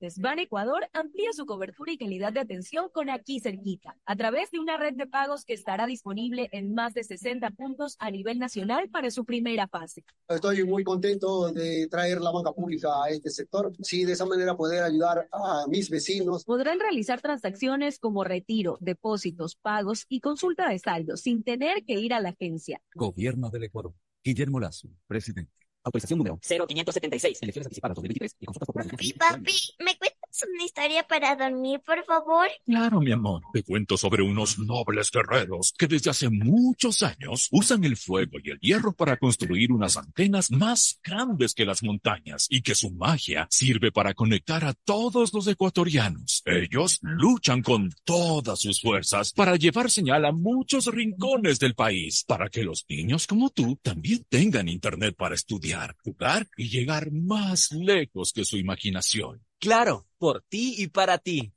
Ban Ecuador amplía su cobertura y calidad de atención con aquí cerquita, a través de una red de pagos que estará disponible en más de 60 puntos a nivel nacional para su primera fase. Estoy muy contento de traer la banca pública a este sector. Sí, de esa manera poder ayudar a mis vecinos. Podrán realizar transacciones como retiro, depósitos, pagos y consulta de saldos sin tener que ir a la agencia. Gobierno del Ecuador. Guillermo Lazo, presidente. Autorización número 0576. Elecciones anticipadas 2023 y consultas populares. Papi, papi, ¿me cuentas una historia para dormir, por favor? Claro, mi amor. Te cuento sobre unos nobles guerreros que desde hace muchos años usan el fuego y el hierro para construir unas antenas más grandes que las montañas y que su magia sirve para conectar a todos los ecuatorianos. Ellos luchan con todas sus fuerzas para llevar señal a muchos rincones del país, para que los niños como tú también tengan internet para estudiar, jugar y llegar más lejos que su imaginación. Claro, por ti y para ti.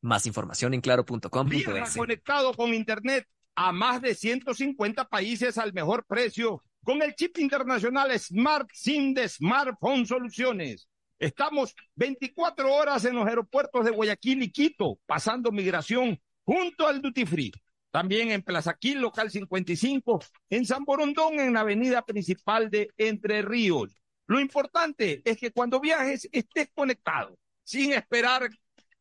Más información en Viaja claro.com.es. conectado con Internet a más de 150 países al mejor precio con el chip internacional Smart SIM de Smartphone Soluciones. Estamos 24 horas en los aeropuertos de Guayaquil y Quito, pasando migración junto al Duty Free. También en Plaza Quil, local 55, en San Borondón, en la avenida principal de Entre Ríos. Lo importante es que cuando viajes estés conectado, sin esperar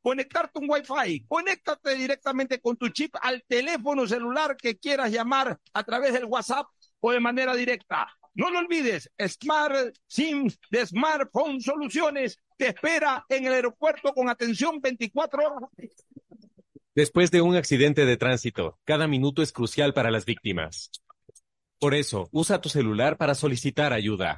conectarte un Wi-Fi. Conéctate directamente con tu chip al teléfono celular que quieras llamar a través del WhatsApp o de manera directa. No lo olvides, Smart SIM de Smartphone Soluciones te espera en el aeropuerto con atención 24 horas. Después de un accidente de tránsito, cada minuto es crucial para las víctimas. Por eso, usa tu celular para solicitar ayuda.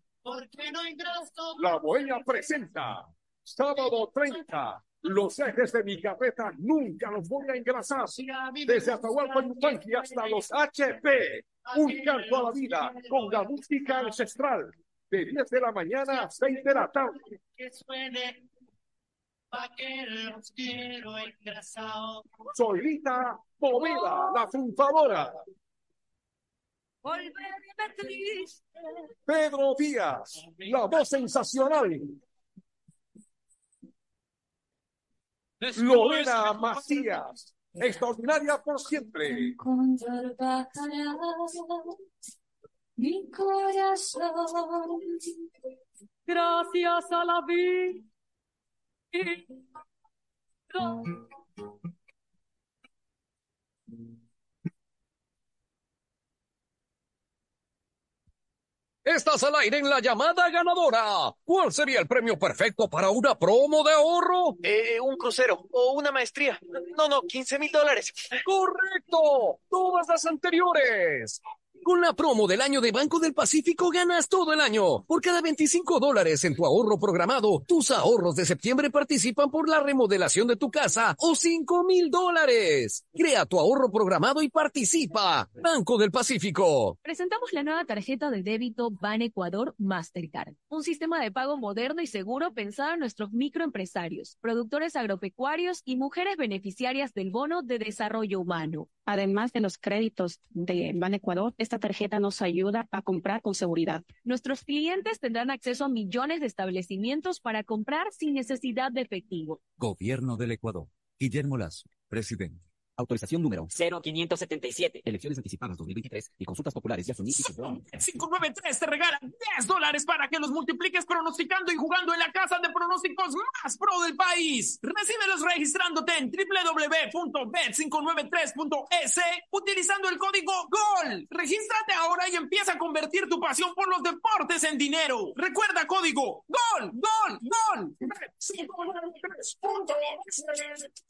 Porque no La Bohemia presenta sábado 30. Los ejes de mi carreta nunca los voy a engrasar. Desde Atahualpa Yupanqui hasta los HP. Un canto a la vida con la música ancestral. de 10 de la mañana a 6 de la tarde. Que suene vaqueros quiero engrasado. Solita Movida, la triunfadora. Volverme. Pedro Díaz, la voz sensacional. Lorena Macías, extraordinaria por siempre. Mi corazón. Gracias a la vida. Estás al aire en la llamada ganadora. ¿Cuál sería el premio perfecto para una promo de ahorro? Eh, un crucero o una maestría. No, no, 15 mil dólares. ¡Correcto! Todas las anteriores. Con la promo del año de Banco del Pacífico ganas todo el año. Por cada 25 dólares en tu ahorro programado, tus ahorros de septiembre participan por la remodelación de tu casa o 5 mil dólares. Crea tu ahorro programado y participa. Banco del Pacífico. Presentamos la nueva tarjeta de débito Ban Ecuador Mastercard, un sistema de pago moderno y seguro pensado en nuestros microempresarios, productores agropecuarios y mujeres beneficiarias del bono de desarrollo humano. Además de los créditos de Ban Ecuador, esta tarjeta nos ayuda a comprar con seguridad. Nuestros clientes tendrán acceso a millones de establecimientos para comprar sin necesidad de efectivo. Gobierno del Ecuador. Guillermo Lazo, presidente. Autorización número 0577. Elecciones anticipadas 2023 y consultas populares ya son 593 te regalan 10 dólares para que los multipliques pronosticando y jugando en la casa de pronósticos más pro del país. Recíbelos registrándote en www.bet593.es utilizando el código GOL. Regístrate ahora y empieza a convertir tu pasión por los deportes en dinero. Recuerda código GOL, GOL, GOL. Bet593.es.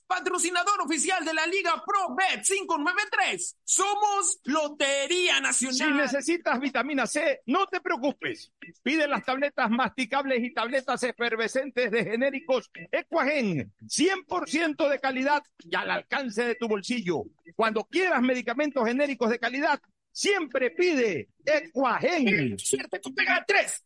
Patrocinador oficial de la Liga Pro Bet 593. Somos Lotería Nacional. Si necesitas vitamina C, no te preocupes. Pide las tabletas masticables y tabletas efervescentes de genéricos Equagen, 100% de calidad y al alcance de tu bolsillo. Cuando quieras medicamentos genéricos de calidad, siempre pide Equagen. Suerte con Pega 3.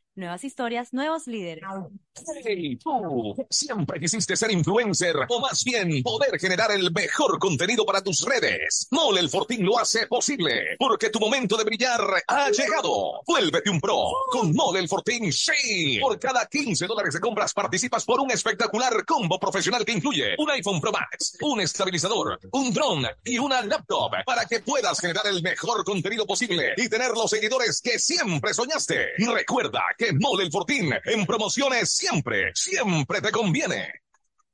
Nuevas historias, nuevos líderes. Hey, tú, siempre quisiste ser influencer, o más bien, poder generar el mejor contenido para tus redes. Mole el Fortín lo hace posible, porque tu momento de brillar ha llegado. Vuélvete un pro con Mole el Fortín, sí. Por cada 15 dólares de compras participas por un espectacular combo profesional que incluye un iPhone Pro Max, un estabilizador, un dron y una laptop para que puedas generar el mejor contenido posible y tener los seguidores que siempre soñaste. Recuerda que Mole el Fortín en promociones siempre, siempre te conviene.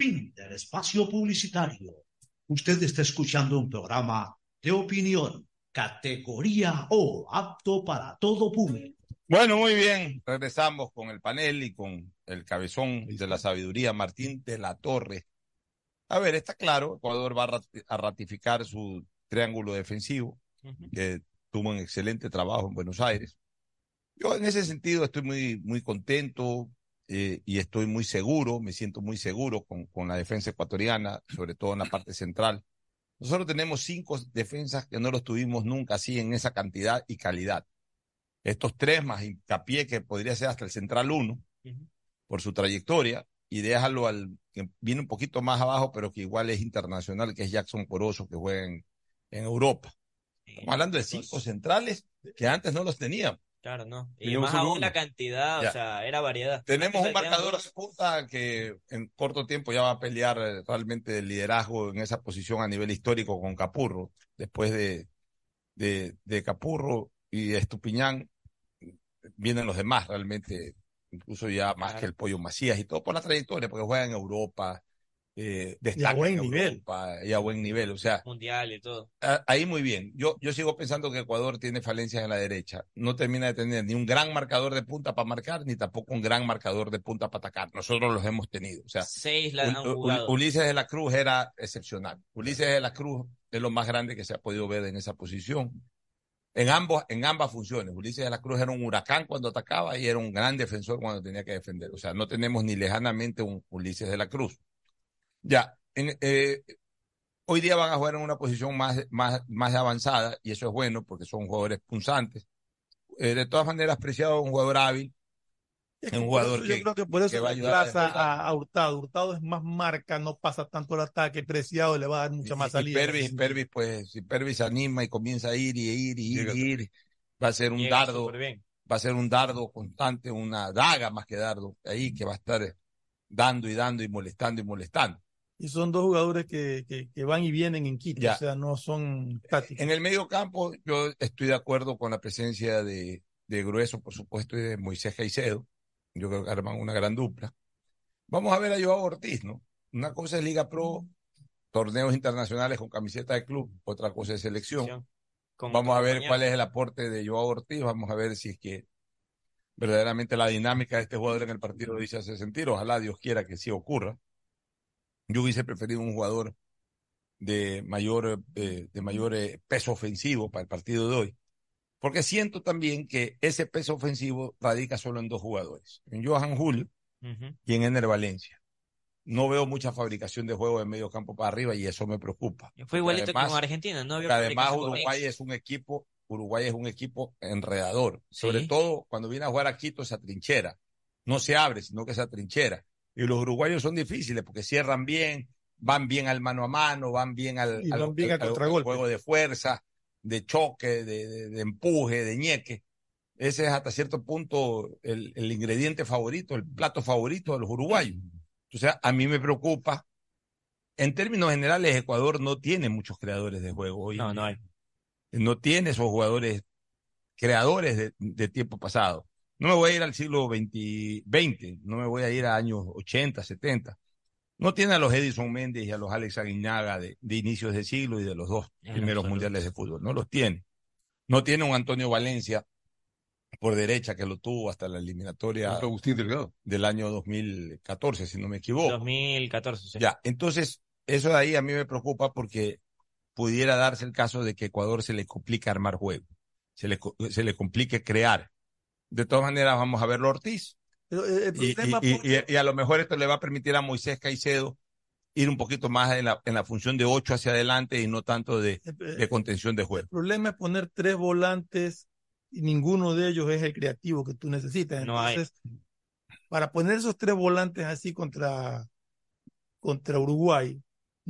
Fin del espacio publicitario. Usted está escuchando un programa de opinión, categoría O, apto para todo público. Bueno, muy bien. Regresamos con el panel y con el cabezón de la sabiduría, Martín de la Torre. A ver, está claro, Ecuador va a rati- a ratificar su triángulo defensivo, que tuvo un excelente trabajo en Buenos Aires. Yo en ese sentido estoy muy, muy contento eh, y estoy muy seguro, me siento muy seguro con, con la defensa ecuatoriana, sobre todo en la parte central. Nosotros tenemos cinco defensas que no los tuvimos nunca así en esa cantidad y calidad. Estos tres más hincapié que podría ser hasta el central uno por su trayectoria y déjalo al que viene un poquito más abajo, pero que igual es internacional, que es Jackson Poroso, que juega en, en Europa. Estamos hablando de cinco centrales que antes no los teníamos. Claro, no. Y más aún uno. la cantidad, Ya. o sea, era variedad. Tenemos un marcador dos. de punta que en corto tiempo ya va a pelear eh, realmente el liderazgo en esa posición a nivel histórico con Capurro. Después de, de, de Capurro y Estupiñán, vienen los demás realmente, incluso ya más que el Pollo Macías y todo por la trayectoria, porque juega en Europa, eh, destaca buen en nivel. Europa y a buen nivel. O sea, Mundial y todo. Ah, Ahí muy bien. Yo, yo sigo pensando que Ecuador tiene falencias en la derecha. No termina de tener ni un gran marcador de punta para marcar, ni tampoco un gran marcador de punta para atacar. Nosotros los hemos tenido. O sea, Seis la jugado. Ulises de la Cruz era excepcional. Ulises de la Cruz es lo más grande que se ha podido ver en esa posición. En ambos, en ambas funciones. Ulises de la Cruz era un huracán cuando atacaba y era un gran defensor cuando tenía que defender. O sea, no tenemos ni lejanamente un Ulises de la Cruz. Ya, en, eh, hoy día van a jugar en una posición más, más, más avanzada y eso es bueno porque son jugadores punzantes. Eh, de todas maneras, Preciado es un jugador hábil, es un Por jugador eso que, yo creo que por eso que a Hurtado. Hurtado es más marca, no pasa tanto el ataque. Preciado le va a dar mucha más Y salida. Pervis, Pervis, pues, si Pervis se anima y comienza a ir y ir y ir y ir, va a ser un Llega dardo, va a ser un dardo constante, una daga más que dardo, ahí que va a estar dando y dando y molestando y molestando. Y son dos jugadores que, que, que van y vienen en Quito, Ya. o sea, no son tácticos. En el medio campo, yo estoy de acuerdo con la presencia de, de Grueso, por supuesto, y de Moisés Caicedo. Yo creo que arman una gran dupla. Vamos a ver a Joao Ortiz, ¿no? Una cosa es Liga Pro, torneos internacionales con camiseta de club, otra cosa es selección. Con- Vamos a ver cuál es el aporte de Joao Ortiz, vamos a ver si es que verdaderamente la dinámica de este jugador en el partido dice hace sentir. Ojalá Dios quiera que sí ocurra. Yo hubiese preferido un jugador de mayor, eh, de mayor eh, peso ofensivo para el partido de hoy. Porque siento también que ese peso ofensivo radica solo en dos jugadores, en Johan Ujú. y en Ener Valencia. No veo mucha fabricación de juego de medio campo para arriba y eso me preocupa. Fue igualito además- con Argentina, no había además Uruguay es un equipo, Uruguay es un equipo enredador, sobre Sí. todo cuando viene a jugar a Quito esa trinchera. No se abre, sino que esa trinchera. Y los uruguayos son difíciles porque cierran bien, van bien al mano a mano, van bien al, Y al- van bien al- a al contragolpe. juego de fuerza, de choque, de, de- de empuje, de ñeque. Ese es hasta cierto punto el, el ingrediente favorito, el plato favorito de los uruguayos. Entonces, a mí me preocupa. En términos generales, Ecuador no tiene muchos creadores de juego hoy. No, no hay. No tiene esos jugadores creadores de, de tiempo pasado. No me voy a ir al siglo XX, 20, no me voy a ir a años 80, 70. No tiene a los Edison Méndez y a los Alex Aguinaga de, de inicios de siglo y de los dos En primeros absoluto. mundiales de fútbol. No los tiene. No tiene un Antonio Valencia por derecha que lo tuvo hasta la eliminatoria Agustín Delgado. del año 2014, si no me equivoco. 2014, sí. Ya, entonces, eso de ahí a mí me preocupa porque pudiera darse el caso de que Ecuador se le complica armar juego, se le, se le complique crear. De todas maneras, vamos a verlo a Ortiz. Pero, eh, el Y, problema, y- porque- y- y a lo mejor esto le va a permitir a Moisés Caicedo ir un poquito más en la, en la función de ocho hacia adelante y no tanto de, de contención de juego. el problema es poner tres volantes y ninguno de ellos es el creativo que tú necesitas. No hay. Entonces, para poner esos tres volantes así contra, contra Uruguay,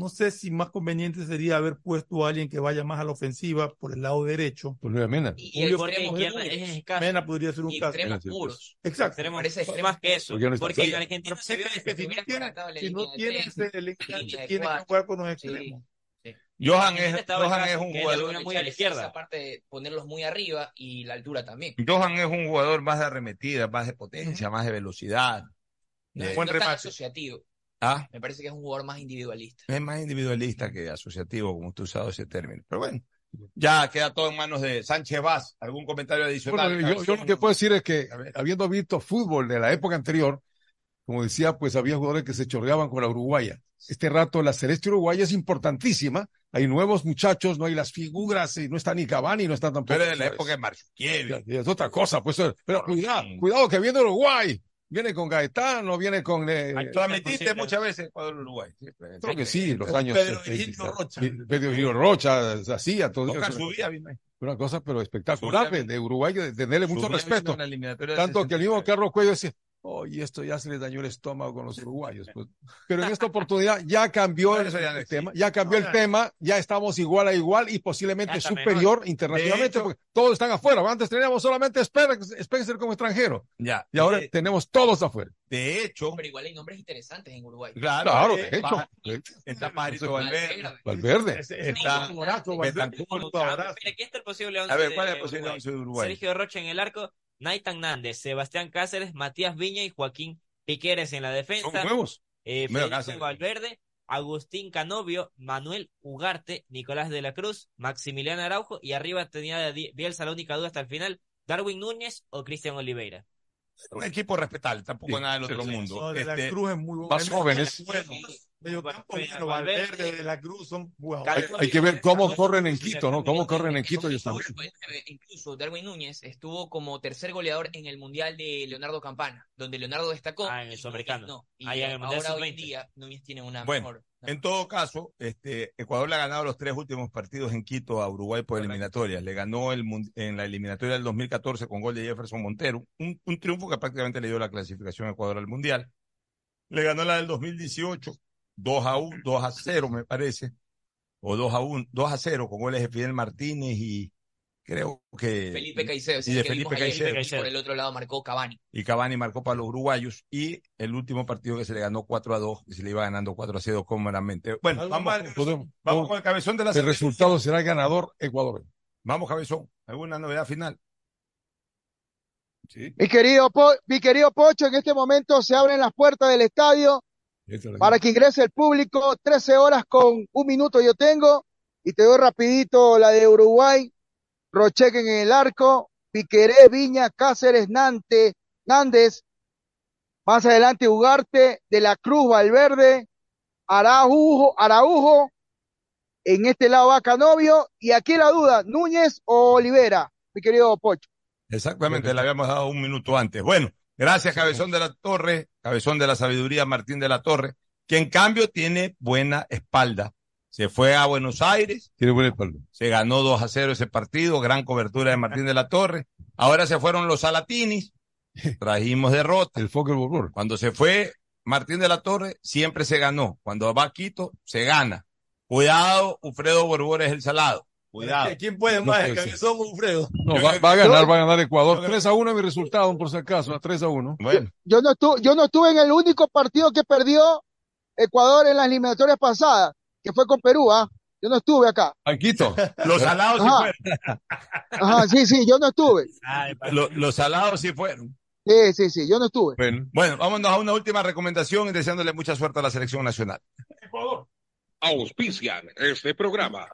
no sé si más conveniente sería haber puesto a alguien que vaya más a la ofensiva por el lado derecho. Pues Luis Mena. Y el izquierda es escaso. Mena podría ser un Y caso. extremos puros. Exacto. Extremos Parece extremo. más que eso. Porque no Porque Sí. el argentino se vio Es que si no tiene, si no tiene ese- el enganche, tiene que jugar con los Sí. extremos. Johan Ese es, Johan es un jugador, muy a la izquierda. Aparte de ponerlos muy arriba y la altura también. Johan es un jugador más de arremetida, más de potencia, más de velocidad. No, buen remate. asociativo. Ah, Me parece que es un jugador más individualista. es más individualista que asociativo, como usted ha usado ese término. Pero bueno, ya queda todo en manos de Sánchez Vaz. ¿Algún comentario adicional? Bueno, yo, yo lo que puedo decir es que habiendo visto fútbol de la época anterior, como decía, pues había jugadores que se chorreaban con la uruguaya. Este rato la celeste uruguaya es importantísima. Hay nuevos muchachos, no hay las figuras, y no está ni Cavani, no está tampoco. Pero de la ¿sabes? época de. Y Es otra cosa, pues. Pero cuidado, cuidado que viene Uruguay. Viene con Gaetano, viene con. eh, admitiste muchas veces Ecuador-Uruguay. creo que sí, los años. Pedro Virgilio Rocha. Pedro Virgilio Rocha, hacía todo eso. Subía. Una cosa, pero espectacular de, Uruguay, de tenerle mucho respeto. Tanto que el mismo Carlos Cuello decía, oye, esto ya se les dañó el estómago con los uruguayos. pues". Pero en esta oportunidad ya cambió el, ya el tema, ya cambió el tema, ya estamos igual a igual y posiblemente superior mejor. internacionalmente, hecho- porque todos están afuera. Antes teníamos solamente Spencer Spencer como extranjero Ya. y ahora De, tenemos todos afuera. de hecho, Pero igual hay nombres interesantes en Uruguay. claro, Claro, de hecho. va- de hecho. está Pajarito Valverde. Valverde. Está Morato, Valverde, aquí está el posible once A ver, ¿cuál es el posible once de Uruguay? Sergio Rocha en el arco, Naitan Nández, Sebastián Cáceres, Matías Viña y Joaquín Piqueres en la Son defensa. nuevos. Eh, Medio Federico Cáceres. Valverde, Agustín Canovio, Manuel Ugarte, Nicolás de la Cruz, Maximiliano Araujo y arriba tenía Bielsa la única duda hasta el final, Darwin Núñez o Cristian Oliveira. Un equipo respetable, tampoco Sí, nada del otro sí. mundo. No, de la Este, Cruz es muy bueno. más jóvenes. Bueno, medio campo, Bueno, bueno, Valverde. Valverde, de la Cruz son Hay, jugadores. hay que ver cómo corren en Quito, ¿no? Cómo corren en Quito ellos también. Incluso Darwin Núñez estuvo como tercer goleador en el Mundial de Leonardo Campana, donde Leonardo destacó. Ah, en el y sudamericano. No. Y Ah, ya en el Mundial ahora hoy en Sub-20. día Núñez tiene una Bueno, mejor. En todo caso, este, Ecuador le ha ganado los tres últimos partidos en Quito a Uruguay por eliminatorias. Le ganó el, en la eliminatoria del 2014 con gol de Jefferson Montero, un, un triunfo que prácticamente le dio la clasificación a Ecuador al Mundial. Le ganó la del 2018, 2 a 1, 2 a 0 me parece, o 2 a 1, 2 a 0 con goles de Fidel Martínez y creo que Felipe Caicedo, ese y de que Felipe Caicedo. y por el otro lado marcó Cavani. y Cavani marcó para los uruguayos y el último partido que se le ganó 4 a 2 y se le iba ganando 4 a 0 cómodamente. Bueno, vamos, mal. Podemos- vamos con el cabezón de la El resultado será el ganador Ecuador. Vamos, cabezón. ¿Alguna novedad final? Sí. Mi querido, Po- mi querido Pocho, en este momento se abren las puertas del estadio para que ingrese el público. 13 horas con un minuto yo tengo. Y te doy rapidito la de Uruguay. Rocheque en el arco. Piqueré, Viña, Cáceres, Nante, Nández. Más adelante Ugarte, De la Cruz, Valverde, Araujo, Araujo. En este lado va Canovio. Y aquí la duda, Núñez o Olivera, mi querido Pocho. Exactamente, le habíamos dado un minuto antes. Bueno, gracias, Cabezón de la Torre, Cabezón de la Sabiduría, Martín de la Torre, que en cambio tiene buena espalda. Se fue a Buenos Aires, Tiene buena espalda. se ganó 2 a 0 ese partido, gran cobertura de Martín de la Torre. Ahora se fueron los Salatinis, trajimos derrota. El Fokker Borbor. Cuando se fue Martín de la Torre, siempre se ganó. Cuando va a Quito, se gana. Cuidado, Ufredo Borbor es el salado. Cuidado. ¿Quién puede No más? ser. cabezón o Alfredo. No, va, va a ganar, va a ganar Ecuador. 3 a 1 mi resultado, por si acaso, a 3 a 1. Bueno, Yo no estuve, yo no estuve en el único partido que perdió Ecuador en las eliminatorias pasadas, que fue con Perú, ¿ah? Yo no estuve acá. Quito. los salados sí fueron. Ajá, sí, sí, yo no estuve. Lo- los salados sí fueron. Sí, sí, sí, yo no estuve. Bueno. Bueno, vámonos a una última recomendación y deseándole mucha suerte a la selección nacional. Auspician este programa.